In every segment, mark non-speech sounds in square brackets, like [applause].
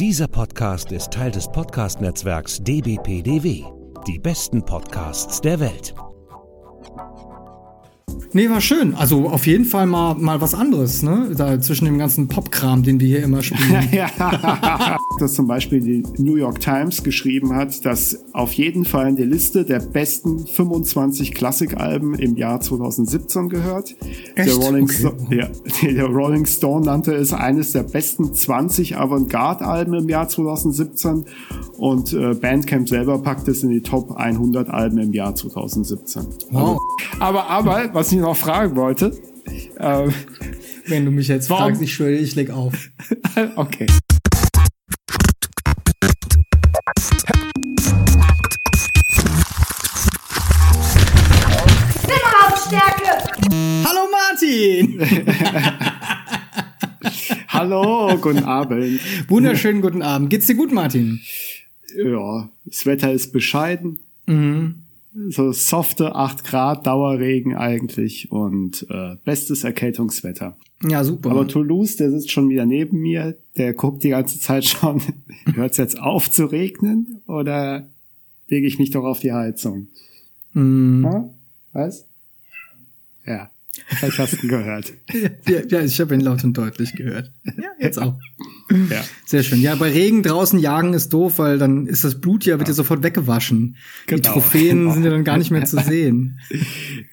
Dieser Podcast ist Teil des Podcast-Netzwerks dbpdw. Die besten Podcasts der Welt. Nee, war schön. Also auf jeden Fall mal, mal was anderes, ne? Da zwischen dem ganzen Popkram, den wir hier immer spielen. [laughs] [laughs] dass zum Beispiel die New York Times geschrieben hat, dass auf jeden Fall in die Liste der besten 25 Klassikalben im Jahr 2017 gehört. Echt? Der Rolling, Okay. Sto ja, der Rolling Stone nannte es eines der besten 20 Avantgarde-Alben im Jahr 2017 und äh, Bandcamp selber packt es in die Top 100 Alben im Jahr 2017. Wow. Aber, aber, was ich noch fragen wollte, äh, Wenn du mich jetzt Warum- fragst, ich schwöre, ich leg auf. [laughs] okay. Martin! [laughs] Hallo, guten Abend. Wunderschönen guten Abend. Geht's dir gut, Martin? Ja, das Wetter ist bescheiden. So softe 8 Grad, Dauerregen eigentlich und äh, bestes Erkältungswetter. Ja, super. Aber Toulouse, der sitzt schon wieder neben mir, der guckt die ganze Zeit schon, [laughs] hört es jetzt auf zu regnen oder lege ich mich doch auf die Heizung? Mhm. Ja? Was? Ja, [laughs] vielleicht hast du ihn gehört. [laughs] ja, ja, ich habe ihn laut und deutlich gehört. Ja, jetzt auch. Ja. Sehr schön. Ja, bei Regen draußen jagen ist doof, weil dann ist das Blut ja, wird ja sofort weggewaschen. Die Genau, Trophäen genau. sind ja dann gar nicht mehr zu [laughs] sehen.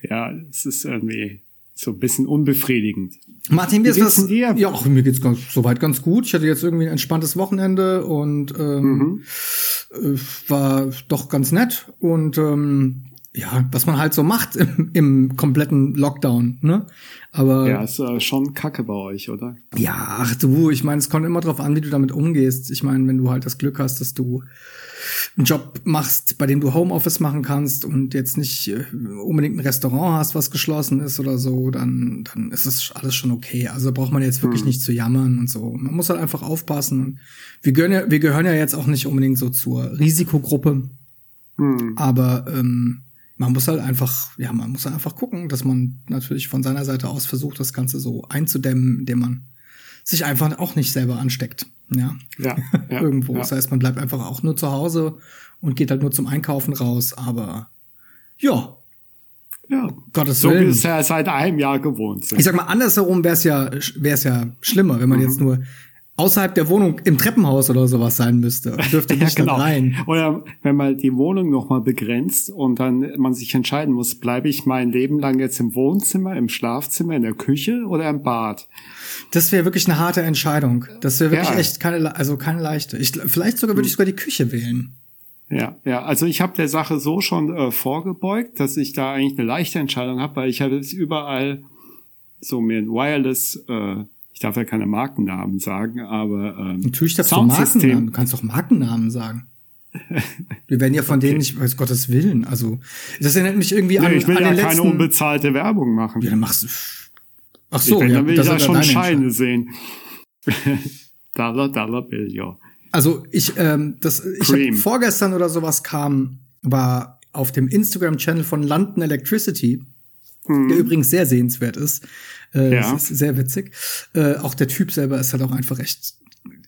ja, es ist irgendwie so ein bisschen unbefriedigend. Martin, mir Wie ist dir? Ja, auch mir geht's ganz, soweit ganz gut. Ich hatte jetzt irgendwie ein entspanntes Wochenende und ähm, äh, war doch ganz nett. Und ähm, ja, was man halt so macht im, im kompletten Lockdown, ne? Aber Ja, ist äh, schon kacke bei euch, oder? Ja, ach du, ich meine, es kommt immer drauf an, wie du damit umgehst. Ich meine, wenn du halt das Glück hast, dass du einen Job machst, bei dem du Homeoffice machen kannst und jetzt nicht äh, unbedingt ein Restaurant hast, was geschlossen ist oder so, dann, dann ist es alles schon okay. Also braucht man jetzt wirklich nicht zu jammern und so. Man muss halt einfach aufpassen. Wir gehören ja, wir gehören ja jetzt auch nicht unbedingt so zur Risikogruppe. Hm. Aber ähm, man muss halt einfach, ja, man muss halt einfach gucken, dass man natürlich von seiner Seite aus versucht, das Ganze so einzudämmen, indem man sich einfach auch nicht selber ansteckt. Ja, Ja, [laughs] ja irgendwo. Ja. Das heißt, man bleibt einfach auch nur zu Hause und geht halt nur zum Einkaufen raus. Aber ja, ja. Gottes So Willen. es ja seit einem Jahr gewohnt sind. Ich sag mal, andersherum wäre es ja, wär's ja schlimmer, wenn man Mhm. jetzt nur außerhalb der Wohnung im Treppenhaus oder sowas sein müsste. [laughs] Dürfte nicht ja, genau. rein. Oder wenn man die Wohnung nochmal begrenzt und dann man sich entscheiden muss, bleibe ich mein Leben lang jetzt im Wohnzimmer, im Schlafzimmer, in der Küche oder im Bad? Das wäre wirklich eine harte Entscheidung. Das wäre wirklich Ja. echt keine, also keine leichte. Ich, vielleicht sogar würde ich sogar die Küche wählen. Ja, ja, also ich habe der Sache so schon äh, vorgebeugt, dass ich da eigentlich eine leichte Entscheidung habe, weil ich habe jetzt überall so mir ein Wireless, äh, darf ja keine Markennamen sagen, aber ähm, Natürlich darfst du. Markennamen. Du kannst doch Markennamen sagen. [laughs] Wir werden ja von denen nicht, weiß Gottes Willen. Also, das erinnert mich irgendwie an, Nee, ich will an ja den keine letzten. unbezahlte Werbung machen. ja, dann machst du. Ach so, Wenn, ja, dann [laughs] will ich ja schon Scheine Entscheidung. sehen. Dollar, Dollar Bill, ja. Also ich, ähm, das, ich hab, vorgestern oder sowas kam, war auf dem Instagram-Channel von London Electricity, der übrigens sehr sehenswert ist. Äh, Mhm. Ja. Das ist sehr witzig. Äh, auch der Typ selber ist halt auch einfach echt,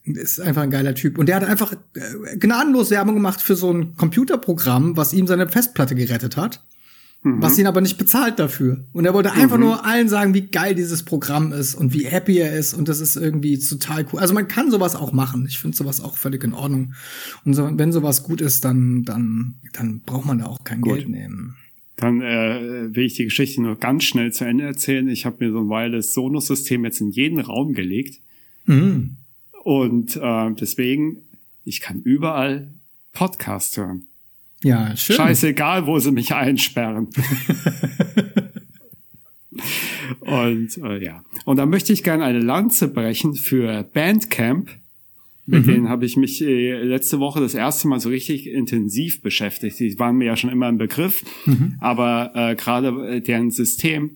ist einfach ein geiler Typ. Und der hat einfach äh, gnadenlos Werbung gemacht für so ein Computerprogramm, was ihm seine Festplatte gerettet hat. Was ihn aber nicht bezahlt dafür. Und er wollte einfach nur allen sagen, wie geil dieses Programm ist und wie happy er ist. Und das ist irgendwie total cool. Also man kann sowas auch machen. Ich finde sowas auch völlig in Ordnung. Und so, wenn sowas gut ist, dann, dann, dann braucht man da auch kein Geld nehmen. Dann äh, will ich die Geschichte nur ganz schnell zu Ende erzählen. Ich habe mir so ein Wireless Sonos-System jetzt in jeden Raum gelegt. Mhm. Und äh, deswegen, ich kann überall Podcast hören. Ja, schön. Scheißegal, wo sie mich einsperren. [laughs] Und äh, ja. Und da möchte ich gerne eine Lanze brechen für Bandcamp. Mit denen habe ich mich äh, letzte Woche das erste Mal so richtig intensiv beschäftigt. Die waren mir ja schon immer ein Begriff, aber äh, gerade äh, deren System,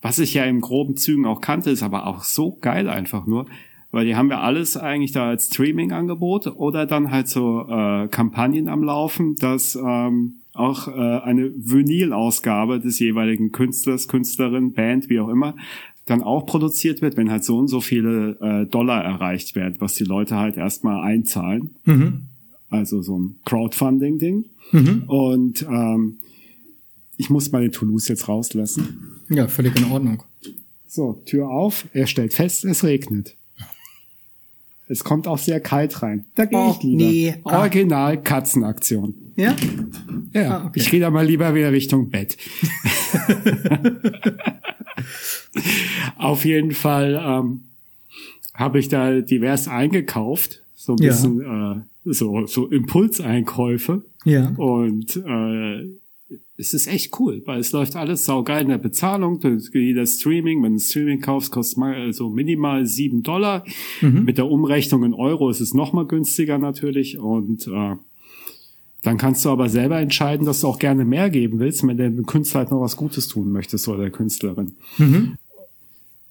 was ich ja im groben Zügen auch kannte, ist aber auch so geil einfach nur, weil die haben ja alles eigentlich da als Streaming-Angebot oder dann halt so äh, Kampagnen am Laufen, dass ähm, auch äh, eine Vinyl-Ausgabe des jeweiligen Künstlers, Künstlerin, Band, wie auch immer, dann auch produziert wird, wenn halt so und so viele äh, Dollar erreicht werden, was die Leute halt erstmal einzahlen. Mhm. Also so ein Crowdfunding-Ding. Mhm. Und ähm, ich muss meine Toulouse jetzt rauslassen. Ja, völlig in Ordnung. So, Tür auf. Er stellt fest, es regnet. Es kommt auch sehr kalt rein. Da gehe ich lieber. Nee. Original Katzenaktion. Ja? Ja. Ah, okay. Ich gehe da mal lieber wieder Richtung Bett. [laughs] [laughs] [laughs] Auf jeden Fall ähm, habe ich da divers eingekauft. So ein bisschen ja. äh, so, so Impulseinkäufe. Ja. Und äh, es ist echt cool, weil es läuft alles saugeil in der Bezahlung. Jeder Streaming, wenn du Streaming kaufst, kostet mal so also minimal sieben Dollar. Mhm. Mit der Umrechnung in Euro ist es noch mal günstiger natürlich. Und äh, dann kannst du aber selber entscheiden, dass du auch gerne mehr geben willst, wenn der Künstler halt noch was Gutes tun möchtest oder der Künstlerin. Mhm.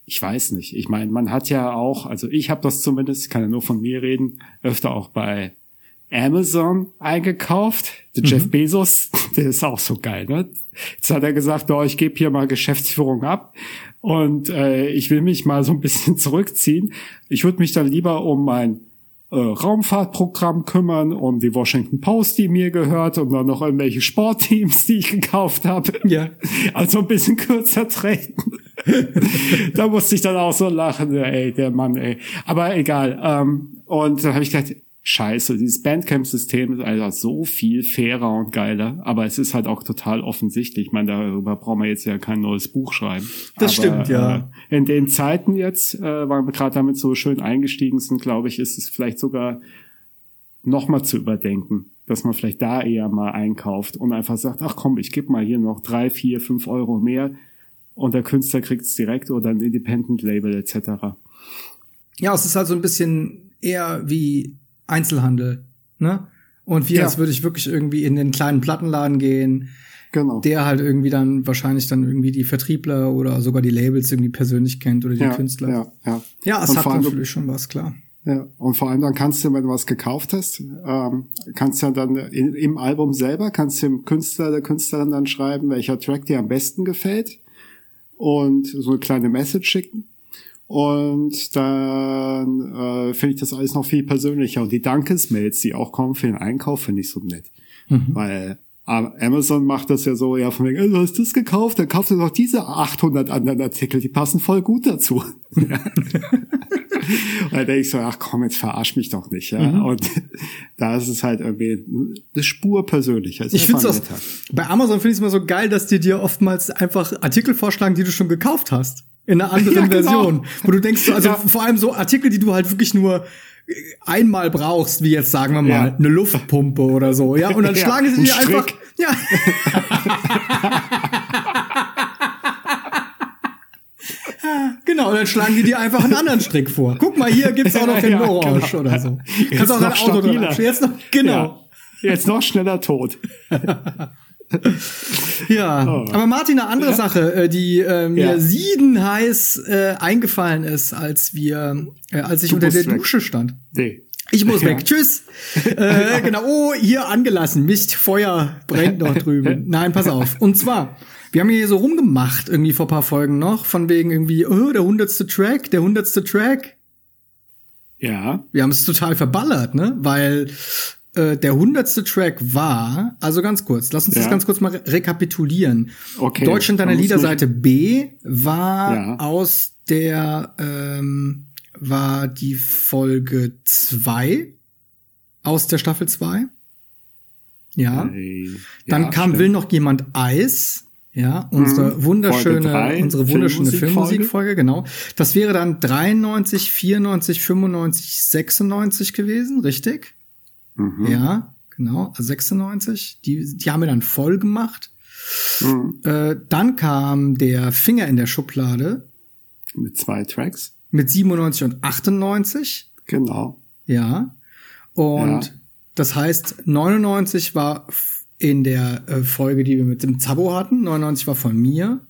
Ich weiß nicht. Ich meine, man hat ja auch, also ich habe das zumindest, ich kann ja nur von mir reden, öfter auch bei Amazon eingekauft. Der mhm. Jeff Bezos, [laughs] der ist auch so geil. Ne? Jetzt hat er gesagt, oh, ich gebe hier mal Geschäftsführung ab und äh, ich will mich mal so ein bisschen [laughs] zurückziehen. Ich würde mich dann lieber um mein äh, Raumfahrtprogramm kümmern, um die Washington Post, die mir gehört, und dann noch irgendwelche Sportteams, die ich gekauft habe. Ja. Also ein bisschen kürzer treten. [laughs] da musste ich dann auch so lachen, ey, der Mann, ey. Aber egal. Ähm, und da habe ich gedacht, scheiße. Dieses Bandcamp-System ist einfach so viel fairer und geiler, aber es ist halt auch total offensichtlich. Ich meine, darüber brauchen wir jetzt ja kein neues Buch schreiben. Das aber, stimmt, ja. Äh, in den Zeiten jetzt, äh, weil wir gerade damit so schön eingestiegen sind, glaube ich, ist es vielleicht sogar nochmal zu überdenken, dass man vielleicht da eher mal einkauft und einfach sagt, ach komm, ich gebe mal hier noch drei, vier, fünf Euro mehr und der Künstler kriegt es direkt oder ein Independent-Label etc. Ja, es ist halt so ein bisschen eher wie Einzelhandel, ne? Und wie, ja. als würde ich wirklich irgendwie in den kleinen Plattenladen gehen, genau. der halt irgendwie dann wahrscheinlich dann irgendwie die Vertriebler oder sogar die Labels irgendwie persönlich kennt oder die ja, Künstler. Ja, ja. ja es und hat natürlich schon was, klar. Ja, und vor allem dann kannst du, wenn du was gekauft hast, ähm, kannst du ja dann in, im Album selber, kannst du dem Künstler, der Künstlerin dann schreiben, welcher Track dir am besten gefällt und so eine kleine Message schicken. Und dann äh, finde ich das alles noch viel persönlicher. Und die Dankesmails, die auch kommen für den Einkauf, finde ich so nett. Mhm. Weil Amazon macht das ja so, ja, von wegen, du hast das gekauft, dann kaufst du doch diese 800 anderen Artikel, die passen voll gut dazu. [laughs] Und da denke ich so, ach komm, jetzt verarsch mich doch nicht, ja. Mhm. Und da ist es halt irgendwie eine Spur persönlicher. Ich finde es bei Amazon finde ich es immer so geil, dass die dir oftmals einfach Artikel vorschlagen, die du schon gekauft hast in einer anderen [laughs] ja, genau. Version, wo du denkst, also ja. vor allem so Artikel, die du halt wirklich nur einmal brauchst, wie jetzt sagen wir mal ja. eine Luftpumpe oder so, ja, und dann [laughs] schlagen sie dir einfach, ja. [laughs] Genau, und dann schlagen die dir einfach einen anderen Strick vor. Guck mal, hier gibt's auch noch den Orange genau. oder so. Kannst auch dein Auto dran Jetzt noch, genau. Jetzt noch schneller tot. Ja, oh. aber Martin, eine andere ja. Sache, äh, die äh, mir ja. siedenheiß äh, eingefallen ist, als wir, äh, als ich du unter der weg. Dusche stand. Nee. Ich muss ja. weg. Tschüss. äh, [laughs] genau. Oh, hier angelassen. Mist, Feuer brennt noch drüben. [laughs] Nein, pass auf. Und zwar, wir haben hier so rumgemacht irgendwie vor paar Folgen noch, von wegen irgendwie, oh, der hundertste Track, der hundertste Track. Ja. Wir haben es total verballert, ne? Weil äh, der hundertste Track war, also ganz kurz, lass uns ja. das ganz kurz mal re rekapitulieren. Okay. Deutschland deiner Liederseite B war ja. aus der, ähm, war die Folge zwei aus der Staffel zwei. Ja. Hey. Dann kam stimmt. Will noch jemand Eis. Ja, unsere mhm. wunderschöne, drei, unsere wunderschöne Filmmusikfolge, genau. Das wäre dann 93, 94, 95, 96 gewesen, richtig? Mhm. Ja, genau, 96. Die, die haben wir dann voll gemacht. Mhm. Äh, dann kam der Finger in der Schublade. Mit zwei Tracks. Mit 97 und 98. Genau. Ja. Und ja. das heißt, 99 war in der äh, Folge, die wir mit dem Zabo hatten. 99 war von mir.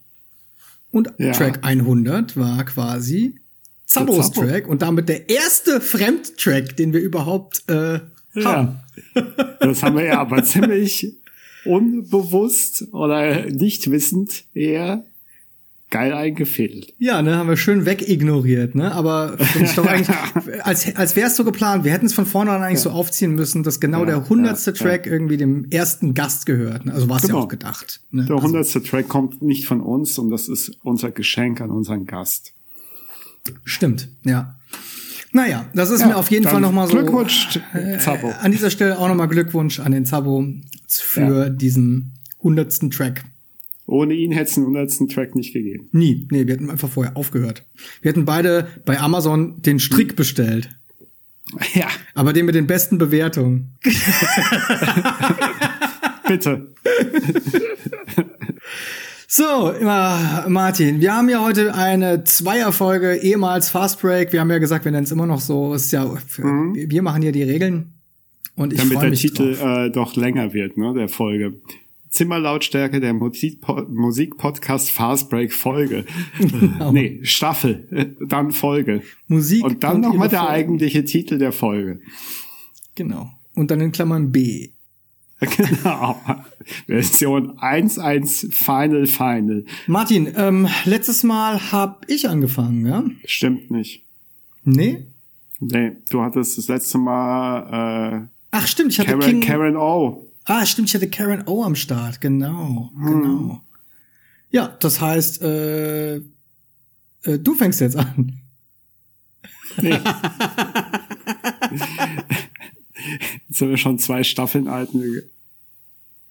Und ja. Track 100 war quasi Zabos Track und damit der erste Fremdtrack, den wir überhaupt äh, ja. Das haben wir ja aber [laughs] ziemlich unbewusst oder nicht wissend eher geil eingefädelt. Ja, ne, haben wir schön wegignoriert, ne? Aber finde ich doch eigentlich, [laughs] als, als wäre es so geplant, wir hätten es von vornherein eigentlich ja. so aufziehen müssen, dass genau ja, der hundertste ja, Track irgendwie dem ersten Gast gehört. Ne? Also war es genau. ja auch gedacht. Ne? Der also hundertste also, Track kommt nicht von uns und das ist unser Geschenk an unseren Gast. Stimmt, ja. Naja, das ist mir auf jeden Fall nochmal so. Glückwunsch, äh, Zabo. An dieser Stelle auch nochmal Glückwunsch an den Zabo für diesen hundertsten Track. Ohne ihn hätte es einen hundertsten Track nicht gegeben. Nie. Nee, wir hätten einfach vorher aufgehört. Wir hätten beide bei Amazon den Strick bestellt. Ja. Aber den mit den besten Bewertungen. [laughs] Bitte. [laughs] So, Martin, wir haben ja heute eine Zweierfolge, ehemals Fast Break. Wir haben ja gesagt, wir nennen es immer noch so. Ist ja, mhm. wir machen hier die Regeln. Und ich Damit der mich Titel äh, doch länger wird, ne, der Folge. Zimmerlautstärke der Musikpodcast Fast Break Folge. Genau. nee, Staffel, dann Folge. Musik. Und dann nochmal der eigentliche Titel der Folge. Genau. Und dann in Klammern B. [laughs] Genau. Version 1.1 Final Final. Martin, ähm, letztes Mal hab ich angefangen, ja? Stimmt nicht. Nee? Nee, du hattest das letzte Mal äh, Ach stimmt, ich hatte Karen, King Karen O. Ah, stimmt, ich hatte Karen O am Start, genau, hm. genau. Ja, das heißt, äh, äh, du fängst jetzt an. Nee. [laughs] Jetzt sind wir schon zwei Staffeln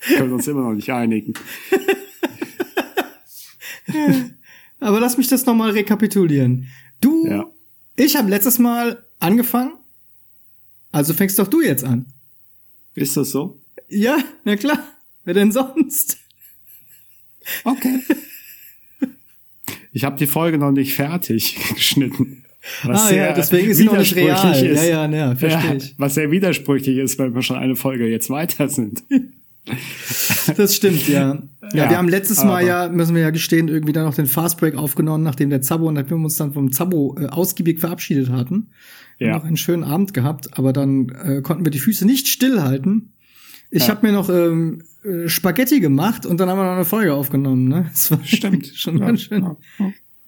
alt. Wir können uns immer noch nicht einigen. [laughs] Aber lass mich das nochmal rekapitulieren. Du, ja. ich habe letztes Mal angefangen, also fängst doch du jetzt an. Ist das so? Ja, na klar. Wer denn sonst? Okay. Ich habe die Folge noch nicht fertig [laughs] geschnitten. Was ah, ja, deswegen ist sie noch nicht real. Ist. Ja, ja, ja, verstehe ich. Was sehr widersprüchlich ist, weil wir schon eine Folge jetzt weiter sind. [laughs] Das stimmt, ja. Ja, ja wir haben letztes Mal ja, müssen wir ja gestehen, irgendwie dann noch den Fastbreak aufgenommen, nachdem der Zabo und nachdem wir uns dann vom Zabo äh, ausgiebig verabschiedet hatten. Ja. Wir haben noch einen schönen Abend gehabt, aber dann äh, konnten wir die Füße nicht stillhalten. Ich ja. habe mir noch ähm, äh, Spaghetti gemacht und dann haben wir noch eine Folge aufgenommen. Ne? Das war Stimmt. [laughs] schon ja. ganz schön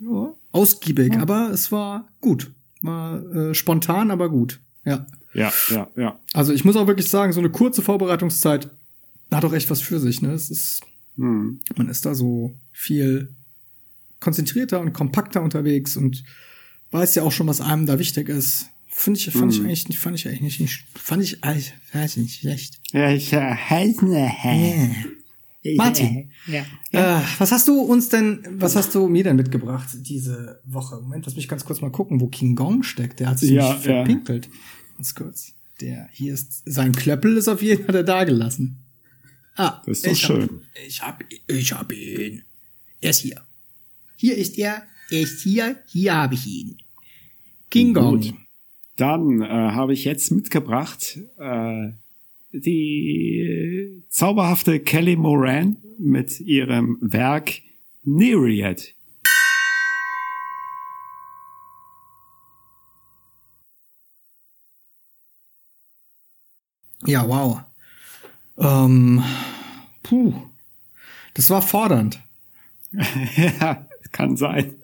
ja. ausgiebig, aber es war gut. War äh, spontan, aber gut. Ja. Ja, ja, ja. Also ich muss auch wirklich sagen, so eine kurze Vorbereitungszeit hat auch echt was für sich. Ne? Es ist, hm. man ist da so viel konzentrierter und kompakter unterwegs und weiß ja auch schon, was einem da wichtig ist. Finde ich, fand hm. ich eigentlich nicht, fand ich eigentlich nicht, fand ich, ich weiß nicht schlecht. Ja, ich äh, heiße, ja. Martin, ja. ja. Äh, was hast du uns denn, was hast du mir denn mitgebracht diese Woche? Moment, lass mich ganz kurz mal gucken, wo King Gong steckt. Der hat sich ja, verpinkelt. Ja. Ganz kurz. Der, hier ist, sein Klöppel ist auf jeden Fall da gelassen. Ah, das ist doch schön. Hab, ich hab, ich hab ihn. Er ist hier. Hier ist er. Er ist hier. Hier habe ich ihn. King Kong. Gut. Dann äh, habe ich jetzt mitgebracht äh, die zauberhafte Kelly Moran mit ihrem Werk Nereid. Ja, wow. Ähm, puh, das war fordernd. [laughs] ja, kann sein.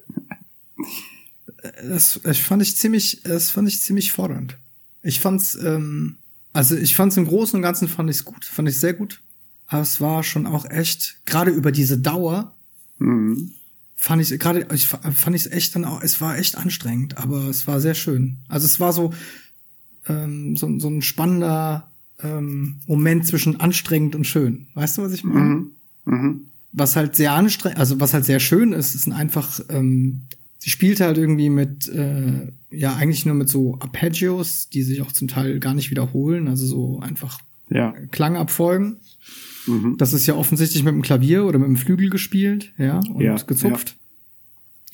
Das, das fand ich ziemlich, das fand ich ziemlich fordernd. Ich fand's, ähm, also ich fand's im Großen und Ganzen fand ich's gut, fand ich sehr gut. Aber es war schon auch echt, gerade über diese Dauer, mhm. fand ich gerade, ich fand ich echt dann auch, es war echt anstrengend, aber es war sehr schön. Also es war so, ähm, so, so ein spannender ähm, Moment zwischen anstrengend und schön. Weißt du, was ich meine? Mhm. Mhm. Was halt sehr anstrengend, also was halt sehr schön ist, ist einfach, ähm, sie spielt halt irgendwie mit, äh, ja, eigentlich nur mit so Arpeggios, die sich auch zum Teil gar nicht wiederholen, also so einfach ja. Klangabfolgen. Mhm. Das ist ja offensichtlich mit dem Klavier oder mit dem Flügel gespielt, ja, und ja, gezupft.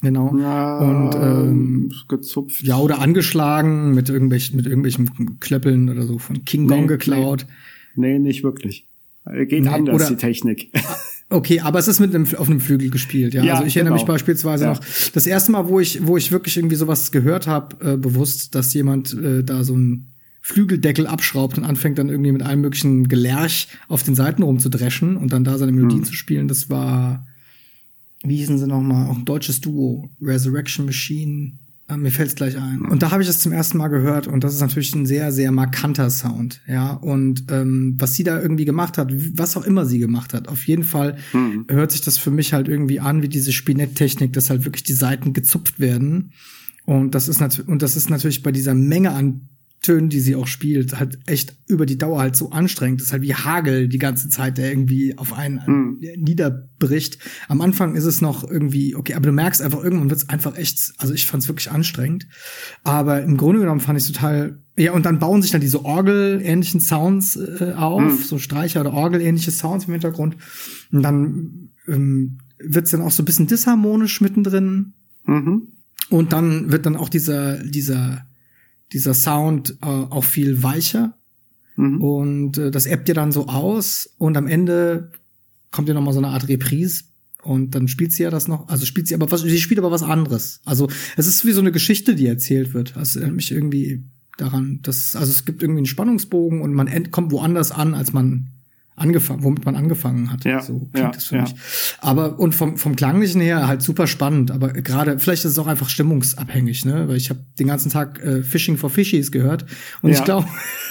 Genau. Ja, und ähm, gezupft. Ja, oder angeschlagen mit irgendwelchen, mit irgendwelchen Klöppeln oder so von King Kong nee, geklaut. Nee, nee, nicht wirklich. Geht nee, anders, oder, die Technik. [laughs] [laughs] Okay, aber es ist mit einem, auf einem Flügel gespielt, ja. ja also ich genau. erinnere mich beispielsweise ja. noch, das erste Mal, wo ich, wo ich wirklich irgendwie sowas gehört habe, äh, bewusst, dass jemand äh, da so ein Flügeldeckel abschraubt und anfängt dann irgendwie mit allem möglichen Gelerch auf den Seiten rumzudreschen und dann da seine Melodien hm. zu spielen, das war wie hießen sie nochmal? Auch ein deutsches Duo, Resurrection Machine. Äh, mir fällt's gleich ein. Und da habe ich das zum ersten Mal gehört und das ist natürlich ein sehr, sehr markanter Sound, ja. Und ähm, was sie da irgendwie gemacht hat, was auch immer sie gemacht hat, auf jeden Fall mhm. hört sich das für mich halt irgendwie an wie diese Spinetttechnik, dass halt wirklich die Seiten gezupft werden. Und das ist natürlich, und das ist natürlich bei dieser Menge an Tönen, die sie auch spielt, halt echt über die Dauer halt so anstrengend. Das ist halt wie Hagel die ganze Zeit, der irgendwie auf einen mhm. niederbricht. Am Anfang ist es noch irgendwie, okay, aber du merkst einfach, irgendwann wird es einfach echt, also ich fand es wirklich anstrengend. Aber im Grunde genommen fand ich total, ja, und dann bauen sich dann diese Orgel-ähnlichen Sounds äh, auf, mhm. so Streicher- oder Orgel-ähnliche Sounds im Hintergrund. Und dann ähm, wird es dann auch so ein bisschen disharmonisch mittendrin. Mhm. Und dann wird dann auch dieser, dieser dieser Sound äh, auch viel weicher. Mhm. Und äh, das ebbt ihr dann so aus und am Ende kommt ihr noch mal so eine Art Reprise und dann spielt sie ja das noch, also spielt sie aber was, sie spielt aber was anderes. Also es ist wie so eine Geschichte, die erzählt wird. Das erinnert mich irgendwie daran, dass, also es gibt irgendwie einen Spannungsbogen und man kommt woanders an, als man angefangen, womit man angefangen hat. Ja, so klingt ja, das für mich. Aber und vom vom klanglichen her halt super spannend, aber gerade vielleicht ist es auch einfach stimmungsabhängig, ne? Weil ich habe den ganzen Tag äh, Fishing for Fishies gehört und ja. ich glaube,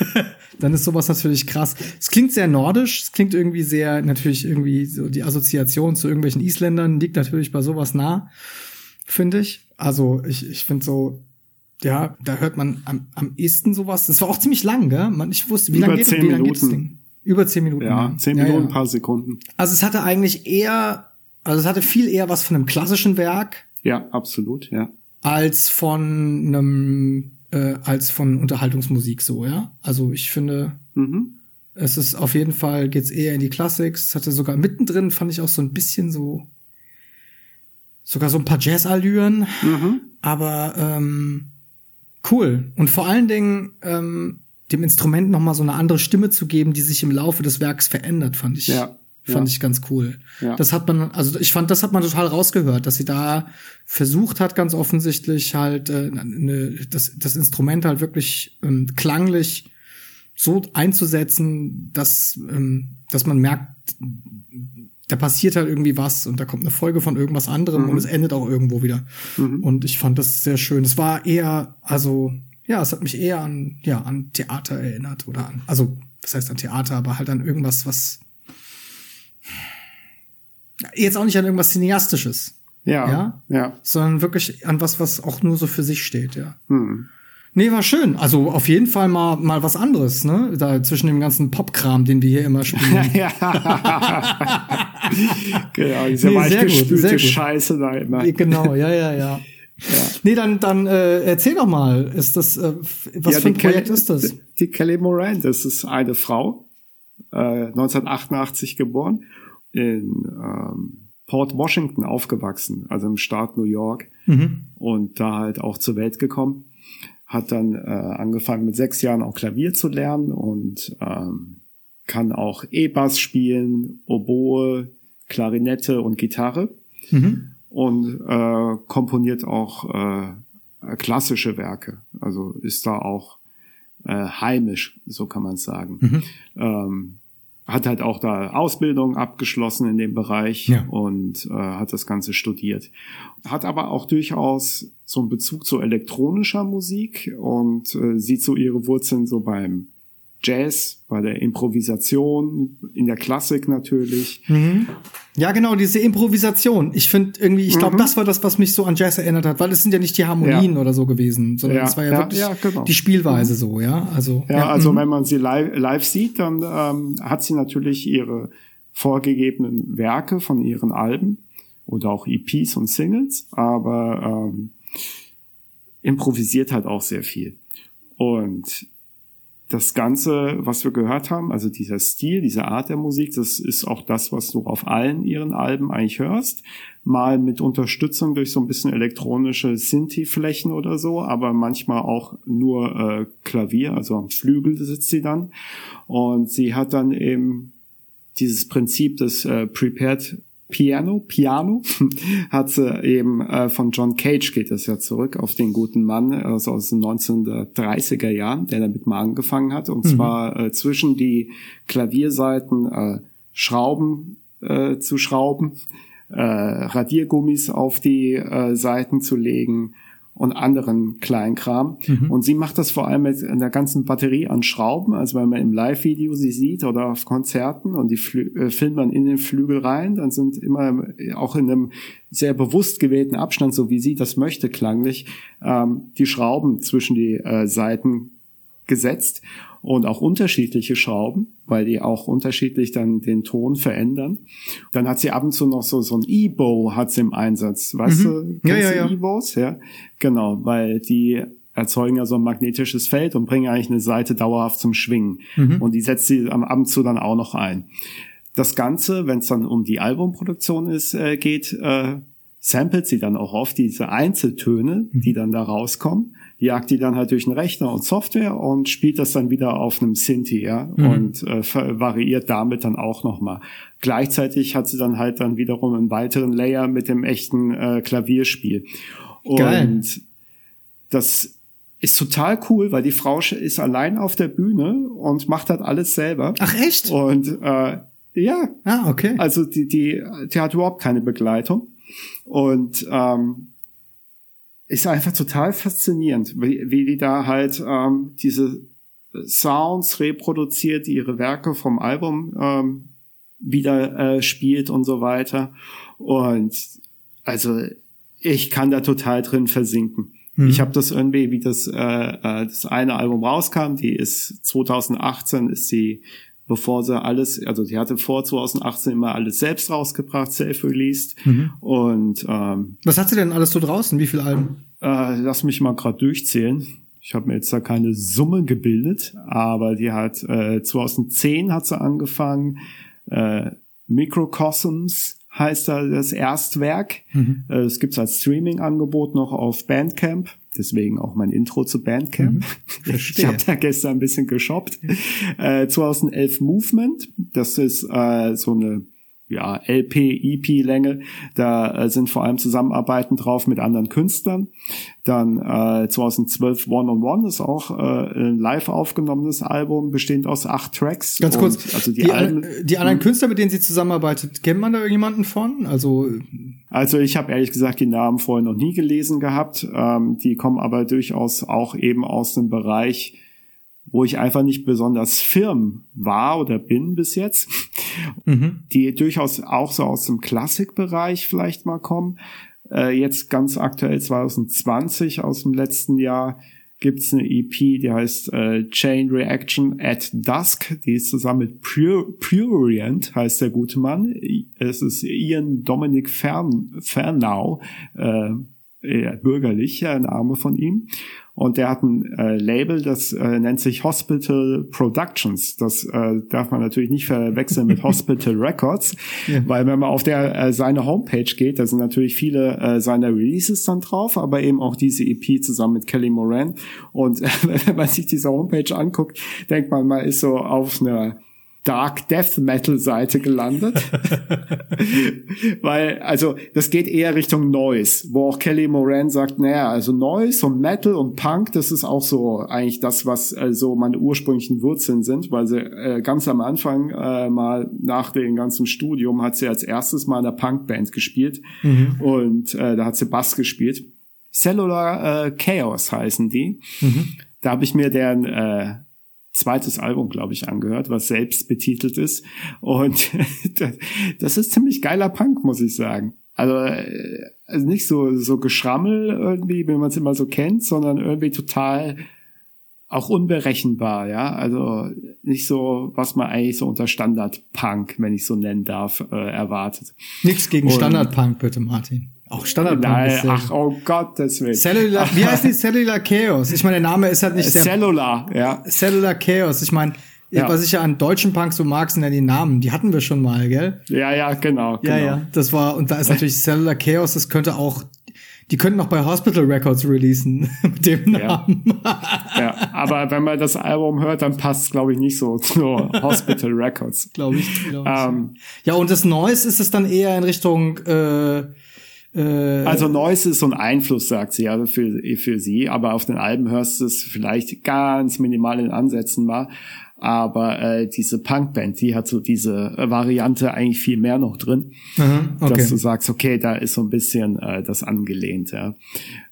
[laughs] dann ist sowas natürlich krass. Es klingt sehr nordisch, es klingt irgendwie sehr natürlich irgendwie so die Assoziation zu irgendwelchen Isländern liegt natürlich bei sowas nah, finde ich. Also ich ich finde so ja, da hört man am, am ehesten sowas. Das war auch ziemlich lang, gell? Man, ich wusste, wie lange geht, wie lang geht das Ding? Über zehn Minuten. Ja, zehn Minuten, ja, ja. paar Sekunden. Also es hatte eigentlich eher, also es hatte viel eher was von einem klassischen Werk. Ja, absolut, ja. Als von einem, äh, als von Unterhaltungsmusik so, ja. Also ich finde, mhm. es ist auf jeden Fall geht's eher in die Klassik. Es hatte sogar mittendrin fand ich auch so ein bisschen so, sogar so ein paar Jazzallüren. Mhm. Aber ähm, cool. Und vor allen Dingen ähm, dem Instrument noch mal so eine andere Stimme zu geben, die sich im Laufe des Werks verändert, fand ich. Ja. Fand ja. ich ganz cool. Ja. Das hat man, also ich fand, das hat man total rausgehört, dass sie da versucht hat, ganz offensichtlich halt äh, ne, das, das Instrument halt wirklich ähm, klanglich so einzusetzen, dass, ähm, dass man merkt, da passiert halt irgendwie was und da kommt eine Folge von irgendwas anderem mhm. und es endet auch irgendwo wieder. Mhm. Und ich fand das sehr schön. Es war eher, also ja, es hat mich eher an, ja, an Theater erinnert oder an, also, das heißt an Theater, aber halt an irgendwas, was jetzt auch nicht an irgendwas Cineastisches. Ja. Ja. ja. Sondern wirklich an was, was auch nur so für sich steht, ja. Hm. Nee, war schön. Also auf jeden Fall mal, mal was anderes, ne? Da zwischen dem ganzen Popkram, den wir hier immer spielen. [laughs] ja. [laughs] genau, diese nee, weichgespülte Scheiße da immer. Genau, ja, ja, ja. Ja. Nee, dann, dann äh, erzähl doch mal, ist das, äh, was ja, für ein Projekt Kelly, ist das? Die Kelly Moran, das ist eine Frau, äh, 1988 geboren, in ähm, Port Washington aufgewachsen, also im Staat New York mhm. und da halt auch zur Welt gekommen. Hat dann äh, angefangen mit sechs Jahren auch Klavier zu lernen und ähm, kann auch E-Bass spielen, Oboe, Klarinette und Gitarre. Mhm und äh, komponiert auch äh, klassische Werke. Also ist da auch äh, heimisch, so kann man sagen. Mhm. Ähm, hat halt auch da Ausbildung abgeschlossen in dem Bereich ja. und äh, hat das Ganze studiert. Hat aber auch durchaus so einen Bezug zu elektronischer Musik und äh, sieht so ihre Wurzeln so beim Jazz, bei der Improvisation, in der Klassik natürlich. Mhm. Ja, genau, diese Improvisation. Ich finde irgendwie, ich glaube, mhm. das war das, was mich so an Jazz erinnert hat, weil es sind ja nicht die Harmonien ja. oder so gewesen, sondern es war ja, ja wirklich genau. die Spielweise mhm. so, ja. Also, ja, also mhm. wenn man sie live, live sieht, dann ähm, hat sie natürlich ihre vorgegebenen Werke von ihren Alben oder auch EPs und Singles, aber ähm, improvisiert halt auch sehr viel. Und das Ganze, was wir gehört haben, also dieser Stil, diese Art der Musik, das ist auch das, was du auf allen ihren Alben eigentlich hörst. Mal mit Unterstützung durch so ein bisschen elektronische Synthi-Flächen oder so, aber manchmal auch nur äh, Klavier, also am Flügel sitzt sie dann. Und sie hat dann eben dieses Prinzip des äh, Prepared Piano, Piano, [laughs] hat sie eben äh, von John Cage geht das ja zurück auf den guten Mann also aus den 1930er Jahren, der damit mal angefangen hat und mhm. zwar äh, zwischen die Klavierseiten äh, Schrauben äh, zu schrauben äh, Radiergummis auf die äh, Seiten zu legen und anderen Kleinkram. Mhm. Und sie macht das vor allem mit einer ganzen Batterie an Schrauben. Also wenn man im Live-Video sie sieht oder auf Konzerten und die Flü äh, filmt man in den Flügel rein, dann sind immer auch in einem sehr bewusst gewählten Abstand, so wie sie das möchte, klanglich, ähm, die Schrauben zwischen die äh, Seiten gesetzt und auch unterschiedliche Schrauben, weil die auch unterschiedlich dann den Ton verändern. Dann hat sie ab und zu noch so, so ein E-Bow hat sie im Einsatz. Weißt mhm. du, ja, ja, ja. E-Bows? Ja, genau, weil die erzeugen ja so ein magnetisches Feld und bringen eigentlich eine Seite dauerhaft zum Schwingen. Mhm. Und die setzt sie am ab und zu dann auch noch ein. Das Ganze, wenn es dann um die Albumproduktion ist, äh, geht, äh, samplet sie dann auch oft diese Einzeltöne, die dann da rauskommen jagt die dann halt durch einen Rechner und Software und spielt das dann wieder auf einem Synthi, ja, mhm. und äh, variiert damit dann auch nochmal. Gleichzeitig hat sie dann halt dann wiederum einen weiteren Layer mit dem echten äh, Klavierspiel. Und Geil. das ist total cool, weil die Frau ist allein auf der Bühne und macht halt alles selber. Ach echt? Und äh, ja. Ah, okay. Also die, die, die hat überhaupt keine Begleitung. Und ähm, ist einfach total faszinierend, wie, wie die da halt ähm, diese Sounds reproduziert, die ihre Werke vom Album ähm, wieder äh, spielt und so weiter. Und also ich kann da total drin versinken. Mhm. Ich habe das irgendwie, wie das, äh, äh, das eine Album rauskam, die ist 2018 ist sie, bevor sie alles, also sie hatte vor 2018 immer alles selbst rausgebracht, self-released. Mhm. Und ähm, was hat sie denn alles so draußen? Wie viele Alben? Äh, lass mich mal gerade durchzählen. Ich habe mir jetzt da keine Summe gebildet, aber die hat äh, 2010 hat sie angefangen. Äh, Microcosms heißt da das Erstwerk. Mhm. Äh, es gibt's als Streaming-Angebot noch auf Bandcamp. Deswegen auch mein Intro zu Bandcamp. Mhm. [laughs] Ich habe da gestern ein bisschen geshoppt. Äh, 2011 Movement. Das ist äh, so eine ja, LP, EP-Länge. Da äh, sind vor allem Zusammenarbeiten drauf mit anderen Künstlern. Dann äh, 2012 One on One ist auch äh, ein live aufgenommenes Album, bestehend aus acht Tracks. Ganz kurz, also die, die, Alben, die anderen hm? Künstler, mit denen sie zusammenarbeitet, kennt man da irgendjemanden von? Also also ich habe ehrlich gesagt die Namen vorher noch nie gelesen gehabt. Ähm, die kommen aber durchaus auch eben aus dem Bereich wo ich einfach nicht besonders firm war oder bin bis jetzt, mhm. die durchaus auch so aus dem Klassikbereich vielleicht mal kommen. Äh, jetzt ganz aktuell 2020 aus dem letzten Jahr gibt's eine EP, die heißt äh, Chain Reaction at Dusk. Die ist zusammen mit Purient, heißt der gute Mann. Es ist Ian Dominic Fern, Fernau, äh, bürgerlicher Name von ihm. Und der hat ein äh, Label, das äh, nennt sich Hospital Productions. Das äh, darf man natürlich nicht verwechseln mit [laughs] Hospital Records, ja. weil wenn man auf der äh, seine Homepage geht, da sind natürlich viele äh, seiner Releases dann drauf, aber eben auch diese EP zusammen mit Kelly Moran. Und äh, [laughs] wenn man sich diese Homepage anguckt, denkt man, man ist so auf einer Dark Death Metal Seite gelandet. [laughs] Weil, also, das geht eher Richtung Noise, wo auch Kelly Moran sagt, naja, also Noise und Metal und Punk, das ist auch so eigentlich das, was so also meine ursprünglichen Wurzeln sind, weil sie äh, ganz am Anfang äh, mal nach dem ganzen Studium hat sie als erstes mal in einer Punkband gespielt mhm. und äh, da hat sie Bass gespielt. Cellular äh, Chaos heißen die. Mhm. Da habe ich mir deren äh, zweites Album, glaube ich, angehört, was selbst betitelt ist. Und [laughs] das ist ziemlich geiler Punk, muss ich sagen. Also, äh, also nicht so, so geschrammel irgendwie, wie man es immer so kennt, sondern irgendwie total auch unberechenbar, ja. Also nicht so, was man eigentlich so unter Standard-Punk, wenn ich so nennen darf, äh, erwartet. Nichts gegen Standard-Punk, bitte, Martin. Auch Standard Nein, ach, oh Gottes Willen. Cellular, wie heißt die Cellular Chaos? Ich meine, der Name ist halt nicht sehr. Cellular, ja. Cellular Chaos. Ich meine, ja. was ich ja an deutschen Punk so mag, sind ja die Namen. Die hatten wir schon mal, gell? Ja, ja, genau. Ja, genau. ja. Das war, und da ist natürlich Cellular Chaos, das könnte auch, die könnten noch bei Hospital Records releasen [laughs] mit dem Namen. Ja, ja aber wenn man das Album hört, dann passt es, glaube ich, nicht so zu Hospital Records. [laughs] glaube ich. Glaub ich. Ähm, ja, und das Noise ist es dann eher in Richtung, äh, also Noise ist so ein Einfluss, sagt sie, also für, für sie, aber auf den Alben hörst du es vielleicht ganz minimal in Ansätzen mal. Aber äh, diese Punkband, die hat so diese äh, Variante eigentlich viel mehr noch drin, Aha, okay. dass du sagst, okay, da ist so ein bisschen äh, das angelehnt, ja.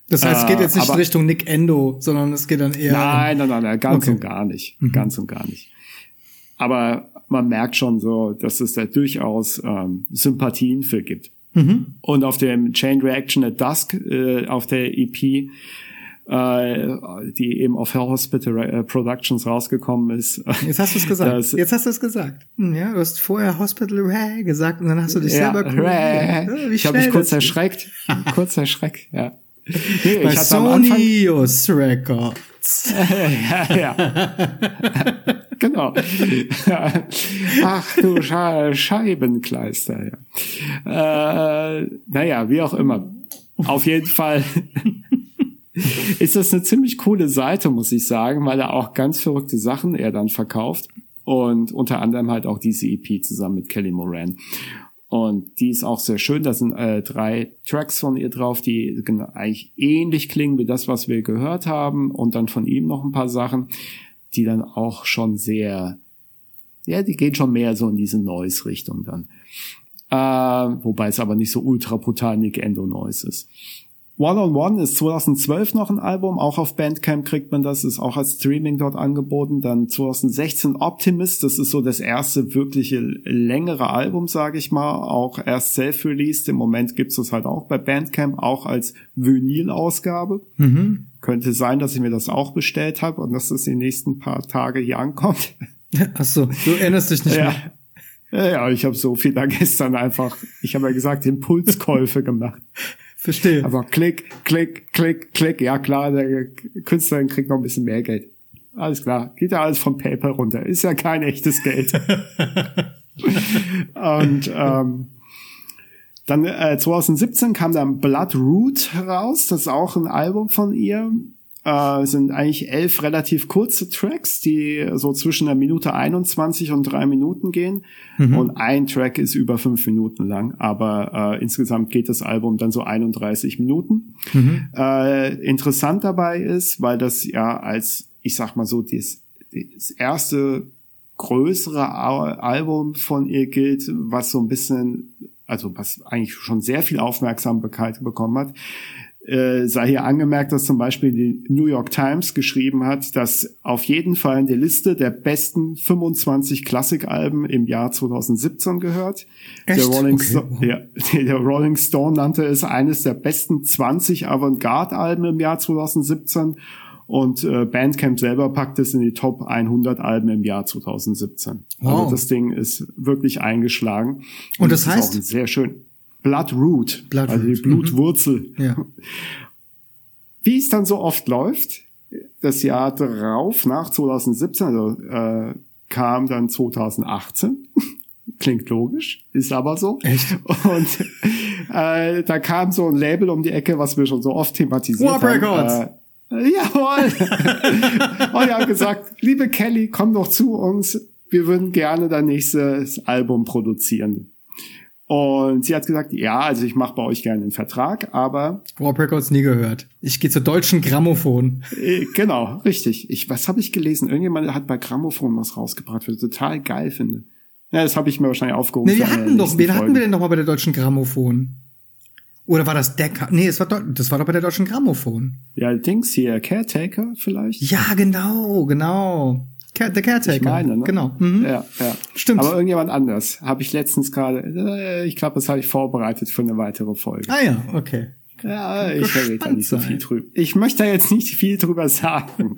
Das heißt, es geht jetzt nicht aber- Richtung Nick Endo, sondern es geht dann eher. Nein, nein, nein, nein ganz Okay. und gar nicht. Ganz und gar nicht. Aber man merkt schon so, dass es da durchaus ähm, Sympathien für gibt. Und auf dem Chain Reaction at Dusk, äh, auf der EP, äh, die eben auf Hell Hospital äh, Productions rausgekommen ist. Jetzt hast du es gesagt. Jetzt hast du es gesagt. Hm, Ja, du hast vorher Hospital Ray gesagt und dann hast du dich Ja, selber äh, Ja, ich habe mich kurz erschreckt. kurz erschreckt, ja. Nee, Bei ich hatte am Anfang, Records. [laughs] ja, ja. [laughs] genau. Ach du Sche Scheibenkleister, ja. Äh, naja, wie auch immer. Auf jeden Fall [laughs] ist das eine ziemlich coole Seite, muss ich sagen, weil er auch ganz verrückte Sachen er dann verkauft. Und unter anderem halt auch diese EP zusammen mit Kelly Moran. Und die ist auch sehr schön. Da sind äh, drei Tracks von ihr drauf, die eigentlich ähnlich klingen wie das, was wir gehört haben. Und dann von ihm noch ein paar Sachen, die dann auch schon sehr, ja, die gehen schon mehr so in diese Noise-Richtung dann. Äh, wobei es aber nicht so ultra brutal Nick Endo Noise ist. One on One ist 2012 noch ein Album, auch auf Bandcamp kriegt man das, ist auch als Streaming dort angeboten. Dann 2016 Optimist, das ist so das erste wirkliche längere Album, sage ich mal, auch erst self-released. Im Moment gibt's das halt auch bei Bandcamp, auch als Vinyl-Ausgabe. Könnte sein, dass ich mir das auch bestellt habe und dass das die nächsten paar Tage hier ankommt. [laughs] Ach so, du erinnerst dich nicht Ja. mehr. Ja, ja, ich habe so viel da gestern einfach, ich habe ja gesagt, Impulskäufe gemacht. [laughs] Verstehe. Aber klick, klick, klick, klick. Ja klar, der Künstler kriegt noch ein bisschen mehr Geld. Alles klar. Geht ja alles vom PayPal runter. Ist ja kein echtes Geld. [laughs] Und ähm, dann äh, 2017 kam dann Blood Root raus. Das ist auch ein Album von ihr. Äh, sind eigentlich elf relativ kurze Tracks, die so zwischen der Minute 21 und drei Minuten gehen. Und ein Track ist über fünf Minuten lang, aber äh, insgesamt geht das Album dann so 31 Minuten. Äh, interessant dabei ist, weil das ja als, ich sag mal so, das, das erste größere Al- Album von ihr gilt, was so ein bisschen, also was eigentlich schon sehr viel Aufmerksamkeit bekommen hat. Äh, sei hier angemerkt, dass zum Beispiel die New York Times geschrieben hat, dass auf jeden Fall in der Liste der besten 25 Klassikalben im Jahr 2017 gehört. Der Echt? Rolling, Okay, Sto- ja, [laughs] der Rolling Stone nannte es eines der besten 20 Avantgarde-Alben im Jahr 2017 und äh, Bandcamp selber packt es in die Top 100 Alben im Jahr 2017. Wow. Also das Ding ist wirklich eingeschlagen. Und das es ist heißt? sehr schön. Bloodroot, Bloodroot, also die mhm. Blutwurzel. Ja. Wie es dann so oft läuft, das Jahr drauf, nach 2017, also äh, kam dann 2018. [laughs] Klingt logisch, ist aber so. Echt? Und äh, da kam so ein Label um die Ecke, was wir schon so oft thematisiert Warp haben. Records. Äh, Jawohl. [laughs] und er hat gesagt, liebe Kelly, komm doch zu uns. Wir würden gerne dein nächstes Album produzieren. Und sie hat gesagt, ja, also ich mache bei euch gerne einen Vertrag, aber Warp Records nie gehört. Ich gehe zur deutschen Grammophon. äh, genau, richtig. Ich, was habe ich gelesen? Irgendjemand hat bei Grammophon was rausgebracht, was ich total geil finde. Ja, das habe ich mir wahrscheinlich aufgehoben. Nee, wir hatten doch, wen hatten wir denn noch mal bei der deutschen Grammophon? Oder war das Decker? Nee, es war, deu- das war doch bei der deutschen Grammophon. Ja, Dings hier, Caretaker vielleicht? Ja, genau, genau. Der Caretaker. Ich meine, ne? Genau. Mhm. Ja, ja. Stimmt. Aber irgendjemand anders. Habe ich letztens gerade, äh, ich glaube, das habe ich vorbereitet für eine weitere Folge. Ah ja, okay. Ja, ich rede da nicht so viel drüber. Ich möchte da jetzt nicht viel drüber sagen. [laughs]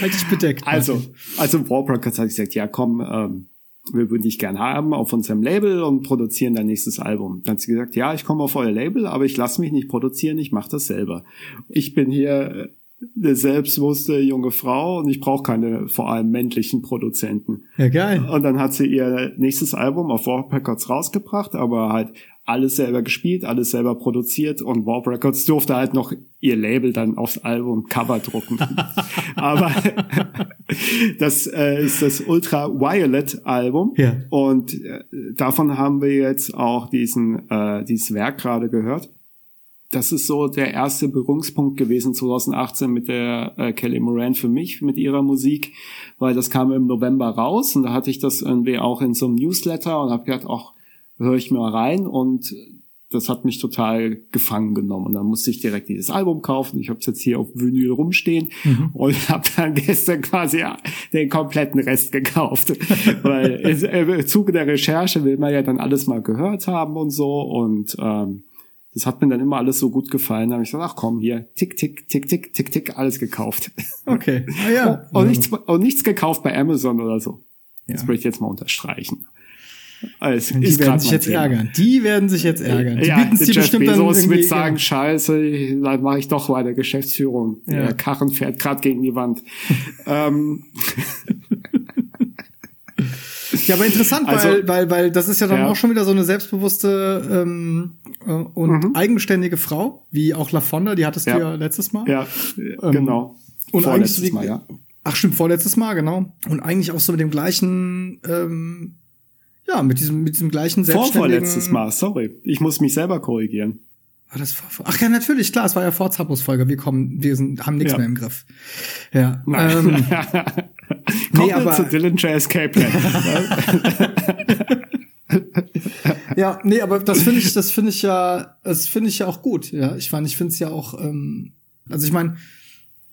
Halt dich bedeckt. also, also Warp Records hat gesagt, ja komm, ähm, wir würden dich gern haben auf unserem Label und produzieren dein nächstes Album. Dann hat sie gesagt, ja, ich komme auf euer Label, aber ich lasse mich nicht produzieren, ich mache das selber. Ich bin hier äh, eine selbstbewusste junge Frau und ich brauche keine vor allem männlichen Produzenten. Ja, geil. Und dann hat sie ihr nächstes Album auf Warp Records rausgebracht, aber halt alles selber gespielt, alles selber produziert und Warp Records durfte halt noch ihr Label dann aufs Album Cover drucken. [laughs] aber das äh, ist das Ultra Violet Album Ja. und äh, davon haben wir jetzt auch diesen äh, dieses Werk gerade gehört. Das ist so der erste Berührungspunkt gewesen 2018 mit der äh, Kelly Moran für mich, mit ihrer Musik, weil das kam im November raus und da hatte ich das irgendwie auch in so einem Newsletter und habe gedacht, ach, höre ich mal rein und das hat mich total gefangen genommen. Und dann musste ich direkt dieses Album kaufen. Ich habe es jetzt hier auf Vinyl rumstehen mhm. und [laughs] habe dann gestern quasi den kompletten Rest gekauft. [laughs] Weil im Zuge der Recherche will man ja dann alles mal gehört haben und so. Und ähm, das hat mir dann immer alles so gut gefallen. Da habe ich gesagt, ach komm, hier, tick, tick, tick, tick, tick, tick, alles gekauft. [laughs] Okay. [laughs] Ah, ja. Und, und, nichts, und nichts gekauft bei Amazon oder so. Ja. Das möchte ich jetzt mal unterstreichen. Also, die werden sich jetzt Thema. ärgern. Die werden sich jetzt ärgern. Die ja, bieten sie bestimmt Bezos dann wird sagen, ja. scheiße, dann mache ich doch weiter Geschäftsführung. Ja. Der Karren fährt gerade gegen die Wand. [laughs] ähm. Ja, aber interessant, also, weil, weil, weil das ist ja dann ja. auch schon wieder so eine selbstbewusste ähm, äh, und mhm. eigenständige Frau, wie auch La Fonda, die hattest ja. du ja letztes Mal. Ja, ähm, genau. Und eigentlich so die, Mal, ja. Ach stimmt, vorletztes Mal, genau. Und eigentlich auch so mit dem gleichen ähm, ja, mit diesem, mit diesem gleichen selbstständigen... Vorvorletztes Mal, sorry. Ich muss mich selber korrigieren. War das vor, Ach ja, natürlich, klar, es war ja vor Zappos-Folge. Wir kommen, wir sind, haben nichts ja. mehr im Griff. Ja. Nein. [laughs] Ähm, nee, aber, zu Dillinger Escape Plan. [laughs] ja, nee, aber das finde ich, das finde ich ja, das finde ich ja auch gut. Ja, ich meine, ich finde es ja auch, ähm, also ich meine,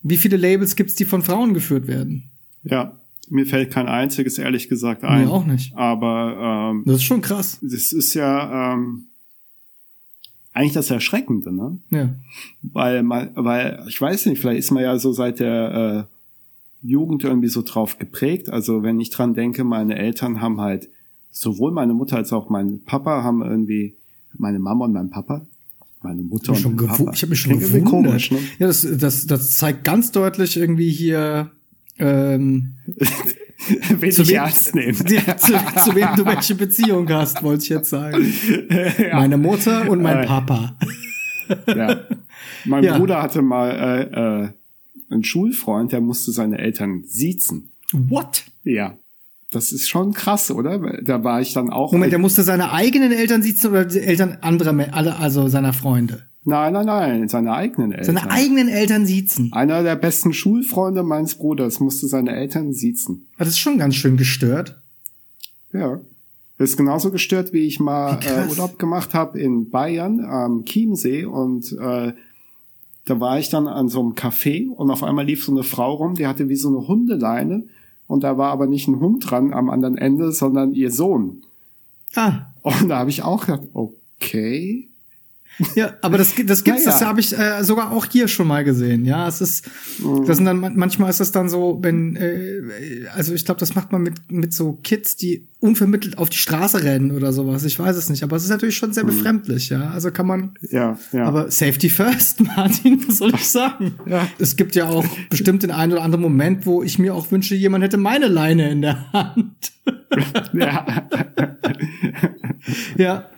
wie viele Labels gibt's, die von Frauen geführt werden? Ja. Mir fällt kein einziges, ehrlich gesagt, ein. Mir auch nicht. Aber ähm, das ist schon krass. Das ist ja ähm, eigentlich das Erschreckende, ne? Ja. Weil man, weil ich weiß nicht, vielleicht ist man ja so seit der äh, Jugend irgendwie so drauf geprägt. Also wenn ich dran denke, meine Eltern haben halt sowohl meine Mutter als auch mein Papa haben irgendwie meine Mama und mein Papa meine Mutter ich und mein Papa. Ich habe mich schon gewundert. Komisch, ne? Ja, das, das, das zeigt ganz deutlich irgendwie hier ähm, [laughs] Wen zu wem, ernst nehmen. [laughs] Zu, zu, wem du welche Beziehung hast, wollte ich jetzt sagen. [laughs] Ja. Meine Mutter und mein äh, Papa. ja. Mein ja. Bruder hatte mal äh, äh, einen Schulfreund, der musste seine Eltern siezen. What? Ja. Das ist schon krass, oder? Da war ich dann auch. Moment, der musste seine eigenen Eltern siezen oder die Eltern anderer, also seiner Freunde? Nein, nein, nein, seine eigenen Eltern. Seine eigenen Eltern siezen. Einer der besten Schulfreunde meines Bruders musste seine Eltern siezen. Das ist schon ganz schön gestört. Ja. Das ist genauso gestört, wie ich mal äh, Urlaub gemacht habe in Bayern am Chiemsee und äh, da war ich dann an so einem Café und auf einmal lief so eine Frau rum, die hatte wie so eine Hundeleine und da war aber nicht ein Hund dran am anderen Ende, sondern ihr Sohn. Ah. Und da habe ich auch gedacht, okay, ja, aber das, das gibt's, ja, ja. das habe ich äh, sogar auch hier schon mal gesehen. Ja, es ist, mhm. das sind dann manchmal ist es dann so, wenn, äh, also ich glaube, das macht man mit mit so Kids, die unvermittelt auf die Straße rennen oder sowas. Ich weiß es nicht, aber es ist natürlich schon sehr mhm. befremdlich. Ja, also kann man. Ja, ja. Aber Safety first, [laughs] Martin, was soll ich sagen? Ja. Es gibt ja auch bestimmt den einen oder anderen Moment, wo ich mir auch wünsche, jemand hätte meine Leine in der Hand. [laughs] ja. ja.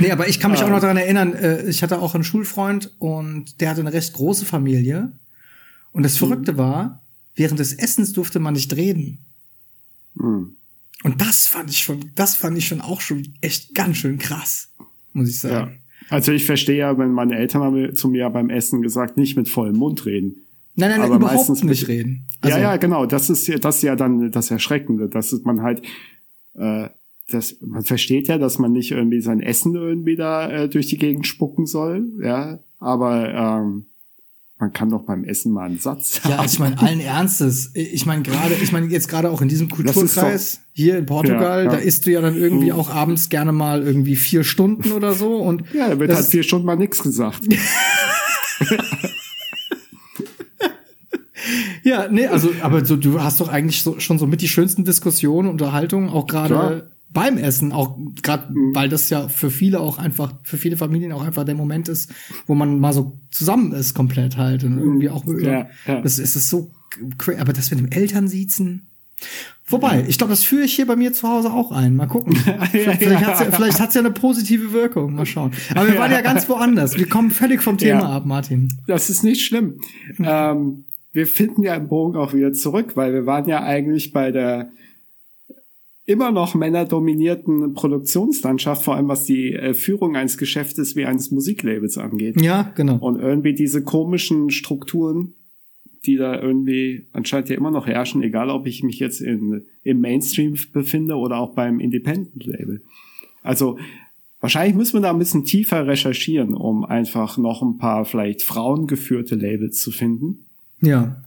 Nee, aber ich kann mich auch noch daran erinnern, äh, ich hatte auch einen Schulfreund und der hatte eine recht große Familie. Und das Verrückte mhm. war, während des Essens durfte man nicht reden. Mhm. Und das fand ich schon, das fand ich schon auch schon echt ganz schön krass, muss ich sagen. Ja. Also ich verstehe ja, wenn meine Eltern haben zu mir beim Essen gesagt, nicht mit vollem Mund reden. Nein, nein, nein, überhaupt nicht mit, reden. Also, ja, ja, genau. Das ist ja, das ist ja dann das Erschreckende, dass man halt äh, das, man versteht ja, dass man nicht irgendwie sein Essen irgendwie da äh, durch die Gegend spucken soll, ja, aber ähm, man kann doch beim Essen mal einen Satz haben. Ja, ich meine allen Ernstes. Ich meine gerade, ich meine jetzt gerade auch in diesem Kulturkreis doch, hier in Portugal, ja, ja. da isst du ja dann irgendwie auch abends gerne mal irgendwie vier Stunden oder so und ja, da wird halt vier Stunden mal nichts gesagt. [laughs] ja, nee, also aber so, du hast doch eigentlich so, schon so mit die schönsten Diskussionen, Unterhaltungen, auch gerade beim Essen, auch gerade, mhm. weil das ja für viele auch einfach, für viele Familien auch einfach der Moment ist, wo man mal so zusammen ist, komplett halt. Und irgendwie auch, ja, ja. das ist es so, aber das mit dem Elternsiezen. Wobei, ich glaube, das führe ich hier bei mir zu Hause auch ein. Mal gucken. [laughs] vielleicht, vielleicht hat's ja, vielleicht hat's ja eine positive Wirkung. Mal schauen. Aber wir waren ja ganz woanders. Wir kommen völlig vom Thema ja. ab, Martin. Das ist nicht schlimm. Ähm, wir finden ja im Bogen auch wieder zurück, weil wir waren ja eigentlich bei der immer noch männerdominierten Produktionslandschaft, vor allem was die äh, Führung eines Geschäftes wie eines Musiklabels angeht. Ja, genau. Und irgendwie diese komischen Strukturen, die da irgendwie anscheinend ja immer noch herrschen, egal ob ich mich jetzt in, im Mainstream befinde oder auch beim Independent-Label. Also wahrscheinlich müssen wir da ein bisschen tiefer recherchieren, um einfach noch ein paar vielleicht frauengeführte Labels zu finden. Ja.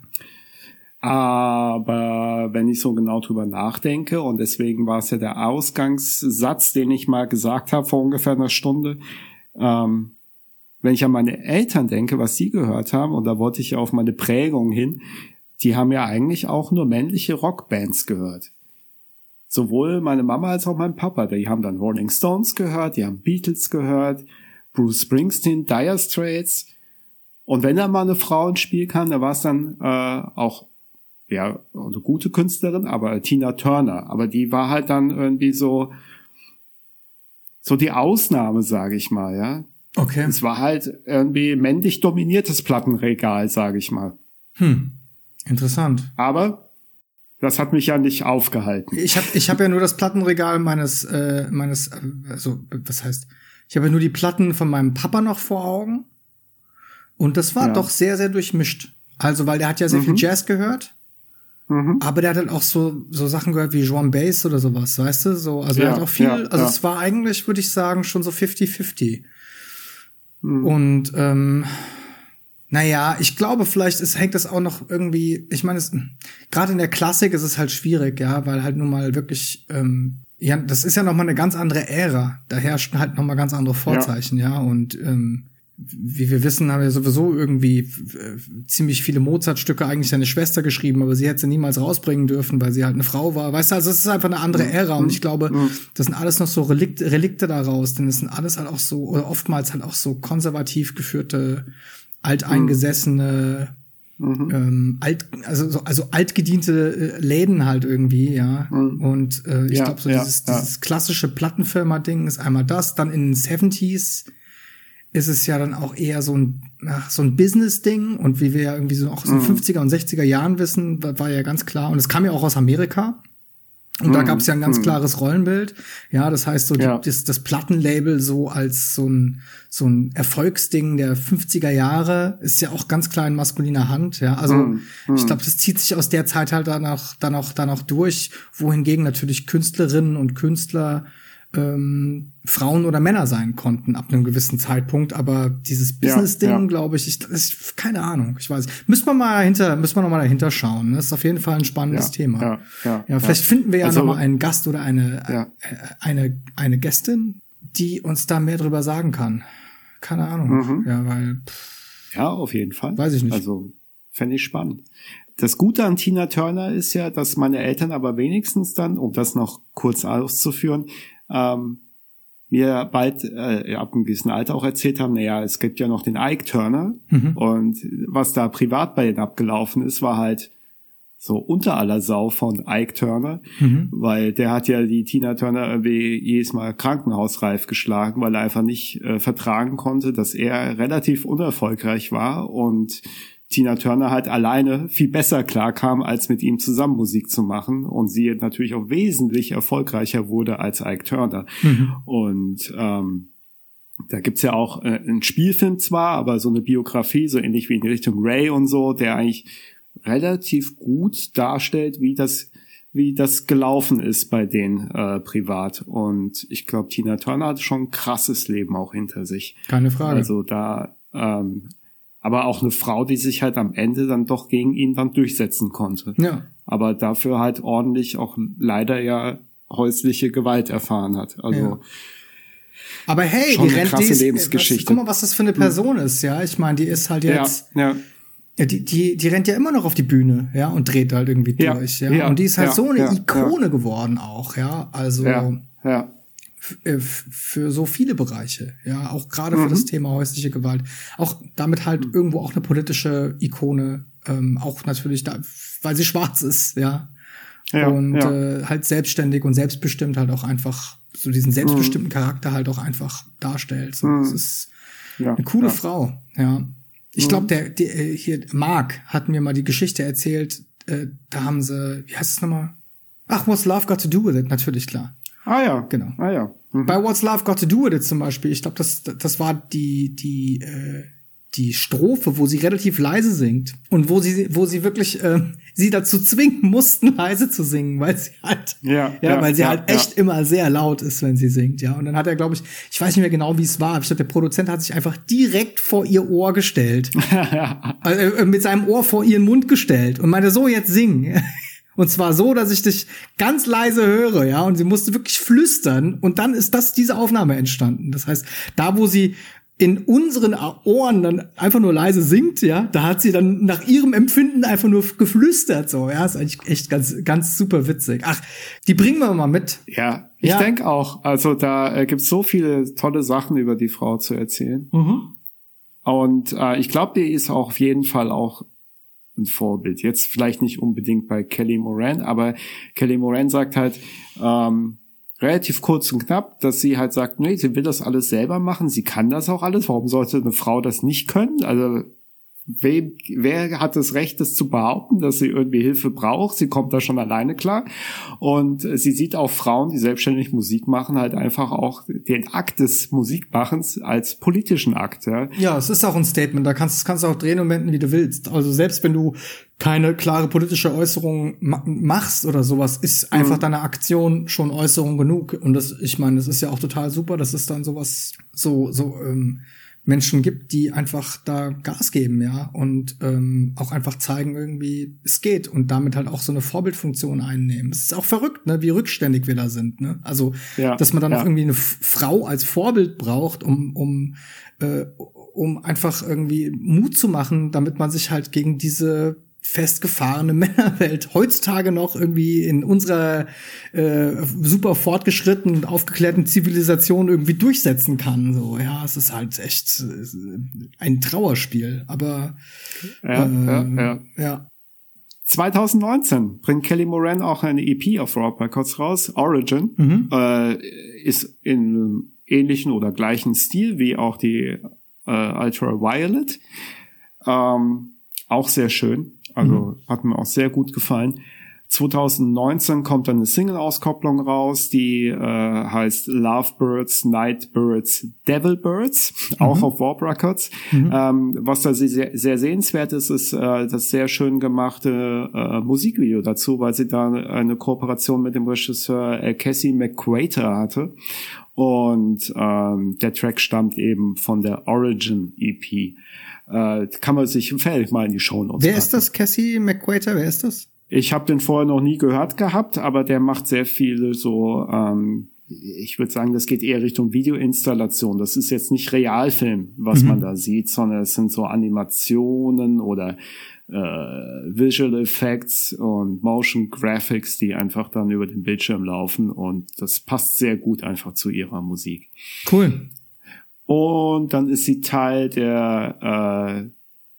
Aber wenn ich so genau drüber nachdenke, und deswegen war es ja der Ausgangssatz, den ich mal gesagt habe vor ungefähr einer Stunde, ähm, wenn ich an meine Eltern denke, was sie gehört haben, und da wollte ich auf meine Prägung hin, die haben ja eigentlich auch nur männliche Rockbands gehört. Sowohl meine Mama als auch mein Papa, die haben dann Rolling Stones gehört, die haben Beatles gehört, Bruce Springsteen, Dire Straits. Und wenn da mal eine Frau ins Spiel kam, da war es dann äh, auch ja eine gute Künstlerin, aber Tina Turner. Aber die war halt dann irgendwie so so die Ausnahme, sage ich mal, ja. Okay. Es war halt irgendwie männlich dominiertes Plattenregal, sage ich mal. Hm. Interessant. Aber das hat mich ja nicht aufgehalten. Ich habe ich hab ja nur das Plattenregal meines, äh, meines, also, was heißt, ich habe ja nur die Platten von meinem Papa noch vor Augen. Und das war Ja. doch sehr, sehr durchmischt. Also, weil der hat ja sehr viel Jazz gehört. Mhm. Aber der hat halt auch so, so Sachen gehört wie Joan Bass oder sowas, weißt du? So, also er Ja, hat auch viel, ja, also ja. es war eigentlich, würde ich sagen, schon so 50-50. Mhm. Und ähm, naja, ich glaube, vielleicht ist, hängt das auch noch irgendwie, ich meine, es- gerade in der Klassik ist es halt schwierig, ja, weil halt nun mal wirklich, ähm, ja, das ist ja noch mal eine ganz andere Ära. Da herrschen halt noch mal ganz andere Vorzeichen, ja, und ähm, wie wir wissen, haben ja sowieso irgendwie äh, ziemlich viele Mozart-Stücke eigentlich seine Schwester geschrieben, aber sie hätte sie niemals rausbringen dürfen, weil sie halt eine Frau war. Weißt du, also es ist einfach eine andere Ära und ich glaube, das sind alles noch so Relikte, Relikte daraus, denn es sind alles halt auch so, oder oftmals halt auch so konservativ geführte, alteingesessene, ähm, alt, also, so, also altgediente äh, Läden halt irgendwie, ja. Und äh, ich Ja, glaube, so ja, dieses, ja. dieses klassische Plattenfirma-Ding ist einmal das, dann in den 70s ist es ja dann auch eher so ein, ach, so ein Business-Ding und wie wir ja irgendwie so auch aus den 50er und 60er Jahren wissen, war, war ja ganz klar und es kam ja auch aus Amerika. Und da gab es ja ein ganz klares Rollenbild. Ja, das heißt so die, Ja. das, das Plattenlabel so als so ein so ein Erfolgsding der 50er Jahre ist ja auch ganz klar in maskuliner Hand. Ja, also ich glaube, das zieht sich aus der Zeit halt dann auch dann auch dann auch durch, wohingegen natürlich Künstlerinnen und Künstler ähm, Frauen oder Männer sein konnten ab einem gewissen Zeitpunkt, aber dieses Ja, Business-Ding, ja. glaube ich, ich, ist keine Ahnung, ich weiß. Müssen wir mal dahinter, müssen wir noch mal dahinter schauen. Das ist auf jeden Fall ein spannendes Ja, Thema. ja, ja, ja, vielleicht ja. finden wir ja Also- noch mal einen Gast oder eine Ja. äh, eine eine Gästin, die uns da mehr drüber sagen kann. Keine Ahnung. Ja, weil pff, Ja, auf jeden Fall. Weiß ich nicht. Also, fände ich spannend. Das Gute an Tina Turner ist ja, dass meine Eltern aber wenigstens dann, um das noch kurz auszuführen, ähm, mir bald äh, ab einem gewissen Alter auch erzählt haben, naja, es gibt ja noch den Ike Turner Mhm. und was da privat bei denen abgelaufen ist, war halt so unter aller Sau von Ike Turner, Mhm. weil der hat ja die Tina Turner irgendwie jedes Mal krankenhausreif geschlagen, weil er einfach nicht äh, vertragen konnte, dass er relativ unerfolgreich war und Tina Turner halt alleine viel besser klarkam, als mit ihm zusammen Musik zu machen und sie natürlich auch wesentlich erfolgreicher wurde als Ike Turner. Und ähm, da gibt's ja auch äh, einen Spielfilm zwar, aber so eine Biografie, so ähnlich wie in Richtung Ray und so, der eigentlich relativ gut darstellt, wie das wie das gelaufen ist bei denen äh, privat. Und ich glaube, Tina Turner hat schon ein krasses Leben auch hinter sich. keine Frage. Also da, ähm, aber auch eine Frau, die sich halt am Ende dann doch gegen ihn dann durchsetzen konnte. ja. Aber dafür halt ordentlich auch leider ja häusliche Gewalt erfahren hat. Also Ja. Aber hey, die rennt krasse die ist, Lebensgeschichte. Was, guck mal, was das für eine Person ist, ja. Ich meine, die ist halt ja, jetzt, ja, ja, die, die, die rennt ja immer noch auf die Bühne, ja, und dreht halt irgendwie Ja, durch, ja. ja, und die ist halt ja, so eine ja, Ikone geworden auch, ja. Also ja, ja. Äh, für so viele Bereiche, ja, auch gerade Mhm. für das Thema häusliche Gewalt. Auch damit halt irgendwo auch eine politische Ikone, ähm, auch natürlich da, weil sie schwarz ist, ja. Ja, und ja. Äh, halt selbstständig und selbstbestimmt halt auch einfach so diesen selbstbestimmten Mhm. Charakter halt auch einfach darstellt. So, das ist ja, eine coole. Mhm. Frau, ja. Ich glaube, der, der äh, hier Mark hat mir mal die Geschichte erzählt. Äh, da haben sie, wie heißt es nochmal? Ach, What's Love Got to Do with It? Natürlich, klar. Ah ja. Genau. Ah ja. Mhm. Bei What's Love Got to Do with It zum Beispiel, ich glaube, das, das war die, die, äh, die Strophe, wo sie relativ leise singt und wo sie, wo sie wirklich äh, sie dazu zwingen mussten, [laughs] leise zu singen, weil sie halt, ja, ja, ja weil sie ja, halt echt immer sehr laut ist, wenn sie singt, ja. Und dann hat er, glaube ich, ich weiß nicht mehr genau, wie es war, aber ich glaube, der Produzent hat sich einfach direkt vor ihr Ohr gestellt, [laughs] also, äh, mit seinem Ohr vor ihren Mund gestellt und meinte so jetzt singen. Und zwar so, dass ich dich ganz leise höre, ja. Und sie musste wirklich flüstern. Und dann ist das diese Aufnahme entstanden. Das heißt, da, wo sie in unseren Ohren dann einfach nur leise singt, ja, da hat sie dann nach ihrem Empfinden einfach nur geflüstert, so, ja, ist eigentlich echt ganz, ganz super witzig. Ach, die bringen wir mal mit. Ja, ich Ja. denke auch. Also da äh, gibt's so viele tolle Sachen über die Frau zu erzählen. Mhm. Und äh, ich glaube, die ist auch auf jeden Fall auch ein Vorbild. Jetzt vielleicht nicht unbedingt bei Kelly Moran, aber Kelly Moran sagt halt ähm, relativ kurz und knapp, dass sie halt sagt, nee, sie will das alles selber machen, sie kann das auch alles. Warum sollte eine Frau das nicht können? Also Wem, wer hat das Recht, das zu behaupten, dass sie irgendwie Hilfe braucht? Sie kommt da schon alleine klar. Und sie sieht auch Frauen, die selbstständig Musik machen, halt einfach auch den Akt des Musikmachens als politischen Akt. Ja. Ja, es ist auch ein Statement, da kannst, kannst du auch drehen und wenden, wie du willst. Also selbst wenn du keine klare politische Äußerung ma machst oder sowas, ist einfach deine Aktion schon Äußerung genug. Und das, ich meine, das ist ja auch total super, dass es dann sowas, so, so, ähm, Menschen gibt, die einfach da Gas geben, ja, und ähm, auch einfach zeigen irgendwie, es geht und damit halt auch so eine Vorbildfunktion einnehmen. Es ist auch verrückt, ne, wie rückständig wir da sind, ne? Also, Ja, dass man dann ja. auch irgendwie eine Frau als Vorbild braucht, um, um, äh, um einfach irgendwie Mut zu machen, damit man sich halt gegen diese festgefahrene [laughs] Männerwelt heutzutage noch irgendwie in unserer äh, super fortgeschrittenen und aufgeklärten Zivilisation irgendwie durchsetzen kann. So, ja, es ist halt echt äh, ein Trauerspiel, aber Ja, äh, ja, ja. ja. 2019 bringt Kelly Moran auch eine EP auf Raw Records raus, Origin, Mhm. äh, ist in ähnlichen oder gleichen Stil wie auch die äh, Ultraviolet. Ähm, auch sehr schön, also hat mir auch sehr gut gefallen. 2019 kommt dann eine Single-Auskopplung raus, die äh, heißt Lovebirds, Nightbirds, Devilbirds, [laughs] auch auf Warp Records. Ähm, was da sehr, sehr sehenswert ist, ist äh, das sehr schön gemachte äh, Musikvideo dazu, weil sie da eine Kooperation mit dem Regisseur äh, Cassie McQuater hatte. Und ähm, der Track stammt eben von der Origin EP. Äh, kann man sich empfehlen, mal in die Show Notes. Wer ist das? Cassie McQuater? Wer ist das? Ich habe den vorher noch nie gehört gehabt, aber der macht sehr viele so, ähm, ich würde sagen, das geht eher Richtung Videoinstallation. Das ist jetzt nicht Realfilm, was man da sieht, sondern es sind so Animationen oder äh, Visual Effects und Motion Graphics, die einfach dann über den Bildschirm laufen und das passt sehr gut einfach zu ihrer Musik. Cool. Und dann ist sie Teil der äh,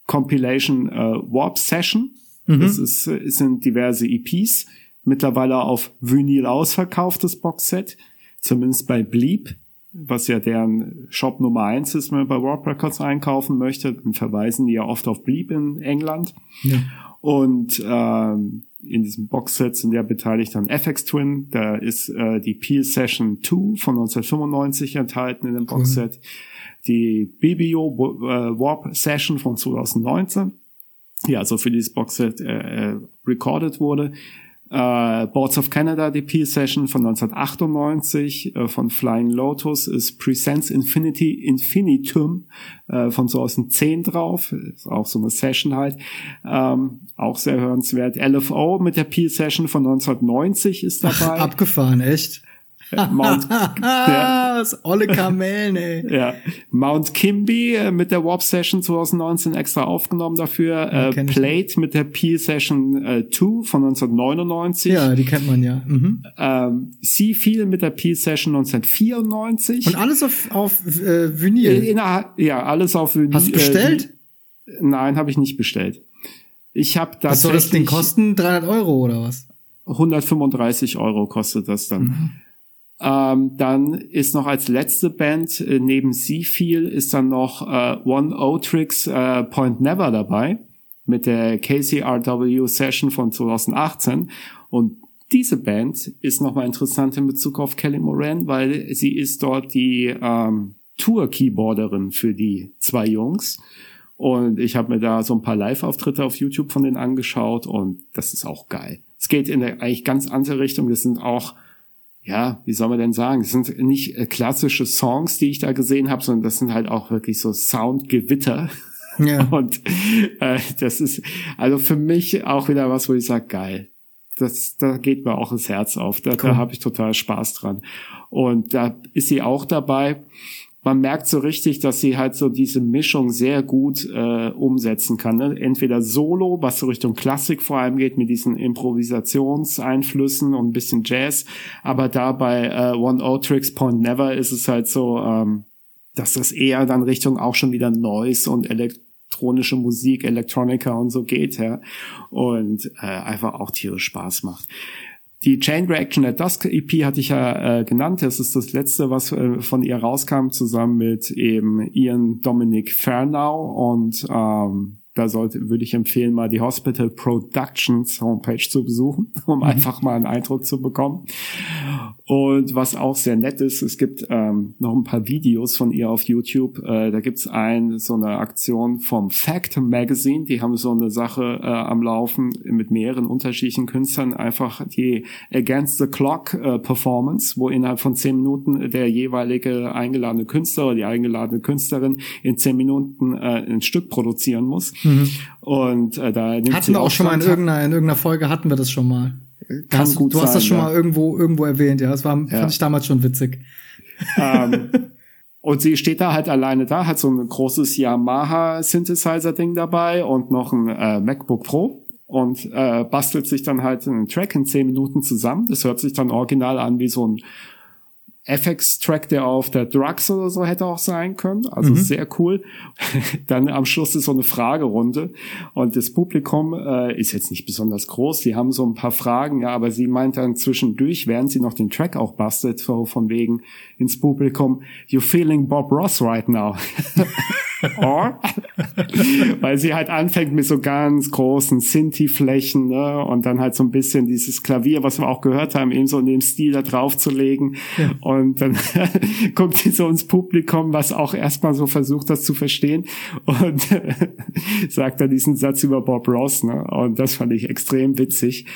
Compilation äh, Warp Session. Das ist, es sind diverse EPs. Mittlerweile auf Vinyl ausverkauftes Boxset. Zumindest bei Bleep, was ja deren Shop Nummer eins ist, wenn man bei Warp Records einkaufen möchte. Dann verweisen die ja oft auf Bleep in England. Ja. Und ähm, in diesem Boxset sind ja beteiligt dann FX Twin, da ist äh, die Peel Session 2 von 1995 enthalten in dem Boxset, die BBO äh, Warp Session von 2019, die also für dieses Boxset äh, äh, recorded wurde. Äh, Boards of Canada, die Peel Session von 1998 äh, von Flying Lotus ist Presents Infinity Infinitum äh, von 2010 drauf. Ist auch so eine Session halt. Ähm, auch sehr hörenswert. LFO mit der Peel Session von 1990 ist dabei. [laughs] Abgefahren, echt. Mount, [laughs] der, Ah, das olle Kamellen, ey. [laughs] ja, Mount Kimby äh, mit der Warp Session 2019 extra aufgenommen dafür. Äh, kenn ich Plate mit der Peel Session äh, 2 von 1999. Ja, die kennt man ja. Mhm. Ähm, Sea Feel mit der Peel Session 1994. Und alles auf, auf äh, Vinyl. Innerhalb, ja, alles auf Vinyl. Hast du bestellt? Äh, nein, habe ich nicht bestellt. Ich habe Was soll das tatsächlich kosten? 300 Euro oder was? 135 Euro kostet das dann. Ähm, dann ist noch als letzte Band äh, neben Seafeel ist dann noch äh, One O-Tricks äh, Point Never dabei mit der KCRW Session von 2018 und diese Band ist nochmal interessant in Bezug auf Kelly Moran, weil sie ist dort die ähm, Tour-Keyboarderin für die zwei Jungs. Und ich habe mir da so ein paar Live-Auftritte auf YouTube von denen angeschaut und das ist auch geil. Es geht in eine eigentlich ganz andere Richtung. Das sind auch, ja, wie soll man denn sagen, das sind nicht äh, klassische Songs, die ich da gesehen habe, sondern das sind halt auch wirklich so Soundgewitter. Ja. [laughs] Und äh, das ist also für mich auch wieder was, wo ich sage, geil. Das, da geht mir auch das Herz auf. Da, cool. da habe ich total Spaß dran. Und da ist sie auch dabei man merkt so richtig, dass sie halt so diese Mischung sehr gut äh, umsetzen kann. Ne? Entweder Solo, was so Richtung Klassik vor allem geht, mit diesen Improvisationseinflüssen und ein bisschen Jazz, aber da bei äh, One O Tricks Point Never ist es halt so, ähm, dass das eher dann Richtung auch schon wieder Noise und elektronische Musik, Electronica und so geht, ja. Und äh, einfach auch tierisch Spaß macht. Die Chain Reaction at Dusk EP hatte ich ja äh, genannt. Das ist das letzte, was äh, von ihr rauskam, zusammen mit eben Ian Dominic Fernau und ähm, da sollte, würde ich empfehlen, mal die Hospital Productions Homepage zu besuchen, [laughs] um mhm. einfach mal einen Eindruck zu bekommen. Und was auch sehr nett ist, es gibt ähm, noch ein paar Videos von ihr auf YouTube. Äh, da gibt's ein so eine Aktion vom Fact Magazine. Die haben so eine Sache äh, am Laufen mit mehreren unterschiedlichen Künstlern. Einfach die Against the Clock äh, Performance, wo innerhalb von zehn Minuten der jeweilige eingeladene Künstler oder die eingeladene Künstlerin in zehn Minuten äh, ein Stück produzieren muss. Mhm. Und äh, da nimmt hatten wir auch schon mal in irgendeiner, in irgendeiner Folge hatten wir das schon mal. Kann hast, gut du sein, hast das schon ja. mal irgendwo irgendwo erwähnt, ja. Das war ja. fand ich damals schon witzig. Ähm, [laughs] und sie steht da halt alleine da, hat so ein großes Yamaha Synthesizer Ding dabei und noch ein äh, MacBook Pro und äh, bastelt sich dann halt einen Track in zehn Minuten zusammen. Das hört sich dann original an wie so ein FX-Track, der auf der Drugs oder so hätte auch sein können. Also mhm. sehr cool. [laughs] Dann am Schluss ist so eine Fragerunde und das Publikum äh, ist jetzt nicht besonders groß. Die haben so ein paar Fragen, ja, aber sie meint dann zwischendurch, während sie noch den Track auch bastelt, so von wegen ins Publikum, you're feeling Bob Ross right now. [laughs] oh. [laughs] Weil sie halt anfängt mit so ganz großen Sinti-Flächen ne? und dann halt so ein bisschen dieses Klavier, was wir auch gehört haben, eben so in dem Stil da drauf zu legen. Ja. Und dann [laughs] guckt sie so ins Publikum, was auch erstmal so versucht, das zu verstehen und [laughs] sagt dann diesen Satz über Bob Ross. Ne? Und das fand ich extrem witzig.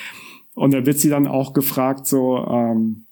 Und da wird sie dann auch gefragt, so, ähm,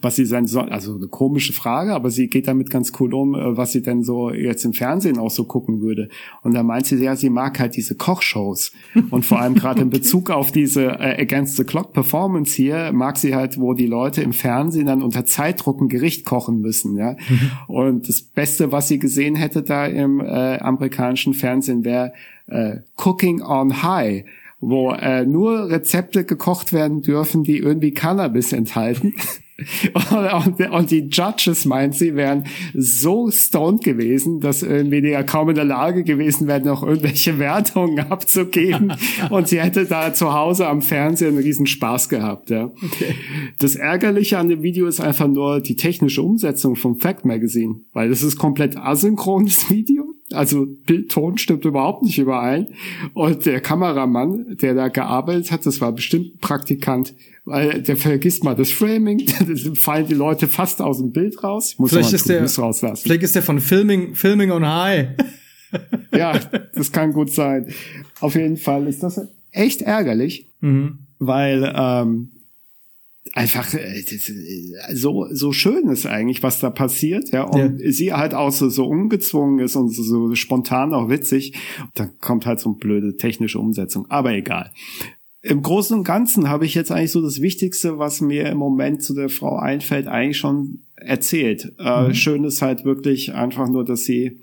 was sie sein soll, also eine komische Frage, aber sie geht damit ganz cool um, äh, was sie denn so jetzt im Fernsehen auch so gucken würde. Und da meint sie, ja, sie mag halt diese Kochshows. Und vor allem gerade in [laughs] Bezug auf diese äh, Against the Clock Performance hier, mag sie halt, wo die Leute im Fernsehen dann unter Zeitdruck ein Gericht kochen müssen, ja. Mhm. Und das Beste, was sie gesehen hätte da im äh, amerikanischen Fernsehen, wäre äh, Cooking on High wo äh, nur Rezepte gekocht werden dürfen, die irgendwie Cannabis enthalten. [laughs] [laughs] Und, und, die Judges meint sie wären so stoned gewesen, dass irgendwie die ja kaum in der Lage gewesen wären, noch irgendwelche [laughs] Wertungen abzugeben. [laughs] und sie hätte da zu Hause am Fernseher einen riesen Spaß gehabt. Ja. Okay. Das Ärgerliche an dem Video ist einfach nur die technische Umsetzung vom Fact Magazine, weil das ist komplett asynchrones Video. Also Bild, Ton stimmt überhaupt nicht überein. Und der Kameramann, der da gearbeitet hat, das war bestimmt ein Praktikant, weil der vergisst mal das Framing, [laughs] da fallen die Leute fast aus dem Bild raus. Ich muss vielleicht ist der, rauslassen. Vielleicht ist der von Filming, Filming on High. [laughs] ja, das kann gut sein. Auf jeden Fall ist das echt ärgerlich, mhm. weil ähm, einfach äh, so so schön ist eigentlich, was da passiert, ja, und ja. sie halt auch so, so ungezwungen ist und so, so spontan auch witzig. Dann kommt halt so eine blöde technische Umsetzung, aber egal im Großen und Ganzen habe ich jetzt eigentlich so das Wichtigste, was mir im Moment zu der Frau einfällt, eigentlich schon erzählt. Äh, mhm. schön ist halt wirklich einfach nur, dass sie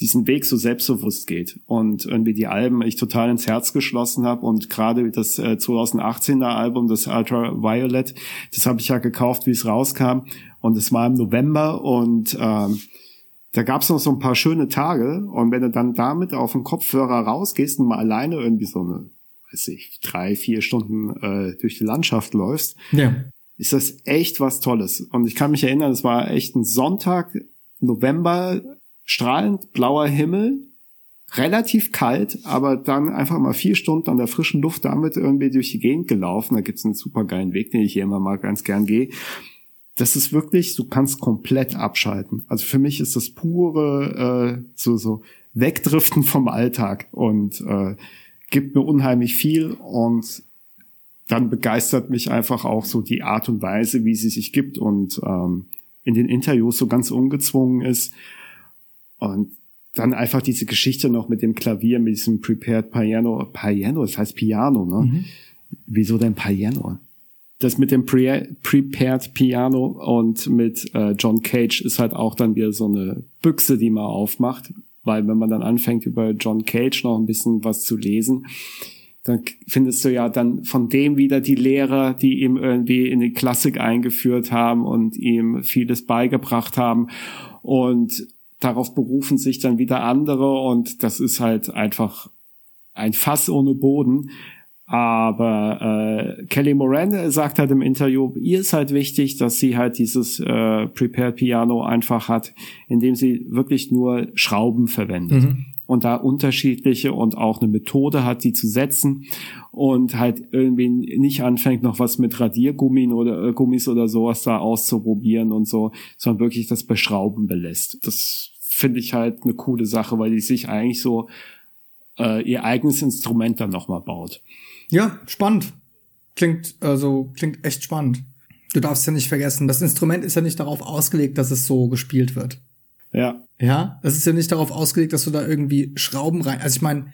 diesen Weg so selbstbewusst geht und irgendwie die Alben ich total ins Herz geschlossen habe und gerade das äh, 2018er Album, das Ultraviolet, das habe ich ja gekauft, wie es rauskam und es war im November und ähm, da gab es noch so ein paar schöne Tage und wenn du dann damit auf den Kopfhörer rausgehst und mal alleine irgendwie so eine weiß ich, drei, vier Stunden äh, durch die Landschaft läufst, ja. ist das echt was Tolles. Und ich kann mich erinnern, es war echt ein Sonntag, November, strahlend blauer Himmel, relativ kalt, aber dann einfach mal vier Stunden an der frischen Luft damit irgendwie durch die Gegend gelaufen. Da gibt's einen super geilen Weg, den ich hier immer mal ganz gern gehe. Das ist wirklich, du kannst komplett abschalten. Also für mich ist das pure äh, so so Wegdriften vom Alltag und äh, gibt mir unheimlich viel und dann begeistert mich einfach auch so die Art und Weise, wie sie sich gibt und ähm, in den Interviews so ganz ungezwungen ist. Und dann einfach diese Geschichte noch mit dem Klavier, mit diesem Prepared Piano. Piano, das heißt Piano, ne? Mhm. Wieso denn Piano? Das mit dem Pre Prepared Piano und mit äh, John Cage ist halt auch dann wieder so eine Büchse, die man aufmacht. Weil wenn man dann anfängt, über John Cage noch ein bisschen was zu lesen, dann findest du ja dann von dem wieder die Lehrer, die ihm irgendwie in die Klassik eingeführt haben und ihm vieles beigebracht haben. Und darauf berufen sich dann wieder andere und das ist halt einfach ein Fass ohne Boden. Aber äh, Kelly Moran sagt halt im Interview, ihr ist halt wichtig, dass sie halt dieses äh, Prepared Piano einfach hat, indem sie wirklich nur Schrauben verwendet. Mhm und da unterschiedliche und auch eine Methode hat, die zu setzen und halt irgendwie nicht anfängt, noch was mit Radiergummin oder äh, Gummis oder sowas da auszuprobieren und so, sondern wirklich das Beschrauben belässt. Das finde ich halt eine coole Sache, weil die sich eigentlich so äh, ihr eigenes Instrument dann nochmal baut. Ja, spannend. Klingt, also, klingt echt spannend. Du darfst ja nicht vergessen, das Instrument ist ja nicht darauf ausgelegt, dass es so gespielt wird. Ja. Ja, es ist ja nicht darauf ausgelegt, dass du da irgendwie Schrauben rein. Also ich meine,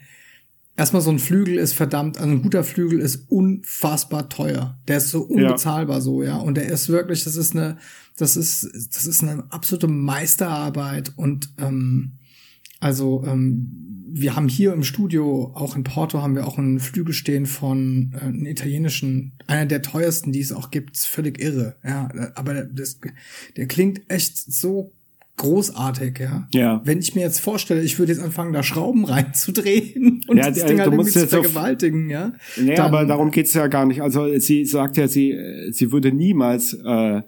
erstmal so ein Flügel ist verdammt, also ein guter Flügel ist unfassbar teuer. Der ist so unbezahlbar ja. so, ja. Und der ist wirklich, das ist eine, das ist, das ist eine absolute Meisterarbeit und ähm, also ähm, wir haben hier im Studio, auch in Porto, haben wir auch einen Flügel stehen von äh, einem italienischen, einer der teuersten, die es auch gibt, völlig irre. Ja, aber das, der klingt echt so großartig, ja. Ja. Wenn ich mir jetzt vorstelle, ich würde jetzt anfangen, da Schrauben [laughs] reinzudrehen und ja, das Ding halt irgendwie zu vergewaltigen, ja. Nee, Dann, aber darum geht's ja gar nicht. Also sie sagt ja, sie, sie würde niemals äh,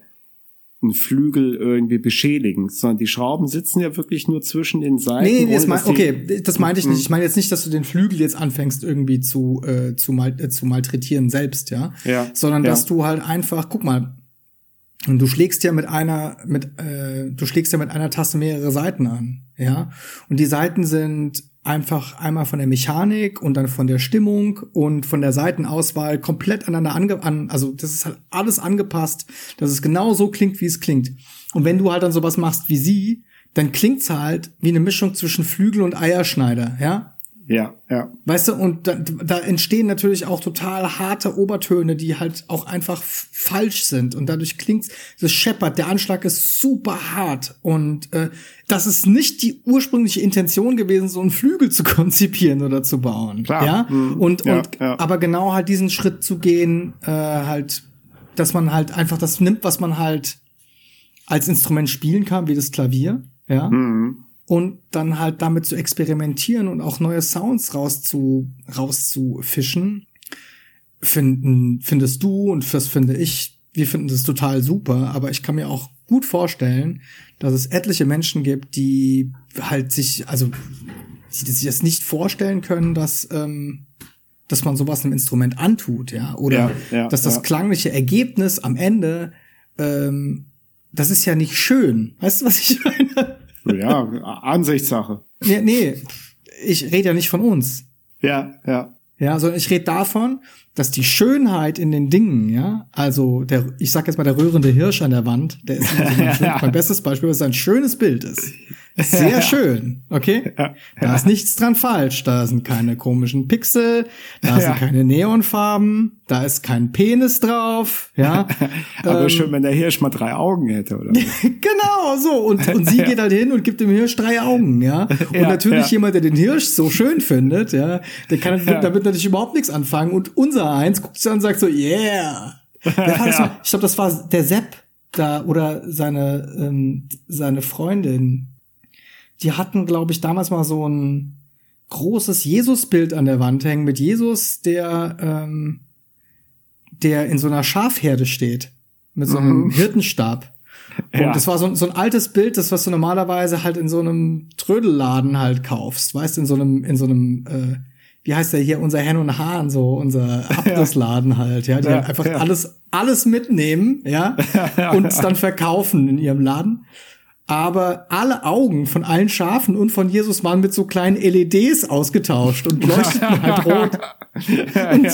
einen Flügel irgendwie beschädigen, sondern die Schrauben sitzen ja wirklich nur zwischen den Seiten. Nee, das mein, okay, das meinte ich nicht. Ich meine jetzt nicht, dass du den Flügel jetzt anfängst irgendwie zu äh, zu, mal, äh, zu malträtieren selbst, ja, ja sondern ja. dass du halt einfach, guck mal, und du schlägst ja mit einer mit äh, du schlägst ja mit einer Taste mehrere Seiten an, ja, und die Seiten sind einfach einmal von der Mechanik und dann von der Stimmung und von der Seitenauswahl komplett aneinander ange an, also das ist halt alles angepasst, dass es genau so klingt, wie es klingt. Und wenn du halt dann sowas machst wie sie, dann klingt's halt wie eine Mischung zwischen Flügel und Eierschneider, ja? Ja, ja. Weißt du, und da, da entstehen natürlich auch total harte Obertöne, die halt auch einfach falsch sind. Und dadurch klingt's, das scheppert, der Anschlag ist super hart. Und äh, das ist nicht die ursprüngliche Intention gewesen, so einen Flügel zu [laughs] konzipieren oder zu bauen. Klar. Ja. Mhm. Und, ja, und ja. aber genau halt diesen Schritt zu gehen, äh, halt, dass man halt einfach das nimmt, was man halt als Instrument spielen kann, wie das Klavier. Ja. Mhm und dann halt damit zu experimentieren und auch neue Sounds rauszu, rauszufischen, finden, findest du und das finde ich, wir finden das total super, aber ich kann mir auch gut vorstellen, dass es etliche Menschen gibt, die halt sich, also die sich das nicht vorstellen können, dass ähm, dass man sowas einem Instrument antut, ja, oder ja, ja, dass das ja. klangliche Ergebnis am Ende, ähm, das ist ja nicht schön. Weißt du, was ich [laughs] meine? Ja, Ansichtssache. Nee, nee, ich rede ja nicht von uns. Ja, ja. Ja, sondern ich rede davon, dass die Schönheit in den Dingen, ja, also der, ich sag jetzt mal der rührende Hirsch an der Wand, der ist [laughs] mein bestes Beispiel, weil es ein schönes Bild ist. Sehr ja. schön, okay? Ja. Da ist nichts dran falsch. Da sind keine komischen Pixel, da sind Ja. keine Neonfarben, da ist kein Penis drauf, ja. [laughs] Aber Ähm, schön, wenn der Hirsch mal drei Augen hätte, oder? [laughs] genau, so. Und, und sie [laughs] geht halt hin und gibt dem Hirsch drei Augen, ja. Und natürlich jemand, der den Hirsch so schön findet, ja, der kann damit natürlich überhaupt nichts anfangen. Und unser Eins guckt sich an und sagt so, yeah. Ich glaube, das war der Sepp da oder seine, ähm, seine Freundin. Die hatten, glaube ich, damals mal so ein großes Jesusbild an der Wand hängen mit Jesus, der, ähm, der in so einer Schafherde steht. Mit so einem Mhm. Hirtenstab. Und ja. das war so, so ein altes Bild, das was du normalerweise halt in so einem Trödelladen halt kaufst, weißt in so einem in so einem äh, wie heißt der hier unser Hen und Hahn so unser [laughs] Abrissladen ja. halt, ja, die ja, halt einfach ja. alles alles mitnehmen, ja, [laughs] und es dann verkaufen in ihrem Laden. Aber alle Augen von allen Schafen und von Jesus waren mit so kleinen LEDs ausgetauscht und leuchteten [laughs] halt rot. Und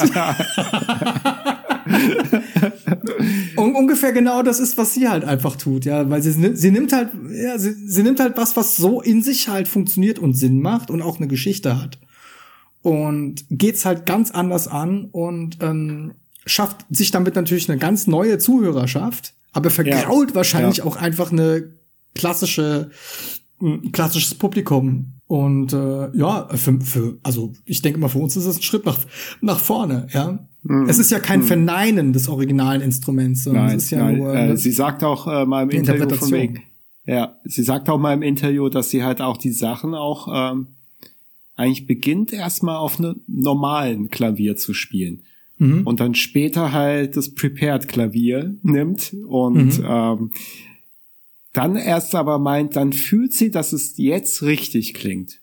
[laughs] Un ungefähr genau das ist, was sie halt einfach tut, ja, weil sie, sie nimmt halt, ja, sie, sie nimmt halt was, was so in sich halt funktioniert und Sinn macht und auch eine Geschichte hat. Und geht's halt ganz anders an und ähm, schafft sich damit natürlich eine ganz neue Zuhörerschaft, aber vergrault ja. wahrscheinlich ja. auch einfach eine klassische, klassisches Publikum. Und äh, ja, für, für, also ich denke mal, für uns ist es ein Schritt nach, nach vorne, ja. Mhm. Es ist ja kein mhm. Verneinen des originalen Instruments, sondern nein, es ist ja nein. nur. Äh, sie sagt auch äh, mal im Interview von wegen, ja, sie sagt auch mal im Interview, dass sie halt auch die Sachen auch ähm, eigentlich beginnt erstmal auf einem normalen Klavier zu spielen. Mhm. Und dann später halt das Prepared Klavier nimmt und mhm. ähm, dann erst aber meint, dann fühlt sie, dass es jetzt richtig klingt.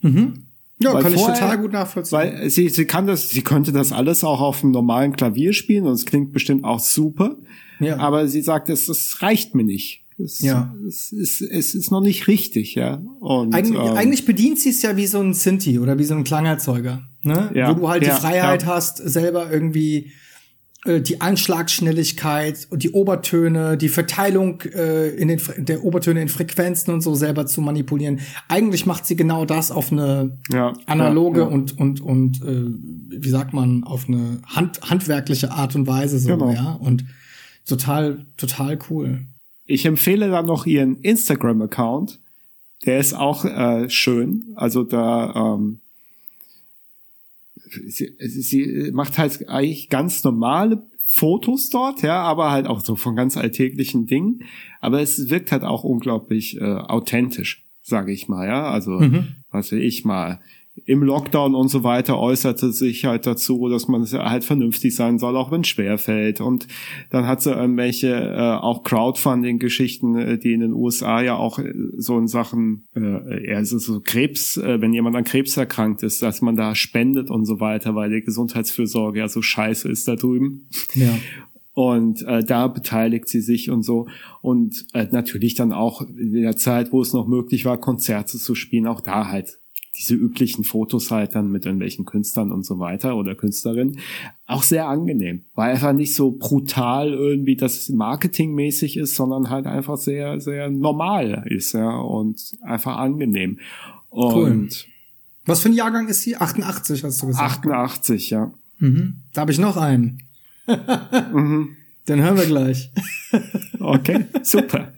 Mhm. Ja, weil kann vorher, ich total gut nachvollziehen. Weil sie, sie kann das, sie könnte das alles auch auf einem normalen Klavier spielen und es klingt bestimmt auch super. Ja. Aber sie sagt, es, es reicht mir nicht. Es, ja. es, ist, es ist noch nicht richtig, ja. Und, Eig ähm, eigentlich bedient sie es ja wie so ein Sinti oder wie so ein Klangerzeuger, ne? Ja, Wo du halt ja, die Freiheit ja. hast, selber irgendwie äh, die Anschlagsschnelligkeit und die Obertöne, die Verteilung äh, in den der Obertöne in Frequenzen und so selber zu manipulieren. Eigentlich macht sie genau das auf eine ja, analoge ja, ja. und und und äh, wie sagt man auf eine hand, handwerkliche Art und Weise so, genau. ja und total total cool. Ich empfehle dann noch ihren Instagram Account. Der ist auch äh, schön. Also da ähm, sie, sie macht halt eigentlich ganz normale Fotos dort, ja, aber halt auch so von ganz alltäglichen Dingen. Aber es wirkt halt auch unglaublich äh, authentisch, sage ich mal, ja. Also, mhm. was weiß ich mal, im Lockdown und so weiter äußerte sich halt dazu, dass man halt vernünftig sein soll, auch wenn es schwer fällt. Und dann hat sie irgendwelche äh, auch Crowdfunding-Geschichten, äh, die in den USA ja auch äh, so in Sachen, äh, ja, es ist so Krebs, äh, wenn jemand an Krebs erkrankt ist, dass man da spendet und so weiter, weil die Gesundheitsfürsorge ja so scheiße ist da drüben. Ja. Und äh, da beteiligt sie sich und so. Und äh, natürlich dann auch in der Zeit, wo es noch möglich war, Konzerte zu spielen, auch da halt diese üblichen Fotos halt dann mit irgendwelchen Künstlern und so weiter oder Künstlerinnen auch sehr angenehm, weil einfach nicht so brutal irgendwie das marketingmäßig ist, sondern halt einfach sehr, sehr normal ist, ja, und einfach angenehm. Und cool. Was für ein Jahrgang ist sie? 88, hast du gesagt. 88, ja. Mhm. Da habe ich noch einen. [laughs] mhm. Den hören wir gleich. okay, super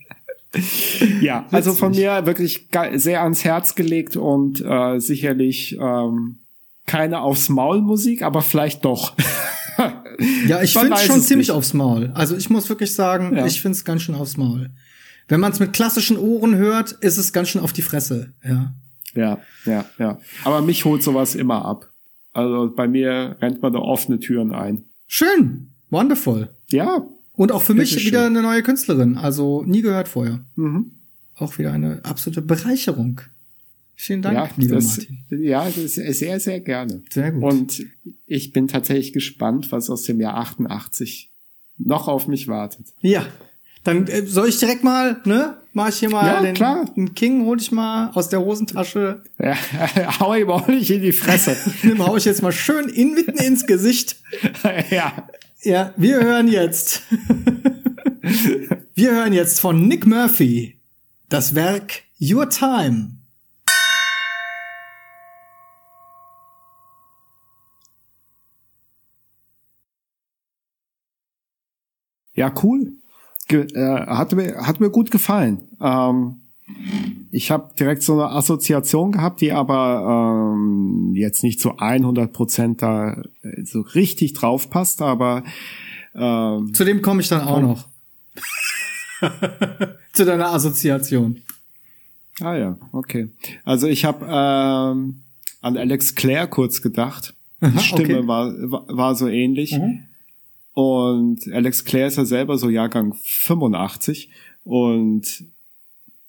ja, [laughs] also von mir wirklich sehr ans Herz gelegt und äh, sicherlich ähm, keine aufs Maul Musik, aber vielleicht doch. [laughs] ja, ich finde es schon ziemlich nicht. aufs Maul. Also ich muss wirklich sagen, ja. ich finde es ganz schön aufs Maul. Wenn man es mit klassischen Ohren hört, ist es ganz schön auf die Fresse, ja. Ja, ja, ja. Aber mich holt sowas immer ab. Also bei mir rennt man da offene Türen ein. Schön, wonderful. Ja, und auch für mich wieder eine neue Künstlerin. Also nie gehört vorher. Mhm. Auch wieder eine absolute Bereicherung. Vielen Dank, ja, lieber das, Martin. Ja, sehr, sehr gerne. Sehr gut. Und ich bin tatsächlich gespannt, was aus dem Jahr 88 noch auf mich wartet. Ja. Dann äh, soll ich direkt mal, ne? Mach ich hier mal ja, den, klar. den King, hol ich mal aus der Hosentasche. Ja, [laughs] hau ihm auch nicht in die Fresse. [laughs] Nimm hau ich jetzt mal schön in, mitten ins Gesicht. [laughs] ja. Ja, wir hören jetzt. [laughs] wir hören jetzt von Nick Murphy das Werk Your Time. Ja, cool. Ge äh, hat, mir, hat mir gut gefallen. Ähm, ich habe direkt so eine Assoziation gehabt, die aber ähm, jetzt nicht zu 100 Prozent da äh, so richtig drauf passt, aber ähm, zu dem komme ich dann auch noch. zu deiner Assoziation. Ah ja, okay. Also ich habe ähm, an Alex Clare kurz gedacht. Die Stimme okay. war, war, war so ähnlich. Mhm. Und Alex Clare ist ja selber so Jahrgang 85 und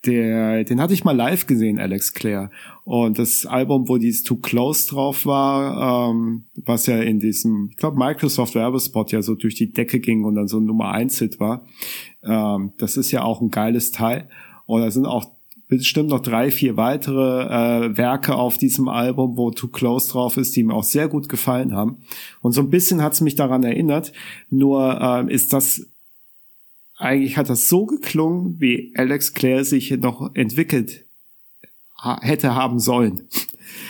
der, den hatte ich mal live gesehen, Alex Clare. Und das Album, wo dieses Too Close drauf war, ähm, was ja in diesem, ich glaube, Microsoft Werbespot ja so durch die Decke ging und dann so ein Nummer 1 Hit war. Ähm, das ist ja auch ein geiles Teil. Und da sind auch bestimmt noch drei, vier weitere äh, Werke auf diesem Album, wo Too Close drauf ist, die mir auch sehr gut gefallen haben. Und so ein bisschen hat es mich daran erinnert. Nur äh, ist das eigentlich hat das so geklungen, wie Alex Clare sich noch entwickelt ha hätte haben sollen.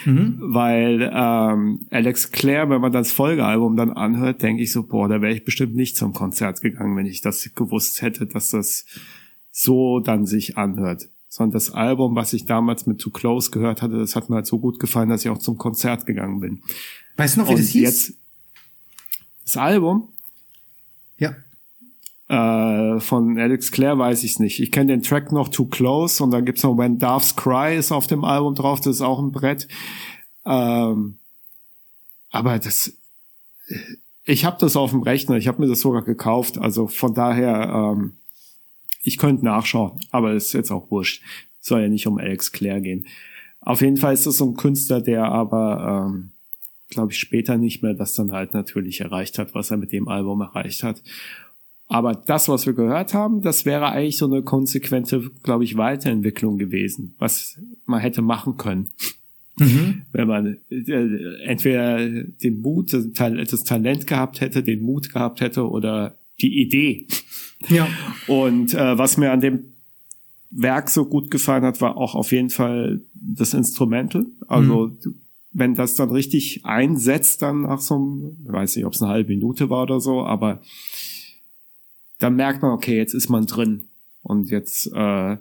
Mhm. Weil ähm, Alex Clare, wenn man das Folgealbum dann anhört, denke ich so, boah, da wäre ich bestimmt nicht zum Konzert gegangen, wenn ich das gewusst hätte, dass das so dann sich anhört sondern das Album, was ich damals mit Too Close gehört hatte, das hat mir halt so gut gefallen, dass ich auch zum Konzert gegangen bin. Weißt du noch, wie und das hieß? Jetzt, das Album? Äh, von Alex Clare weiß ich nicht. Ich kenne den Track noch Too Close und dann gibt's noch When Doves Cry ist auf dem Album drauf, das ist auch ein Brett. Ähm, aber das, ich habe das auf dem Rechner, ich habe mir das sogar gekauft, also von daher ähm, ich könnte nachschauen, aber ist jetzt auch wurscht. Soll ja nicht um Alex Clare gehen. Auf jeden Fall ist das so ein Künstler, der aber, ähm, glaube ich, später nicht mehr das dann halt natürlich erreicht hat, was er mit dem Album erreicht hat. Aber das, was wir gehört haben, das wäre eigentlich so eine konsequente, glaube ich, Weiterentwicklung gewesen, was man hätte machen können. Mhm. Wenn man äh, entweder den Mut, das Talent gehabt hätte, den Mut gehabt hätte oder die Idee. Ja. Und äh, was mir an dem Werk so gut gefallen hat, war auch auf jeden Fall das Instrumental. Also mhm. wenn das dann richtig einsetzt, dann nach so einem, ich weiß nicht, ob es eine halbe Minute war oder so, aber dann merkt man, okay, jetzt ist man drin und jetzt äh,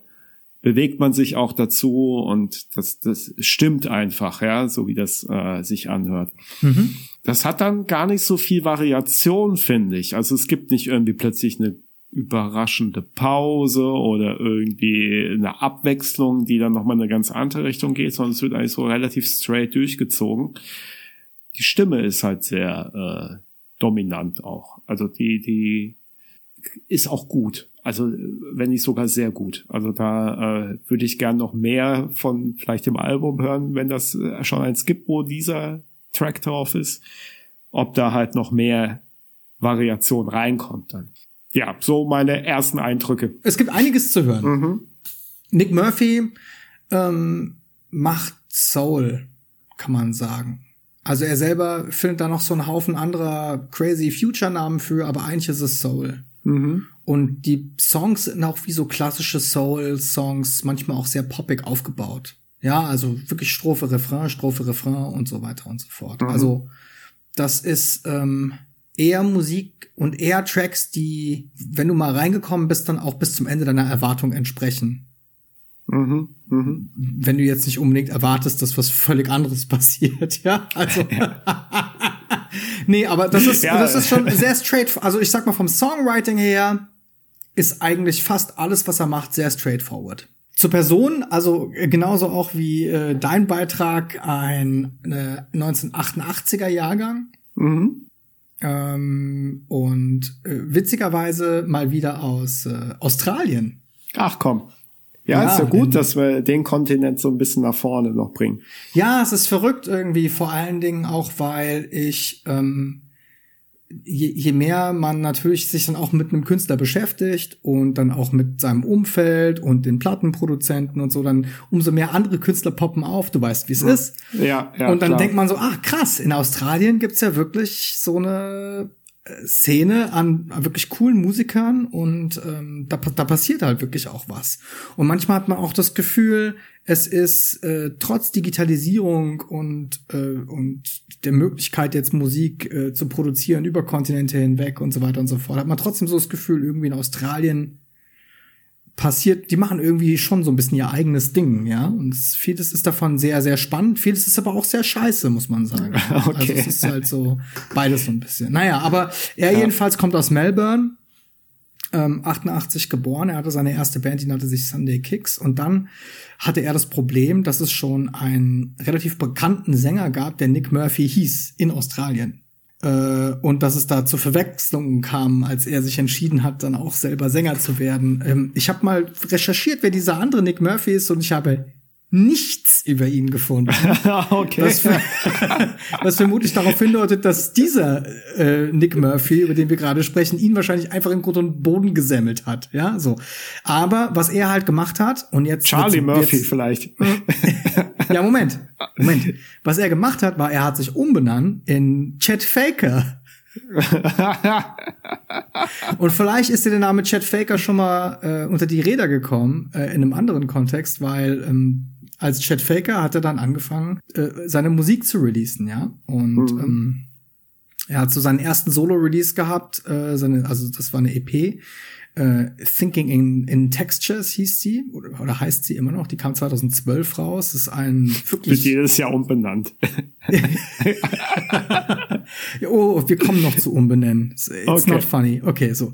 bewegt man sich auch dazu und das, das stimmt einfach, ja, so wie das äh, sich anhört. Mhm. Das hat dann gar nicht so viel Variation, finde ich. Also es gibt nicht irgendwie plötzlich eine überraschende Pause oder irgendwie eine Abwechslung, die dann nochmal in eine ganz andere Richtung geht, sondern es wird eigentlich so relativ straight durchgezogen. Die Stimme ist halt sehr äh, dominant auch. Also die, die ist auch gut. Also wenn nicht sogar sehr gut. Also da äh, würde ich gern noch mehr von vielleicht dem Album hören, wenn das äh, schon eins gibt, wo dieser Track drauf ist. Ob da halt noch mehr Variation reinkommt dann ja, so meine ersten Eindrücke. Es gibt einiges zu hören. Mhm. Nick Murphy ähm, macht Soul, kann man sagen. Also er selber findet da noch so einen Haufen anderer crazy Future-Namen für, aber eigentlich ist es Soul. Mhm. Und die Songs sind auch wie so klassische Soul-Songs, manchmal auch sehr poppig aufgebaut. Ja, also wirklich Strophe, Refrain, Strophe, Refrain und so weiter und so fort. Mhm. Also das ist ähm, eher Musik und eher Tracks, die, wenn du mal reingekommen bist, dann auch bis zum Ende deiner Erwartung entsprechen. Mhm, mh. Wenn du jetzt nicht unbedingt erwartest, dass was völlig anderes [laughs] passiert, ja. Also [laughs] nee, aber das ist, ja. das ist schon sehr straight. Also ich sag mal, vom Songwriting her ist eigentlich fast alles, was er macht, sehr straightforward. Zur Person, also genauso auch wie äh, dein Beitrag, ein äh, 1988er Jahrgang. Mhm. Ähm, und äh, witzigerweise mal wieder aus äh, Australien. Ach komm. Ja, ja, ist ja gut, dass wir den Kontinent so ein bisschen nach vorne noch bringen. Ja, es ist verrückt irgendwie, vor allen Dingen auch, weil ich ähm, je, je mehr man natürlich sich dann auch mit einem Künstler beschäftigt und dann auch mit seinem Umfeld und den Plattenproduzenten und so, dann umso mehr andere Künstler poppen auf, du weißt, wie es ja. ist. Ja, ja. Und dann klar. denkt man so, ach krass, in Australien gibt's ja wirklich so eine Szene an wirklich coolen Musikern und ähm, da, da passiert halt wirklich auch was. Und manchmal hat man auch das Gefühl, es ist äh, trotz Digitalisierung und, äh, und der Möglichkeit, jetzt Musik äh, zu produzieren über Kontinente hinweg und so weiter und so fort, hat man trotzdem so das Gefühl, irgendwie in Australien passiert, die machen irgendwie schon so ein bisschen ihr eigenes Ding, ja. Und vieles ist davon sehr, sehr spannend, vieles ist aber auch sehr scheiße, muss man sagen. Okay. [laughs] Also es ist halt so beides so ein bisschen. Naja, aber er ja. jedenfalls kommt aus Melbourne, ähm, 88 geboren. Er hatte seine erste Band, die nannte sich Sunday Kicks. Und dann hatte er das Problem, dass es schon einen relativ bekannten Sänger gab, der Nick Murphy hieß in Australien. Äh, und dass es da zu Verwechslungen kam, als er sich entschieden hat, dann auch selber Sänger zu werden. Ähm, ich habe mal recherchiert, wer dieser andere Nick Murphy ist und ich habe nichts über ihn gefunden. [laughs] okay. Was, was, vermutlich darauf hindeutet, dass dieser äh, Nick Murphy, über den wir gerade sprechen, ihn wahrscheinlich einfach in Grund und Boden gesemmelt hat. Ja, so. Aber was er halt gemacht hat und jetzt Charlie Murphy jetzt, vielleicht. [laughs] ja, Moment, Moment. Was er gemacht hat, war, er hat sich umbenannt in Chet Faker. [laughs] und vielleicht ist dir der Name Chad Faker schon mal äh, unter die Räder gekommen, äh, in einem anderen Kontext, weil ähm, als Chad Faker hat er dann angefangen, äh, seine Musik zu releasen, ja. Und mhm. ähm, er hat so seinen ersten Solo-Release gehabt, äh, seine, also das war eine EP. Äh, Thinking in, in Textures hieß sie, oder, oder heißt sie immer noch, die kam 2012 raus. Das ist ein [laughs] wirklich. Wird jedes Jahr umbenannt. [laughs] oh, wir kommen noch zu umbenennen. It's okay. not funny. Okay, so.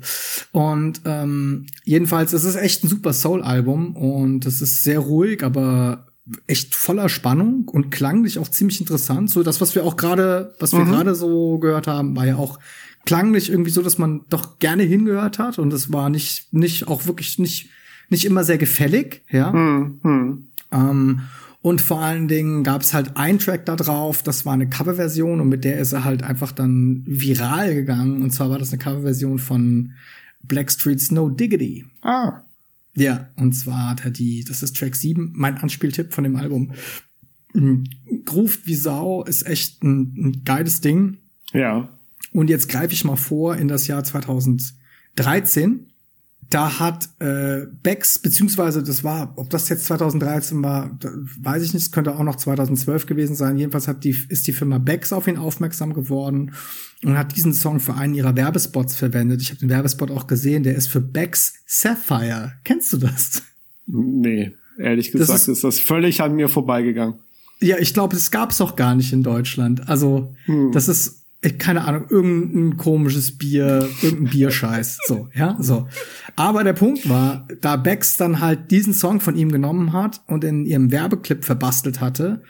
Und ähm, jedenfalls, es ist echt ein super Soul-Album und es ist sehr ruhig, aber echt voller Spannung und klanglich auch ziemlich interessant. So das, was wir auch gerade, was wir mhm. gerade so gehört haben, war ja auch klanglich irgendwie so, dass man doch gerne hingehört hat und es war nicht, nicht auch wirklich nicht, nicht immer sehr gefällig, ja. Mhm. mhm. Ähm, und vor allen Dingen gab es halt ein Track da drauf, das war eine Coverversion und mit der ist er halt einfach dann viral gegangen. Und zwar war das eine Coverversion von Blackstreet's No Diggity. Ah. Ja, und zwar hat er die, das ist Track 7, mein Anspieltipp von dem Album. Mm, Groovt wie Sau ist echt ein, ein geiles Ding. Ja. Und jetzt greife ich mal vor in das Jahr 2013 da hat äh, Bex, beziehungsweise das war, ob das jetzt 2013 war, weiß ich nicht, es könnte auch noch 2012 gewesen sein. Jedenfalls hat die, ist die Firma Bex auf ihn aufmerksam geworden und hat diesen Song für einen ihrer Werbespots verwendet. Ich habe den Werbespot auch gesehen, der ist für Bex Sapphire. Kennst du das? Nee, ehrlich gesagt das ist, ist das völlig an mir vorbeigegangen. Ja, ich glaube, das gab es auch gar nicht in Deutschland. Also, hm. das ist keine Ahnung, irgendein komisches Bier, irgendein Bierscheiß, [laughs] so, ja, so. Aber der Punkt war, da Bex dann halt diesen Song von ihm genommen hat und in ihrem Werbeclip verbastelt hatte,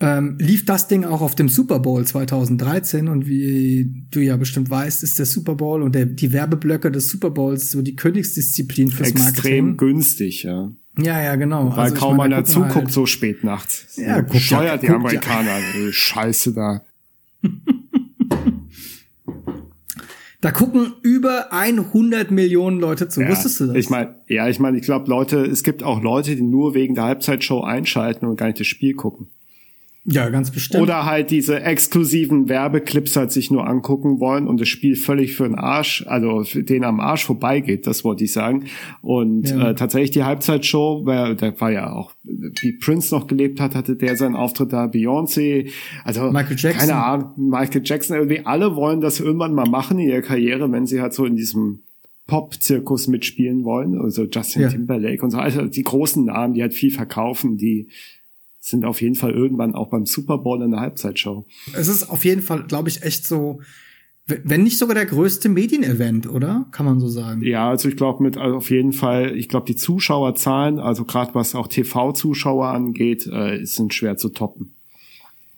ähm, lief das Ding auch auf dem Super Bowl 2013 und wie du ja bestimmt weißt, ist der Super Bowl und der, die Werbeblöcke des Super Bowls so die Königsdisziplin fürs Extrem Marketing. Extrem günstig, ja. Ja, ja, genau. Weil also, kaum einer zuguckt halt, so spät nachts. Ja, guckt Steuert ja, die Amerikaner, ja. Scheiße da. [laughs] Da gucken über 100 Millionen Leute zu. Ja, Wusstest du das? Ich meine, ja, ich meine, ich glaube, Leute, es gibt auch Leute, die nur wegen der Halbzeitshow einschalten und gar nicht das Spiel gucken. Ja, ganz bestimmt. Oder halt diese exklusiven Werbeclips halt sich nur angucken wollen und das Spiel völlig für den Arsch, also für den am Arsch vorbeigeht, das wollte ich sagen. Und ja. äh, tatsächlich die Halbzeitshow, weil da war ja auch, wie Prince noch gelebt hat, hatte der seinen Auftritt da, Beyoncé, also Michael Jackson. keine Ahnung, Michael Jackson, irgendwie alle wollen das irgendwann mal machen in ihrer Karriere, wenn sie halt so in diesem Pop-Zirkus mitspielen wollen, also Justin ja. Timberlake und so, also die großen Namen, die halt viel verkaufen, die sind auf jeden Fall irgendwann auch beim Super Bowl in der Halbzeitshow. Es ist auf jeden Fall, glaube ich, echt so, wenn nicht sogar der größte Medienevent, oder? Kann man so sagen. Ja, also ich glaube mit also auf jeden Fall, ich glaube die Zuschauerzahlen, also gerade was auch TV-Zuschauer angeht, äh, sind schwer zu toppen.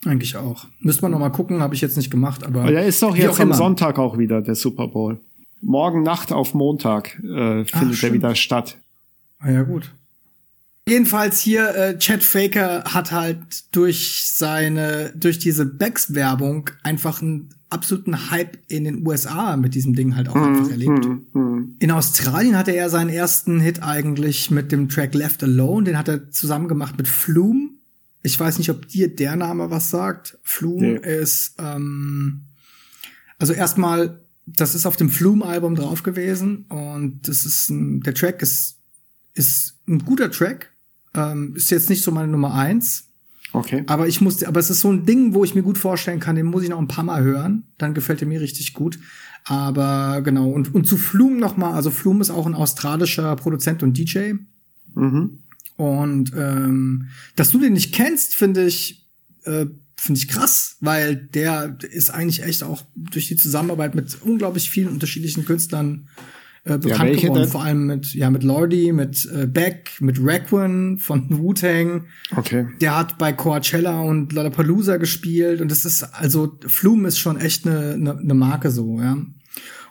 Eigentlich auch. Müsste man noch mal gucken, habe ich jetzt nicht gemacht, aber. Aber der ist doch jetzt am Sonntag auch wieder der Super Bowl. Morgen Nacht auf Montag äh, findet er wieder statt. Ah, ja gut. Jedenfalls hier, äh, Chad Faker hat halt durch seine, durch diese Becks-Werbung einfach einen absoluten Hype in den USA mit diesem Ding halt auch mhm, einfach erlebt. Mhm, mhm. In Australien hatte er seinen ersten Hit eigentlich mit dem Track Left Alone, den hat er zusammen gemacht mit Flume. Ich weiß nicht, ob dir der Name was sagt. Flume nee. ist, ähm, also erstmal, das ist auf dem Flume-Album drauf gewesen und das ist ein, der Track ist, ist ein guter Track ähm, ist jetzt nicht so meine Nummer eins. Okay. Aber ich musste, aber es ist so ein Ding, wo ich mir gut vorstellen kann, den muss ich noch ein paar Mal hören. Dann gefällt er mir richtig gut. Aber genau, und, und zu Flume noch mal, also Flume ist auch ein australischer Produzent und DJ. Mhm. Und ähm, dass du den nicht kennst, finde ich, äh, finde ich krass, weil der ist eigentlich echt auch durch die Zusammenarbeit mit unglaublich vielen unterschiedlichen Künstlern äh, bekannt welche geworden, vor allem mit, ja, mit Lordi, mit äh, Beck, mit Raekwon von [laughs] Wu-Tang. Okay. Der hat bei Coachella und Lollapalooza gespielt und das ist, also Flume ist schon echt eine, eine, eine Marke so, ja.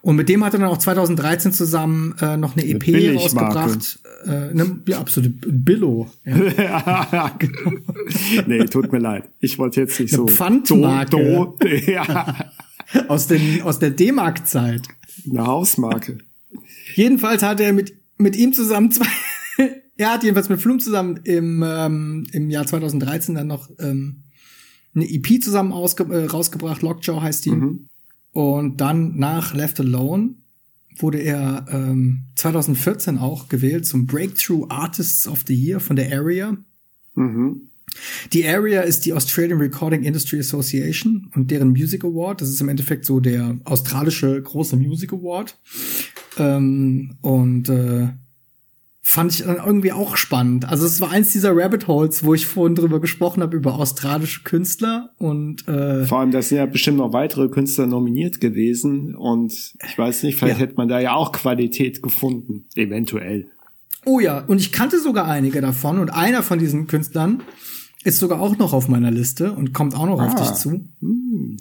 Und mit dem hat er dann auch 2013 zusammen äh, noch eine EP Billigmarke. rausgebracht. Äh, ne, ja, absolut Billo. [laughs] Ja. nee, tut mir leid. Ich wollte jetzt nicht Eine so. Pfandmarke. Do, do, ja, [laughs] aus, den, aus der D-Mark-Zeit. eine Hausmarke. Jedenfalls hat er mit, mit ihm zusammen zwei, [laughs] er hat jedenfalls mit Flum zusammen im, ähm, im Jahr 2013 dann noch ähm, eine EP zusammen ausge äh, rausgebracht, Lockjaw heißt die. Und dann nach Left Alone wurde er ähm, 2014 auch gewählt zum Breakthrough Artists of the Year von der Area. Die Area ist die Australian Recording Industry Association und deren Music Award. Das ist im Endeffekt so der australische große Music Award. Ähm, und äh, fand ich dann irgendwie auch spannend. Also es war eins dieser Rabbit Holes, wo ich vorhin drüber gesprochen habe, über australische Künstler und äh, Vor allem, da sind ja bestimmt noch weitere Künstler nominiert gewesen und ich weiß nicht, vielleicht Ja. hätte man da ja auch Qualität gefunden, eventuell. Oh ja, und ich kannte sogar einige davon und einer von diesen Künstlern ist sogar auch noch auf meiner Liste und kommt auch noch auf Ah. dich zu.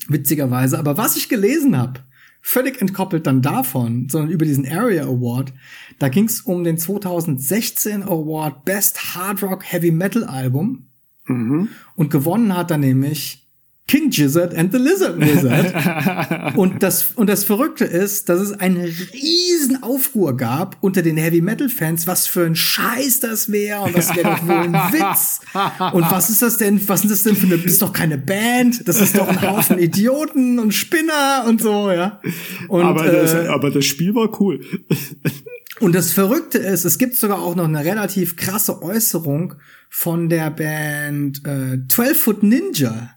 Witzigerweise. Aber was ich gelesen habe, völlig entkoppelt dann davon, sondern über diesen Area Award, da ging es um den 2016 Award Best Hard Rock Heavy Metal Album. Und gewonnen hat er nämlich King Gizzard and the Lizard Wizard. [laughs] und das, und das Verrückte ist, dass es einen riesen Aufruhr gab unter den Heavy Metal Fans, was für ein Scheiß das wäre und das wäre doch wohl ein Witz. Und was ist das denn, was ist das denn für eine, das ist doch keine Band, das ist doch ein Haufen Idioten und Spinner und so, ja. Und, aber, das, äh, aber das Spiel war cool. und das Verrückte ist, es gibt sogar auch noch eine relativ krasse Äußerung von der Band äh, 12 Foot Ninja.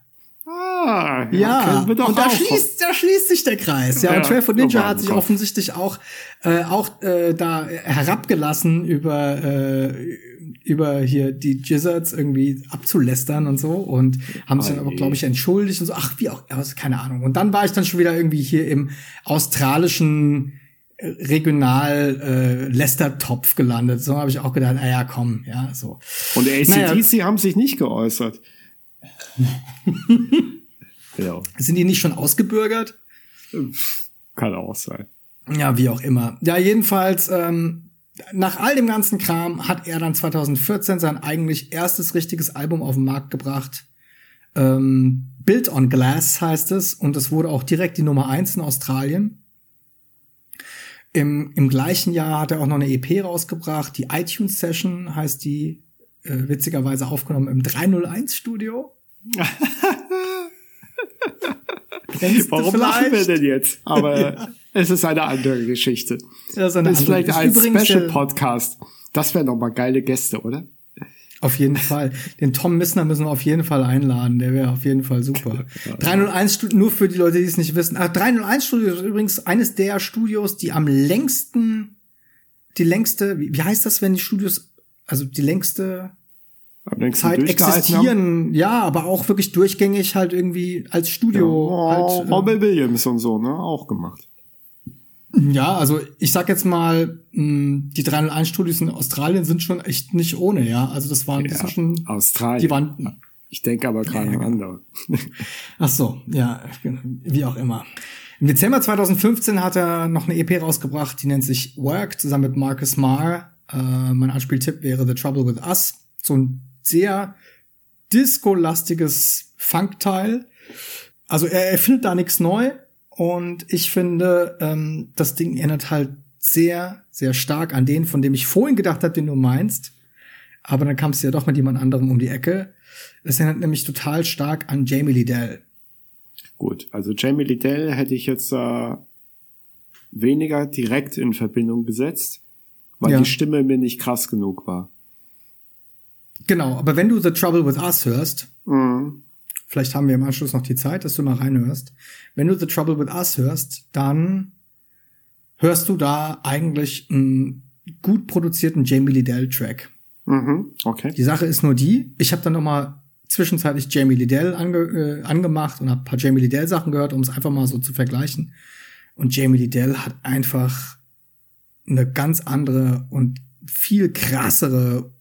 Ah, Ja, und da schließt, da schließt sich der Kreis. Ja, Ja, und 12 Foot Ninja hat sich offensichtlich auch, äh, auch äh, da herabgelassen über, äh, über hier die Gizzards irgendwie abzulästern und so und haben sich dann aber, glaube ich, entschuldigt und so. Ach, wie auch, ja, keine Ahnung. Und dann war ich dann schon wieder irgendwie hier im australischen äh, regional äh, Lästertopf gelandet. So habe ich auch gedacht, ah ja, komm, ja, so. Und ACDC Naja. haben sich nicht geäußert. [laughs] ja, Sind die nicht schon ausgebürgert? kann auch sein. Ja, wie auch immer. Ja, jedenfalls, ähm, nach all dem ganzen Kram hat er dann 2014 sein eigentlich erstes richtiges Album auf den Markt gebracht. Ähm, Built on Glass heißt es und es wurde auch direkt die Nummer eins in Australien. Im, Im gleichen Jahr hat er auch noch eine EP rausgebracht. Die iTunes Session heißt die, äh, witzigerweise aufgenommen im 301 Studio. [laughs] Warum lachen wir denn jetzt? Aber es ist eine andere Geschichte. Das ist eine Das ist andere- vielleicht ist ein übrigens der- Special-Podcast. Das wären noch mal geile Gäste, oder? Auf jeden Fall. Den Tom Missner müssen wir auf jeden Fall einladen. Der wäre auf jeden Fall super. 301 Studio, nur für die Leute, die es nicht wissen. Ah, 301 Studio ist übrigens eines der Studios, die am längsten, die längste, wie, heißt das, wenn die Studios, also die längste Zeit haben. existieren, ja, aber auch wirklich durchgängig halt irgendwie als Studio. Oh, halt, äh, Williams und so, ne? Auch gemacht. Ja, also ich sag jetzt mal, mh, die 301 Studios in Australien sind schon echt nicht ohne, ja. Also das waren Ja, schon Australien. die waren Ich denke aber gerade an andere. Ach so, ja, wie auch immer. Im Dezember 2015 hat er noch eine EP rausgebracht, die nennt sich Work, zusammen mit Marcus Marr. Äh, mein Anspieltipp wäre The Trouble with Us. So ein sehr disco-lastiges Funkteil. Also er erfindet da nichts neu. Und ich finde, ähm, das Ding erinnert halt sehr, sehr stark an den, von dem ich vorhin gedacht habe, den du meinst. Aber dann kam es ja doch mit jemand anderem um die Ecke. Es erinnert nämlich total stark an Jamie Liddell. Gut, also Jamie Liddell hätte ich jetzt äh, weniger direkt in Verbindung gesetzt, weil Ja. die Stimme mir nicht krass genug war. Genau, aber wenn du The Trouble with Us hörst, Mhm. vielleicht haben wir im Anschluss noch die Zeit, dass du mal reinhörst. Wenn du The Trouble with Us hörst, dann hörst du da eigentlich einen gut produzierten Jamie Liddell-Track. Mhm. Okay. Die Sache ist nur die, ich habe dann noch mal zwischenzeitlich Jamie Liddell ange, äh, angemacht und habe ein paar Jamie Liddell-Sachen gehört, um es einfach mal so zu vergleichen. Und Jamie Liddell hat einfach eine ganz andere und viel krassere,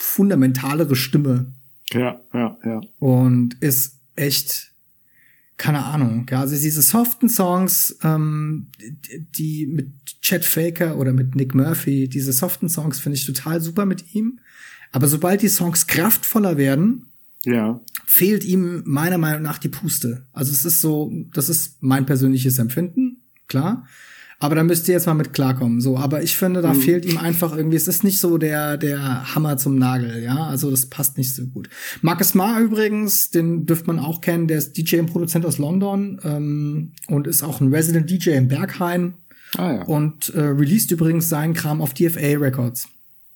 fundamentalere Stimme. Ja, ja, ja. Und ist echt, keine Ahnung, ja, also diese soften Songs, ähm, die mit Chet Faker oder mit Nick Murphy, diese soften Songs finde ich total super mit ihm. Aber sobald die Songs kraftvoller werden, ja. fehlt ihm meiner Meinung nach die Puste. Also es ist so, das ist mein persönliches Empfinden, klar. Aber da müsst ihr jetzt mal mit klarkommen. So, aber ich finde, da mhm. fehlt ihm einfach irgendwie. Es ist nicht so der der Hammer zum Nagel, ja. Also das passt nicht so gut. Marcus Marr übrigens, den dürft man auch kennen. Der ist DJ und Produzent aus London ähm, und ist auch ein Resident DJ in Berghain. Ah, ja. Und äh, released übrigens seinen Kram auf DFA Records.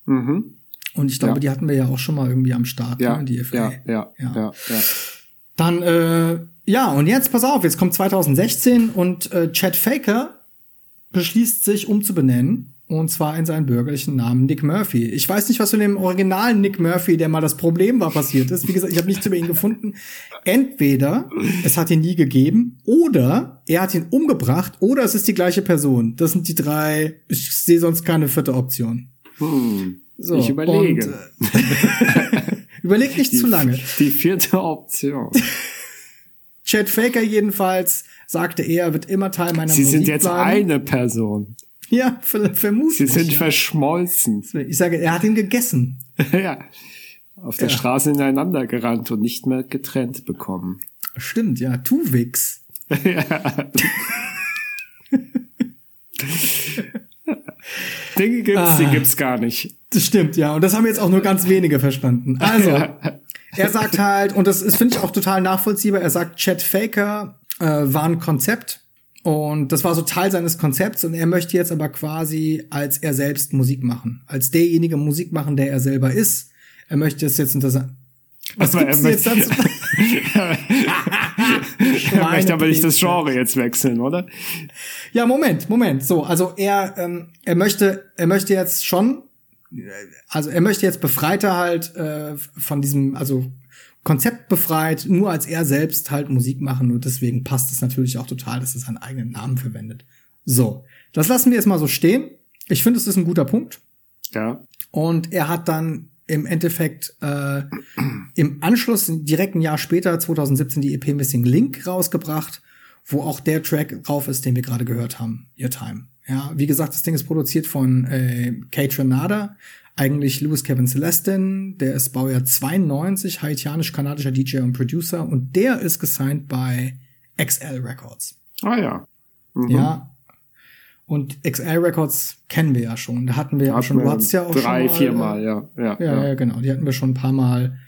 Mhm. Und ich glaube, ja. die hatten wir ja auch schon mal irgendwie am Start, ja, ne? DFA. Ja, ja, ja, ja. ja. Dann, äh, ja, und jetzt pass auf, jetzt kommt 2016 und äh, Chad Faker beschließt sich umzubenennen. Und zwar in seinen bürgerlichen Namen Nick Murphy. Ich weiß nicht, was von dem originalen Nick Murphy, der mal das Problem war, passiert ist. Wie gesagt, ich habe nichts über ihn gefunden. Entweder es hat ihn nie gegeben oder er hat ihn umgebracht oder es ist die gleiche Person. Das sind die drei. Ich sehe sonst keine vierte Option. Hm. So, ich überlege. Und, äh, [laughs] überleg nicht die, zu lange. Die vierte Option. [laughs] Chad Faker jedenfalls sagte er, wird immer Teil meiner Sie Musik sind jetzt bleiben. eine Person. Ja, vermutlich. Sie sind ja. verschmolzen. Ich sage, er hat ihn gegessen. [laughs] ja. Auf der ja. Straße ineinander gerannt und nicht mehr getrennt bekommen. Stimmt, ja. Tuwix. ja. [laughs] Dinge gibt's, ah, die gibt's gar nicht. Das stimmt, ja. Und das haben jetzt auch nur ganz wenige verstanden. Also, [laughs] er sagt halt, und das ist, finde ich, auch total nachvollziehbar, er sagt, Chad Faker äh, war ein Konzept. Und das war so Teil seines Konzepts und er möchte jetzt aber quasi als er selbst Musik machen. Als derjenige Musik machen, der er selber ist. Er möchte es jetzt unter was aber gibt's er jetzt dazu? [laughs] [laughs] er möchte aber nicht das Genre jetzt wechseln, oder? Ja, Moment, Moment. So, also er, ähm, er möchte, er möchte jetzt schon, also er möchte jetzt befreiter halt äh, von diesem, also Konzept befreit, nur als er selbst halt Musik machen und deswegen passt es natürlich auch total, dass er seinen eigenen Namen verwendet. So, das lassen wir jetzt mal so stehen. Ich finde, es ist ein guter Punkt. Ja. Und er hat dann im Endeffekt äh, im Anschluss, direkt ein Jahr später, 2017, die EP Missing Link rausgebracht, wo auch der Track drauf ist, den wir gerade gehört haben, Your Time. Ja, wie gesagt, das Ding ist produziert von äh, Kate Renada, eigentlich Louis Kevin Celestin, der ist Baujahr 92, haitianisch-kanadischer DJ und Producer und der ist gesigned bei XL Records. Ah ja. Mhm. Ja, und XL Records kennen wir ja schon. Da hatten wir ja schon, du hattest ja auch drei, schon vier Mal, ja. Ja, ja, ja, genau. Die hatten wir schon ein paar Mal.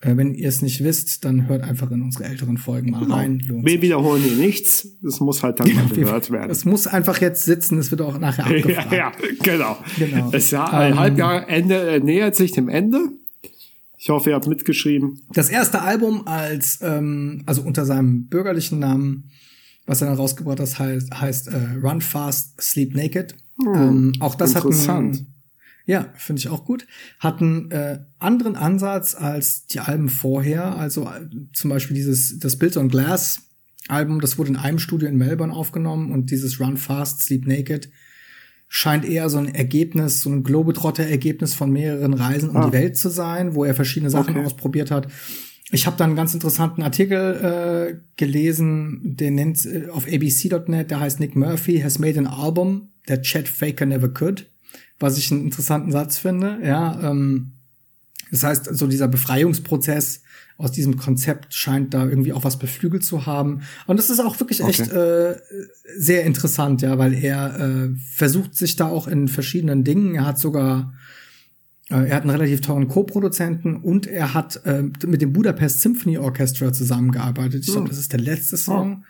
Äh, wenn ihr es nicht wisst, dann hört einfach in unsere älteren Folgen mal genau. rein. Lohnt wir wiederholen hier nichts. Es muss halt dann mal gehört werden. Es muss einfach jetzt sitzen. Es wird auch nachher [laughs] abgefragt. ja, ja, genau. genau. Das Jahr, ähm, Halbjahrende äh, nähert sich dem Ende. Ich hoffe, ihr habt mitgeschrieben. Das erste Album als, ähm, also unter seinem bürgerlichen Namen was er dann rausgebracht hat, heißt, heißt äh, Run Fast, Sleep Naked. Hm, ähm, auch das hat einen, ja, finde ich auch gut. Hat einen äh, anderen Ansatz als die Alben vorher. Also äh, zum Beispiel dieses das Built on Glass Album, das wurde in einem Studio in Melbourne aufgenommen und dieses Run Fast, Sleep Naked scheint eher so ein Ergebnis, so ein Globetrotter-Ergebnis von mehreren Reisen um ah. die Welt zu sein, wo er verschiedene Sachen okay. ausprobiert hat. Ich habe da einen ganz interessanten Artikel äh, gelesen, der nennt äh, auf abc.net, der heißt Nick Murphy has made an album that Chad Faker never could, was ich einen interessanten Satz finde. Ja, ähm, das heißt, so dieser Befreiungsprozess aus diesem Konzept scheint da irgendwie auch was beflügelt zu haben. Und das ist auch wirklich okay. echt äh, sehr interessant, ja, weil er äh, versucht sich da auch in verschiedenen Dingen. Er hat sogar äh, er hat einen relativ teuren Co-Produzenten und er hat äh, mit dem Budapest Symphony Orchestra zusammengearbeitet. Ich glaube, hm. das ist der letzte Song.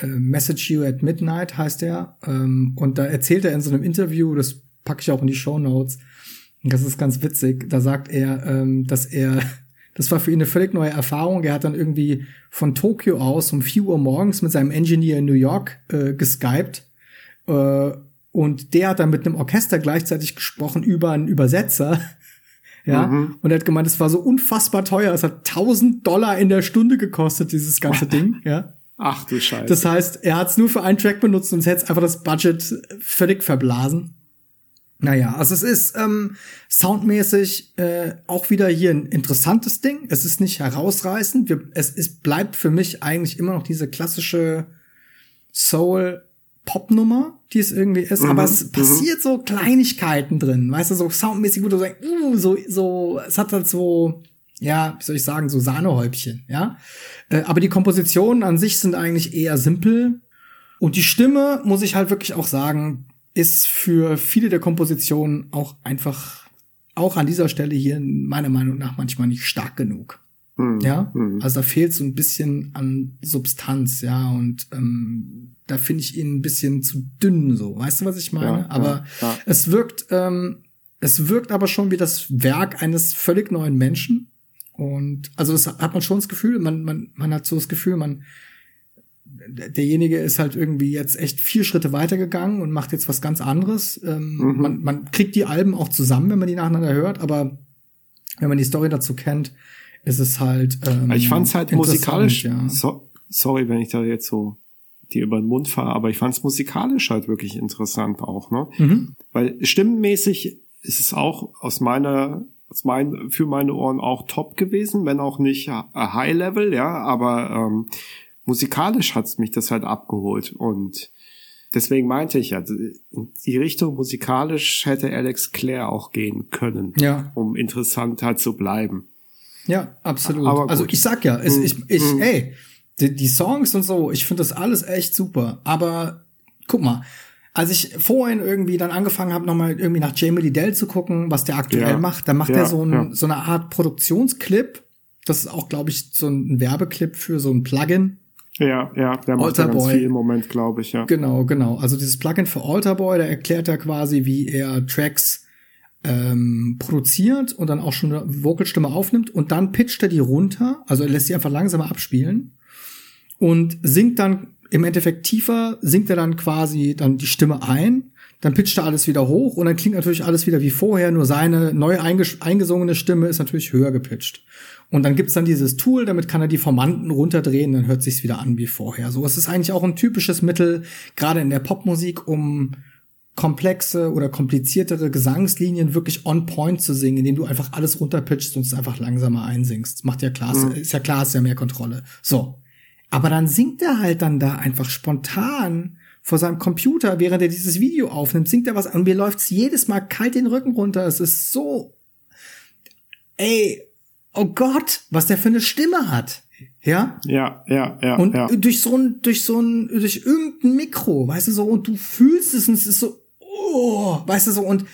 Oh. Äh, Message You at Midnight heißt er. Ähm, und da erzählt er in so einem Interview, das packe ich auch in die Show Notes. Das ist ganz witzig. Da sagt er, ähm, dass er, [laughs] das war für ihn eine völlig neue Erfahrung. Er hat dann irgendwie von Tokio aus um 4 Uhr morgens mit seinem Engineer in New York äh, geskypt. Äh, und der hat dann mit einem Orchester gleichzeitig gesprochen über einen Übersetzer. [laughs] Ja, mhm. und er hat gemeint, es war so unfassbar teuer. Es hat 1000 Dollar in der Stunde gekostet, dieses ganze Ding, [laughs] ja. Ach du Scheiße. Das heißt, er hat es nur für einen Track benutzt und es hätte einfach das Budget völlig verblasen. Naja, also es ist ähm, soundmäßig äh, auch wieder hier ein interessantes Ding. Es ist nicht herausreißend. Wir, es, es bleibt für mich eigentlich immer noch diese klassische Soul-Pop-Nummer, die es irgendwie ist. Mhm, aber es passiert so Kleinigkeiten drin, weißt du, so soundmäßig, wo du sagst, uh, so, so, es hat halt so, ja, wie soll ich sagen, so Sahnehäubchen, ja. Äh, aber die Kompositionen an sich sind eigentlich eher simpel. Und die Stimme, muss ich halt wirklich auch sagen, ist für viele der Kompositionen auch einfach, auch an dieser Stelle hier meiner Meinung nach manchmal nicht stark genug. Mhm. Ja, mhm. also da fehlt so ein bisschen an Substanz, ja, und ähm, da finde ich ihn ein bisschen zu dünn, so, weißt du, was ich meine? Ja, aber ja. es wirkt, ähm, es wirkt aber schon wie das Werk eines völlig neuen Menschen. Und also das hat man schon das Gefühl, man, man, man hat so das Gefühl, man, derjenige ist halt irgendwie jetzt echt vier Schritte weitergegangen und macht jetzt was ganz anderes. Ähm, mhm. man, man kriegt die Alben auch zusammen, wenn man die nacheinander hört, aber wenn man die Story dazu kennt, ist es halt. Ähm, ich fand es halt musikalisch. Ja. So, sorry, wenn ich da jetzt so die über den Mund fahre, aber ich fand es musikalisch halt wirklich interessant auch, ne? Mhm. Weil stimmenmäßig ist es auch aus meiner aus mein, für meine Ohren auch top gewesen, wenn auch nicht High Level, ja, aber ähm, musikalisch hat's mich das halt abgeholt und deswegen meinte ich ja, die Richtung musikalisch hätte Alex Clare auch gehen können, ja. um interessant halt zu bleiben. Ja, absolut. Aber also ich sag ja, es, ich, ich, mm. ey, die, die Songs und so, ich finde das alles echt super. Aber guck mal, als ich vorhin irgendwie dann angefangen habe, nochmal irgendwie nach Jamie Liddell zu gucken, was der aktuell ja. macht, dann macht ja, er so, ein, ja. so eine Art Produktionsclip. Das ist auch, glaube ich, so ein Werbeclip für so ein Plugin. Ja, ja, der macht ja ganz viel im Moment, glaube ich, ja. Genau, genau. Also dieses Plugin für Alterboy, da erklärt er quasi, wie er Tracks ähm, produziert und dann auch schon eine Vocalstimme aufnimmt und dann pitcht er die runter, also er lässt sie einfach langsamer abspielen und singt dann im Endeffekt tiefer, singt er dann quasi dann die Stimme ein, dann pitcht er alles wieder hoch und dann klingt natürlich alles wieder wie vorher, nur seine neu eingesungene Stimme ist natürlich höher gepitcht. Und dann gibt's dann dieses Tool, damit kann er die Formanten runterdrehen, dann hört sich's wieder an wie vorher. So, es ist eigentlich auch ein typisches Mittel, gerade in der Popmusik, um komplexe oder kompliziertere Gesangslinien wirklich on point zu singen, indem du einfach alles runterpitchst und es einfach langsamer einsingst. Macht ja klar, mhm. ist ja klar, ist ja mehr Kontrolle. So. Aber dann singt er halt dann da einfach spontan vor seinem Computer, während er dieses Video aufnimmt, singt er was und mir läuft's jedes Mal kalt den Rücken runter. Es ist so, ey, oh Gott, was der für eine Stimme hat. Ja? Ja, ja, ja. Und ja. durch so ein, durch so ein, durch irgendein Mikro, weißt du so, und du fühlst es und es ist so, oh, weißt du so, und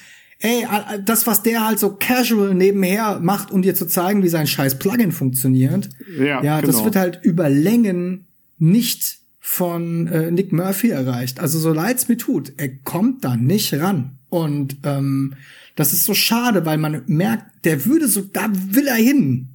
ey, das, was der halt so casual nebenher macht, um dir zu zeigen, wie sein scheiß Plugin funktioniert, ja, ja genau. das wird halt über Längen nicht von äh, Nick Murphy erreicht. Also so leid's mir tut, er kommt da nicht ran. Und ähm, das ist so schade, weil man merkt, der würde so, da will er hin.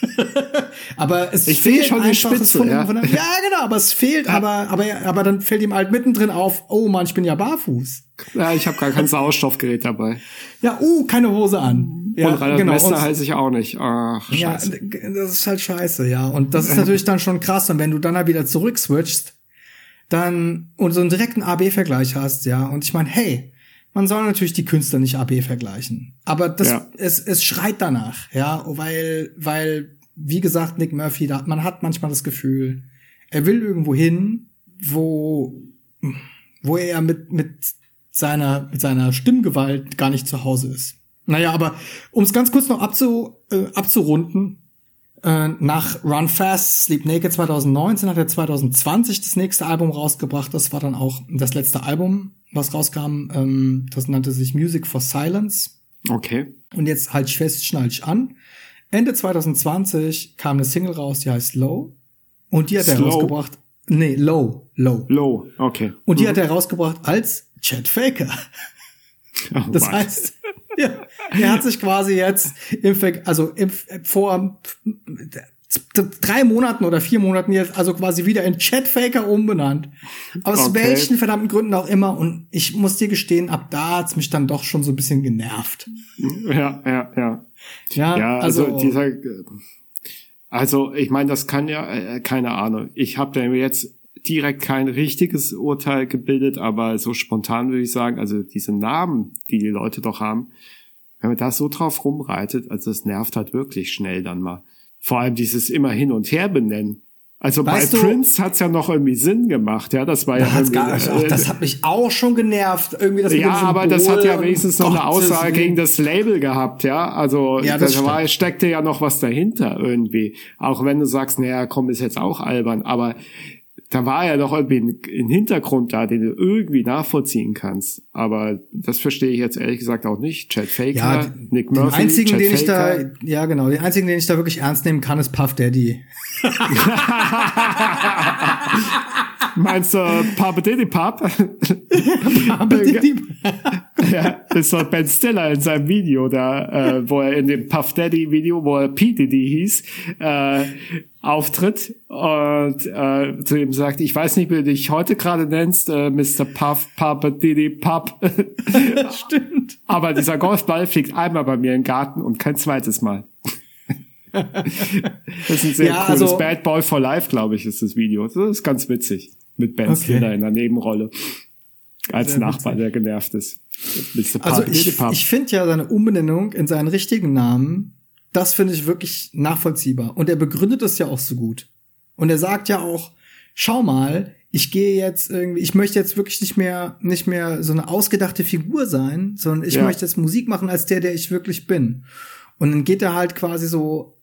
[laughs] aber es ich fehlt schon die Spitze, von, ja. Von, ja, genau, aber es fehlt, ja. aber, aber, aber dann fällt ihm halt mittendrin auf, oh man, ich bin ja barfuß. Ja, ich habe gar kein Sauerstoffgerät dabei. Ja, uh, keine Hose an. Ja, und Reinhard genau. Messner heiße ich auch nicht. Ach, scheiße. Ja, das ist halt scheiße, ja. Und das ist [laughs] natürlich dann schon krass. Und wenn du dann halt wieder zurück switchst, dann und so einen direkten AB-Vergleich hast, ja. Und ich meine, hey, man soll natürlich die Künstler nicht AB vergleichen. Aber das, ja. es, es schreit danach, ja, weil, weil, wie gesagt, Nick Murphy, da, man hat manchmal das Gefühl, er will irgendwo hin, wo, wo er mit, mit seiner, mit seiner Stimmgewalt gar nicht zu Hause ist. Naja, aber um es ganz kurz noch abzu, äh, abzurunden, äh, nach Run Fast, Sleep Naked 2019 hat er 2020 das nächste Album rausgebracht. Das war dann auch das letzte Album was rauskam. Ähm, das nannte sich Music for Silence. Okay. Und jetzt halt ich fest, schnall ich an. Ende 2020 kam eine Single raus, die heißt Low. Und die hat er rausgebracht. Nee, Low. Low. Low, okay. Und die mhm. hat er rausgebracht als Chad Faker. Oh, das Mann. heißt, ja, er hat sich quasi jetzt im, also im, vor drei Monaten oder vier Monaten jetzt also quasi wieder in Chatfaker umbenannt. Aus okay. welchen verdammten Gründen auch immer. Und ich muss dir gestehen, ab da hat's mich dann doch schon so ein bisschen genervt. Ja, ja, ja. Ja, ja also, also dieser, also ich meine, das kann ja, äh, keine Ahnung. Ich habe da jetzt direkt kein richtiges Urteil gebildet, aber so spontan würde ich sagen, also diese Namen, die die Leute doch haben, wenn man da so drauf rumreitet, also das nervt halt wirklich schnell dann mal. Vor allem dieses immer hin und her benennen. Also weißt bei du, Prince hat's ja noch irgendwie Sinn gemacht, ja, das war da ja gar, ach, das hat mich auch schon genervt, irgendwie das Ja, aber das hat ja wenigstens noch eine Aussage gegen das Label gehabt, ja, also ja, das da war, steckte ja noch was dahinter irgendwie, auch wenn du sagst, naja, komm, ist jetzt auch albern, aber da war ja noch irgendwie ein, ein, Hintergrund da, den du irgendwie nachvollziehen kannst. Aber das verstehe ich jetzt ehrlich gesagt auch nicht. Chad Faker, ja, Nick Murphy. Den einzigen, Chad den Faker. ich da, ja genau, den einzigen, den ich da wirklich ernst nehmen kann, ist Puff Daddy. [laughs] Meinst du Papa Diddy Pop? Papa Diddy Ja, das war Ben Stiller in seinem Video da, äh, wo er in dem Puff Daddy Video, wo er P. Diddy hieß, äh, auftritt und äh, zu ihm sagt, ich weiß nicht, wie du dich heute gerade nennst, äh, Mr. Puff, Papa Diddy Pup. Stimmt. Aber dieser Golfball fliegt einmal bei mir im Garten und kein zweites Mal. das ist ein sehr ja, cooles also, Bad Boy for Life, glaube ich, ist das Video. Das ist ganz witzig. Mit Ben okay. Stiller in der Nebenrolle. Als sehr Nachbar, witzig. der genervt ist. Also ich, ich finde ja seine Umbenennung in seinen richtigen Namen das finde ich wirklich nachvollziehbar. Und er begründet es ja auch so gut. Und er sagt ja auch, schau mal, ich gehe jetzt irgendwie, ich möchte jetzt wirklich nicht mehr, nicht mehr so eine ausgedachte Figur sein, sondern ich ja. möchte jetzt Musik machen als der, der ich wirklich bin. Und dann geht er halt quasi so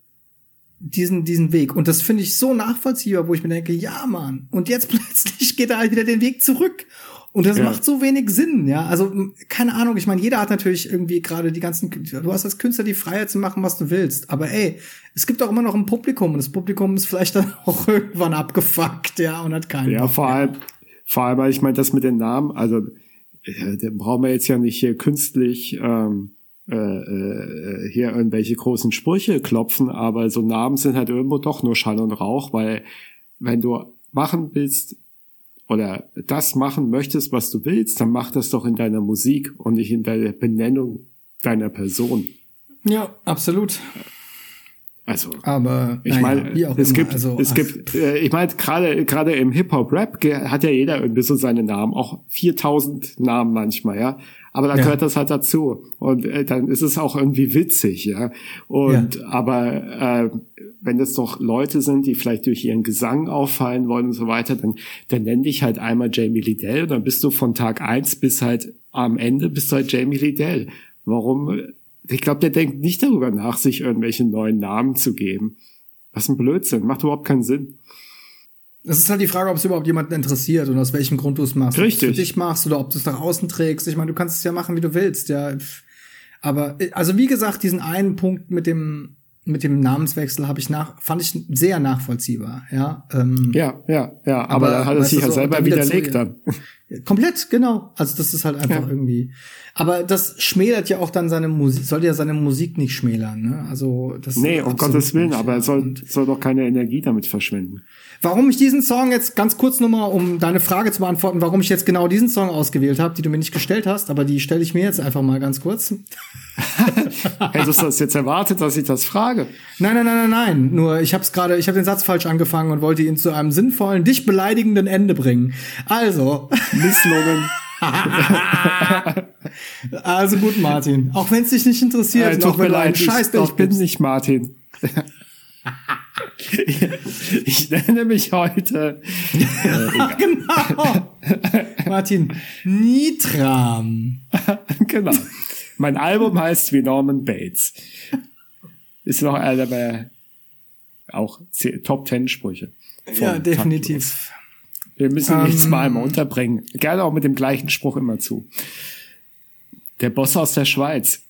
diesen, diesen Weg. Und das finde ich so nachvollziehbar, wo ich mir denke, ja, Mann. Und jetzt [laughs] plötzlich geht er halt wieder den Weg zurück und das ja. macht so wenig Sinn, ja. Also, keine Ahnung, ich meine, jeder hat natürlich irgendwie gerade die ganzen, du hast als Künstler die Freiheit zu machen, was du willst. Aber ey, es gibt auch immer noch ein Publikum und das Publikum ist vielleicht [laughs] dann auch irgendwann abgefuckt, ja, und hat keinen. Ja, vor allem, vor allem, ich meine, das mit den Namen, also, äh, da brauchen wir jetzt ja nicht hier künstlich, ähm, äh, äh, hier irgendwelche großen Sprüche klopfen, aber so Namen sind halt irgendwo doch nur Schall und Rauch, weil wenn du machen willst, oder das machen möchtest, was du willst, dann mach das doch in deiner Musik und nicht in der Benennung deiner Person. Ja, absolut. Also, aber ich meine, es immer. gibt, also, es gibt, äh, ich meine, gerade gerade im Hip Hop Rap hat ja jeder irgendwie so seine Namen, auch 4000 Namen manchmal, ja. Aber dann ja. gehört das halt dazu und äh, dann ist es auch irgendwie witzig, ja. Und ja. aber äh, wenn das doch Leute sind, die vielleicht durch ihren Gesang auffallen wollen und so weiter, dann, dann nenn dich halt einmal Jamie Liddell und dann bist du von Tag eins bis halt am Ende bist du halt Jamie Liddell. Warum? Ich glaube, der denkt nicht darüber nach, sich irgendwelche neuen Namen zu geben. Was ein Blödsinn, macht überhaupt keinen Sinn. Es ist halt die Frage, ob es überhaupt jemanden interessiert und aus welchem Grund du es machst. Richtig. Ob du es für dich machst oder ob du es nach außen trägst. Ich meine, du kannst es ja machen, wie du willst, ja. Aber, also wie gesagt, diesen einen Punkt mit dem, mit dem Namenswechsel habe ich nach, fand ich sehr nachvollziehbar, ja. Ähm, ja, ja, ja, aber, aber da hat er sich ja selber widerlegt dann. Komplett, genau. Also das ist halt einfach ja. irgendwie. Aber das schmälert ja auch dann seine Musik, soll ja seine Musik nicht schmälern, ne? Also das. Nee, um Gottes Willen, nicht. aber er soll, soll doch keine Energie damit verschwenden. Warum ich diesen Song jetzt ganz kurz nochmal, um deine Frage zu beantworten, warum ich jetzt genau diesen Song ausgewählt habe, die du mir nicht gestellt hast, aber die stelle ich mir jetzt einfach mal ganz kurz. [laughs] Hättest du das jetzt erwartet, dass ich das frage? Nein, nein, nein, nein, nein. Nur ich habe es gerade, ich habe den Satz falsch angefangen und wollte ihn zu einem sinnvollen, dich beleidigenden Ende bringen. Also. [laughs] Misslungen. [laughs] also gut, Martin. Auch wenn es dich nicht interessiert, äh, wenn du ein Scheiß ich, ich bin nicht Martin. [laughs] ich nenne mich heute. Äh, genau. Martin Nitram. [laughs] genau. Mein Album heißt wie Norman Bates. Ist noch einer der auch Top Ten Sprüche. Ja, definitiv. Wir müssen um, nichts mal einmal unterbringen. Gerne auch mit dem gleichen Spruch immer zu. Der Boss aus der Schweiz.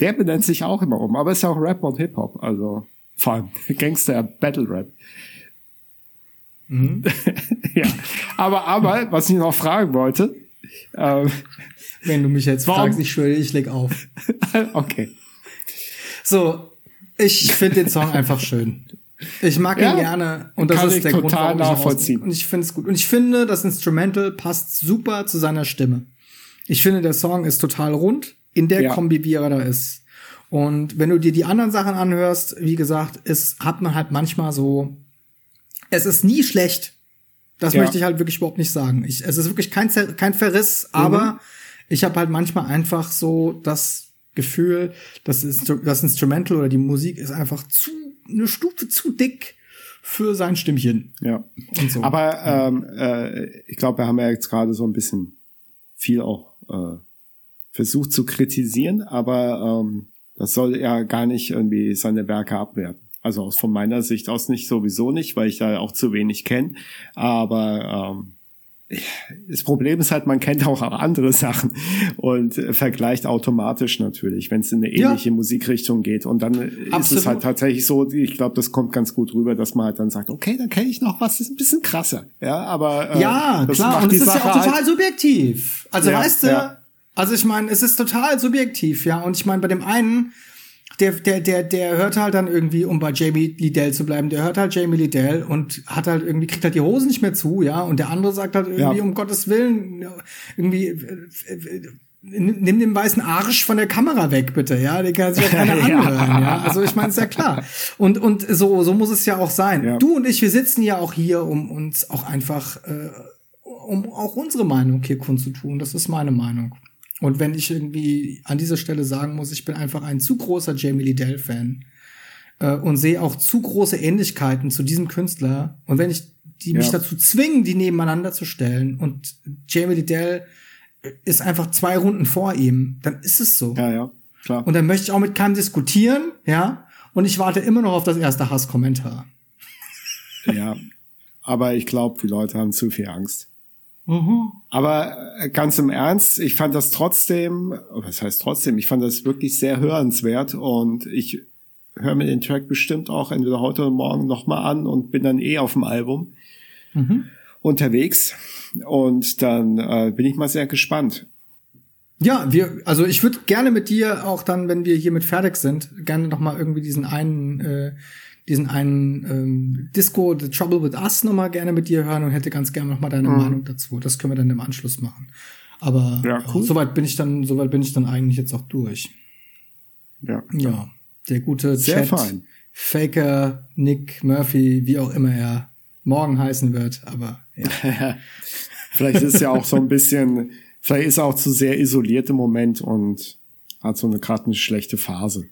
Der benennt sich auch immer um, aber ist ja auch Rap und Hip-Hop. Also vor allem [laughs] Gangster Battle Rap. Mhm. [laughs] ja. Aber, aber, was ich noch fragen wollte. Ähm, Wenn du mich jetzt warum? fragst, ich schwöre, ich leg auf. [laughs] okay. So, ich finde den Song einfach schön. Ich mag ja, ihn gerne und das ist der Grund, warum nachvollziehen. und ich finde es gut und ich finde das Instrumental passt super zu seiner Stimme. Ich finde der Song ist total rund in der ja. Kombi, wie er da ist. Und wenn du dir die anderen Sachen anhörst, wie gesagt, es hat man halt manchmal so, es ist nie schlecht. Das Ja. möchte ich halt wirklich überhaupt nicht sagen. Ich, es ist wirklich kein, kein Verriss, aber Mhm. ich habe halt manchmal einfach so das Gefühl, das, Instru das Instrumental oder die Musik ist einfach zu eine Stufe zu dick für sein Stimmchen. Ja. So. Aber ähm, äh, ich glaube, wir haben ja jetzt gerade so ein bisschen viel auch äh, versucht zu kritisieren, aber ähm, das soll ja gar nicht irgendwie seine Werke abwerten. Also aus von meiner Sicht aus nicht sowieso nicht, weil ich da auch zu wenig kenne. Aber ähm, das Problem ist halt, man kennt auch andere Sachen und vergleicht automatisch natürlich, wenn es in eine Ja. ähnliche Musikrichtung geht. Und dann ist es Absolut. halt tatsächlich so, ich glaube, das kommt ganz gut rüber, dass man halt dann sagt, okay, dann kenne ich noch was, das ist ein bisschen krasser. Ja, aber äh, Ja, das klar. Und es ist ja auch total halt, subjektiv. Also Ja, weißt du, ja. Also ich meine, es ist total subjektiv, ja. Und ich meine, bei dem einen, der, der, der, der hört halt dann irgendwie, um bei Jamie Liddell zu bleiben, der hört halt Jamie Liddell und hat halt irgendwie, kriegt halt die Hosen nicht mehr zu, ja. Und der andere sagt halt irgendwie, Ja. um Gottes Willen, irgendwie, äh, äh, nimm den weißen Arsch von der Kamera weg, bitte, ja. Den kann sich ja keiner [laughs] anhören, ja. Also ich meine, ist ja klar. Und, und so, so muss es ja auch sein. Ja. Du und ich, wir sitzen ja auch hier, um uns auch einfach, äh, um auch unsere Meinung hier kundzutun. Das ist meine Meinung. Und wenn ich irgendwie an dieser Stelle sagen muss, ich bin einfach ein zu großer Jamie Liddell-Fan äh, und sehe auch zu große Ähnlichkeiten zu diesem Künstler. Und wenn ich die mich Ja. dazu zwingen, die nebeneinander zu stellen und Jamie Liddell ist einfach zwei Runden vor ihm, dann ist es so. Ja, ja, klar. Und dann möchte ich auch mit keinem diskutieren, ja. Und ich warte immer noch auf das erste Hasskommentar. ja. Aber ich glaube, die Leute haben zu viel Angst. Aber äh, ganz im Ernst, ich fand das trotzdem, was heißt trotzdem, ich fand das wirklich sehr hörenswert und ich höre mir den Track bestimmt auch entweder heute oder morgen nochmal an und bin dann eh auf dem Album unterwegs. Und dann äh, bin ich mal sehr gespannt. Ja, wir, also ich würde gerne mit dir auch dann, wenn wir hiermit fertig sind, gerne noch mal irgendwie diesen einen, äh, diesen einen ähm, Disco The Trouble with Us noch mal gerne mit dir hören und hätte ganz gerne noch mal deine Meinung dazu. Das können wir dann im Anschluss machen. Aber Ja, cool. äh, soweit bin ich dann, soweit bin ich dann eigentlich jetzt auch durch. Ja, Ja, der gute Sehr Chat, fein. Faker, Nick Murphy, wie auch immer er morgen heißen wird, aber ja. [laughs] Vielleicht ist ja auch so ein bisschen, vielleicht ist er auch zu sehr isoliert im Moment und hat so eine gerade eine schlechte Phase.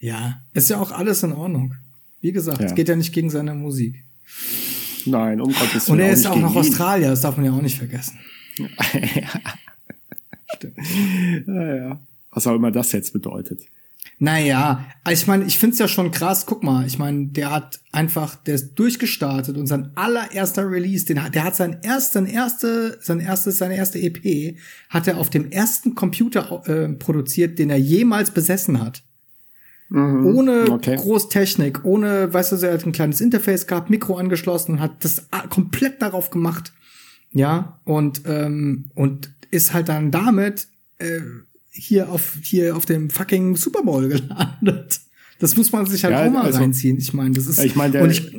ja, ist ja auch alles in Ordnung. Wie gesagt, Ja. es geht ja nicht gegen seine Musik. Nein, um Gottes Und Willen. er ist auch noch. Australier, das darf man ja auch nicht vergessen. [laughs] Ja, ja. Was auch immer das jetzt bedeutet. Naja, ich meine, ich find's ja schon krass. Guck mal, ich meine, der hat einfach, der ist durchgestartet und sein allererster Release, den hat, der hat sein erst, sein erste, sein erstes, seine erste EP, hat er auf dem ersten Computer äh, produziert, den er jemals besessen hat. Ohne Okay. Großtechnik, ohne, weißt du, er hat ein kleines Interface gehabt, Mikro angeschlossen und hat das komplett darauf gemacht. Ja, und, ähm, und ist halt dann damit äh, hier auf hier auf dem fucking Super Bowl [laughs] gelandet. Das muss man sich halt Ja, auch mal also- reinziehen. Ich meine, das ist Ich meine, der- ich,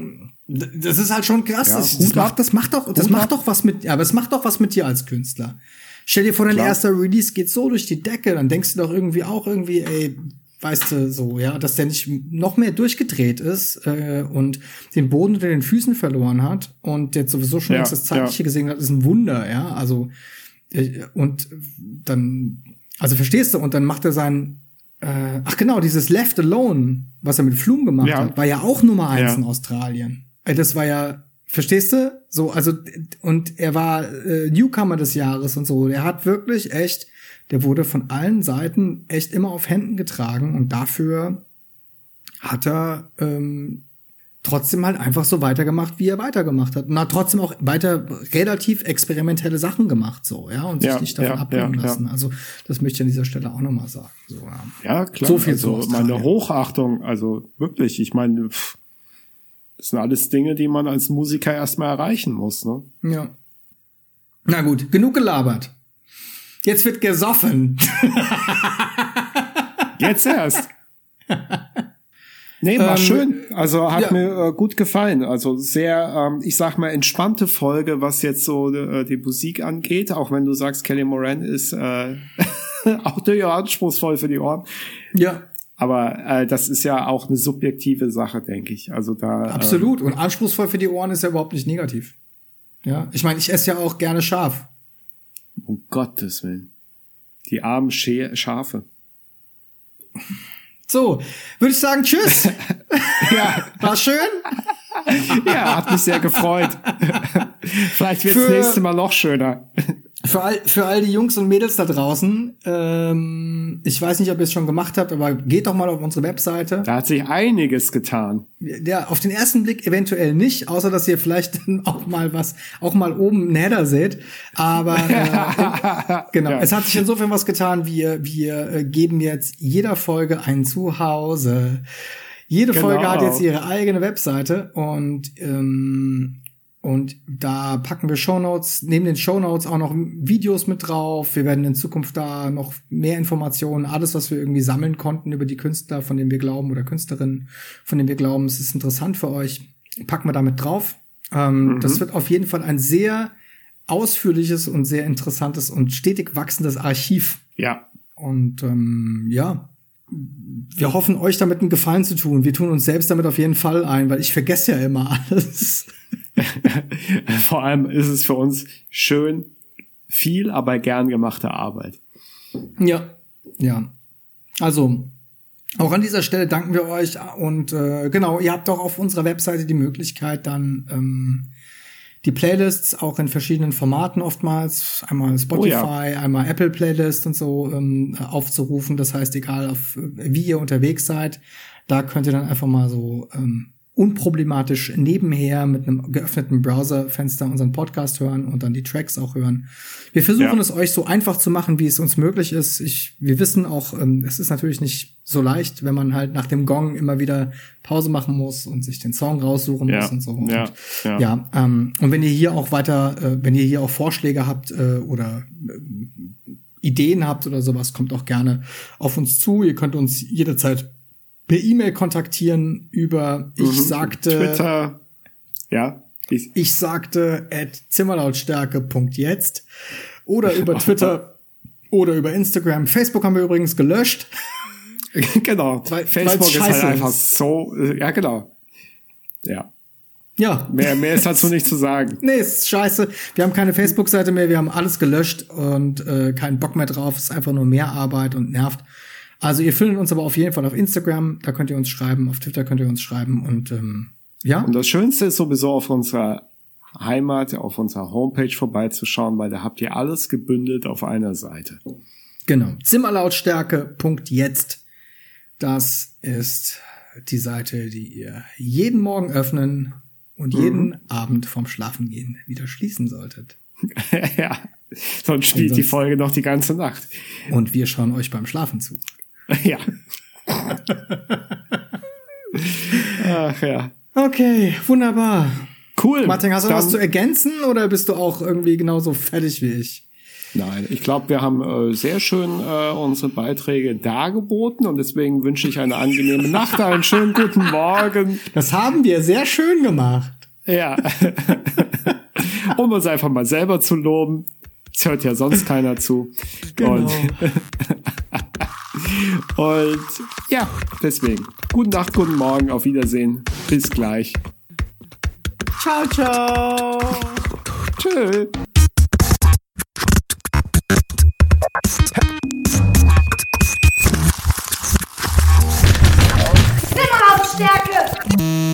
das ist halt schon krass. Ja, das, das, macht, das macht doch, das macht doch was mit, ja, aber es macht doch was mit dir als Künstler. Stell dir vor, dein Klar. erster Release geht so durch die Decke, dann denkst du doch irgendwie auch irgendwie, ey, weißt du, so, ja, dass der nicht noch mehr durchgedreht ist äh, und den Boden unter den Füßen verloren hat und der sowieso schon Ja, das Zeitliche ja. gesehen hat, ist ein Wunder, ja. Also äh, und dann, also verstehst du, und dann macht er sein äh, ach genau, dieses Left Alone, was er mit Flum gemacht Ja. hat, war ja auch Nummer eins in Australien. Äh, Das war ja, verstehst du? So, also, und er war äh, Newcomer des Jahres und so. Der hat wirklich echt, der wurde von allen Seiten echt immer auf Händen getragen und dafür hat er ähm, trotzdem halt einfach so weitergemacht, wie er weitergemacht hat. Und hat trotzdem auch weiter relativ experimentelle Sachen gemacht, so, ja, und sich Ja, nicht davon ja, abbringen ja, lassen. Also, das möchte ich an dieser Stelle auch nochmal sagen. So, ja. Ja, klar. So viel zu also meine Australien. Hochachtung, also wirklich, ich meine, pff, das sind alles Dinge, die man als Musiker erstmal erreichen muss, ne? Ja. Na gut, genug gelabert. Jetzt wird gesoffen. Jetzt erst. Nee, war Ähm, schön. Also hat ja. mir äh, gut gefallen. Also sehr, ähm, ich sag mal, entspannte Folge, was jetzt so äh, die Musik angeht. Auch wenn du sagst, Kelly Moran ist äh, [laughs] auch durchaus anspruchsvoll für die Ohren. ja, Aber äh, das ist ja auch eine subjektive Sache, denke ich. Also da absolut. Und anspruchsvoll für die Ohren ist ja überhaupt nicht negativ. Ja, ich meine, ich esse ja auch gerne scharf. Um Gottes Willen. Die armen Sche Schafe. So, würde ich sagen, tschüss. [laughs] ja, war schön. ja, hat mich sehr gefreut. Vielleicht wird das nächste Mal noch schöner. Für all, für all die Jungs und Mädels da draußen, ähm, ich weiß nicht, ob ihr es schon gemacht habt, aber geht doch mal auf unsere Webseite. Da hat sich einiges getan. Ja, auf den ersten Blick eventuell nicht, außer dass ihr vielleicht [laughs] auch mal was, auch mal oben Header seht. Aber äh, [laughs] genau, ja. es hat sich insofern was getan. Wir, wir äh, geben jetzt jeder Folge ein Zuhause. Jede genau. Folge hat jetzt ihre eigene Webseite und ähm, und da packen wir Shownotes, neben den Shownotes auch noch Videos mit drauf. Wir werden in Zukunft da noch mehr Informationen, alles, was wir irgendwie sammeln konnten über die Künstler, von denen wir glauben, oder Künstlerinnen, von denen wir glauben, es ist interessant für euch, packen wir damit drauf. Ähm, mhm. Das wird auf jeden Fall ein sehr ausführliches und sehr interessantes und stetig wachsendes Archiv. Ja. Und ähm, ja, wir hoffen, euch damit einen Gefallen zu tun. Wir tun uns selbst damit auf jeden Fall ein, weil ich vergesse ja immer [laughs] alles. [laughs] Vor allem ist es für uns schön, viel, aber gern gemachte Arbeit. Ja, ja. Also, auch an dieser Stelle danken wir euch und äh, genau, ihr habt auch auf unserer Webseite die Möglichkeit, dann ähm, die Playlists auch in verschiedenen Formaten oftmals, einmal Spotify, oh ja. einmal Apple Playlist und so ähm, aufzurufen. Das heißt, egal auf wie ihr unterwegs seid, da könnt ihr dann einfach mal so ähm, unproblematisch nebenher mit einem geöffneten Browserfenster unseren Podcast hören und dann die Tracks auch hören. Wir versuchen ja. es euch so einfach zu machen, wie es uns möglich ist. Ich, wir wissen auch, ähm, es ist natürlich nicht so leicht, wenn man halt nach dem Gong immer wieder Pause machen muss und sich den Song raussuchen ja. muss und so. Ja, und, ja. ja ähm, und wenn ihr hier auch weiter, äh, wenn ihr hier auch Vorschläge habt äh, oder äh, Ideen habt oder sowas, kommt auch gerne auf uns zu. Ihr könnt uns jederzeit per E-Mail kontaktieren über ich mhm. sagte Twitter ja ich, ich sagte at zimmerlautstärke.jetzt oder über Twitter [laughs] oder über Instagram. Facebook haben wir übrigens gelöscht. [laughs] genau. Weil, Facebook ist halt einfach so ja genau. Ja. Ja. Mehr, mehr ist dazu nicht zu sagen. Nee, ist scheiße. Wir haben keine Facebook-Seite mehr, wir haben alles gelöscht und äh, keinen Bock mehr drauf. Es ist einfach nur mehr Arbeit und nervt. Also ihr findet uns aber auf jeden Fall auf Instagram, da könnt ihr uns schreiben, auf Twitter könnt ihr uns schreiben und ähm, ja. Und das Schönste ist sowieso auf unserer Heimat, auf unserer Homepage vorbeizuschauen, weil da habt ihr alles gebündelt auf einer Seite. Genau. Zimmerlautstärke.jetzt. Das ist die Seite, die ihr jeden Morgen öffnen und jeden mhm. Abend vorm Schlafengehen wieder schließen solltet. [laughs] ja. Sonst spielt die Folge noch die ganze Nacht. Und wir schauen euch beim Schlafen zu. [laughs] Ja. Ach ja. Okay, wunderbar. Cool. Martin, hast du Dann, was zu ergänzen oder bist du auch irgendwie genauso fertig wie ich? Nein, ich glaube, wir haben äh, sehr schön äh, unsere Beiträge dargeboten und deswegen wünsche ich eine angenehme Nacht, einen schönen guten Morgen. Das haben wir sehr schön gemacht. Ja. [laughs] um uns einfach mal selber zu loben. Es hört ja sonst keiner zu. Genau. Und und ja, deswegen. Guten Tag, guten Morgen, auf Wiedersehen. Bis gleich. Ciao, ciao. Tschö. Immer Stärke!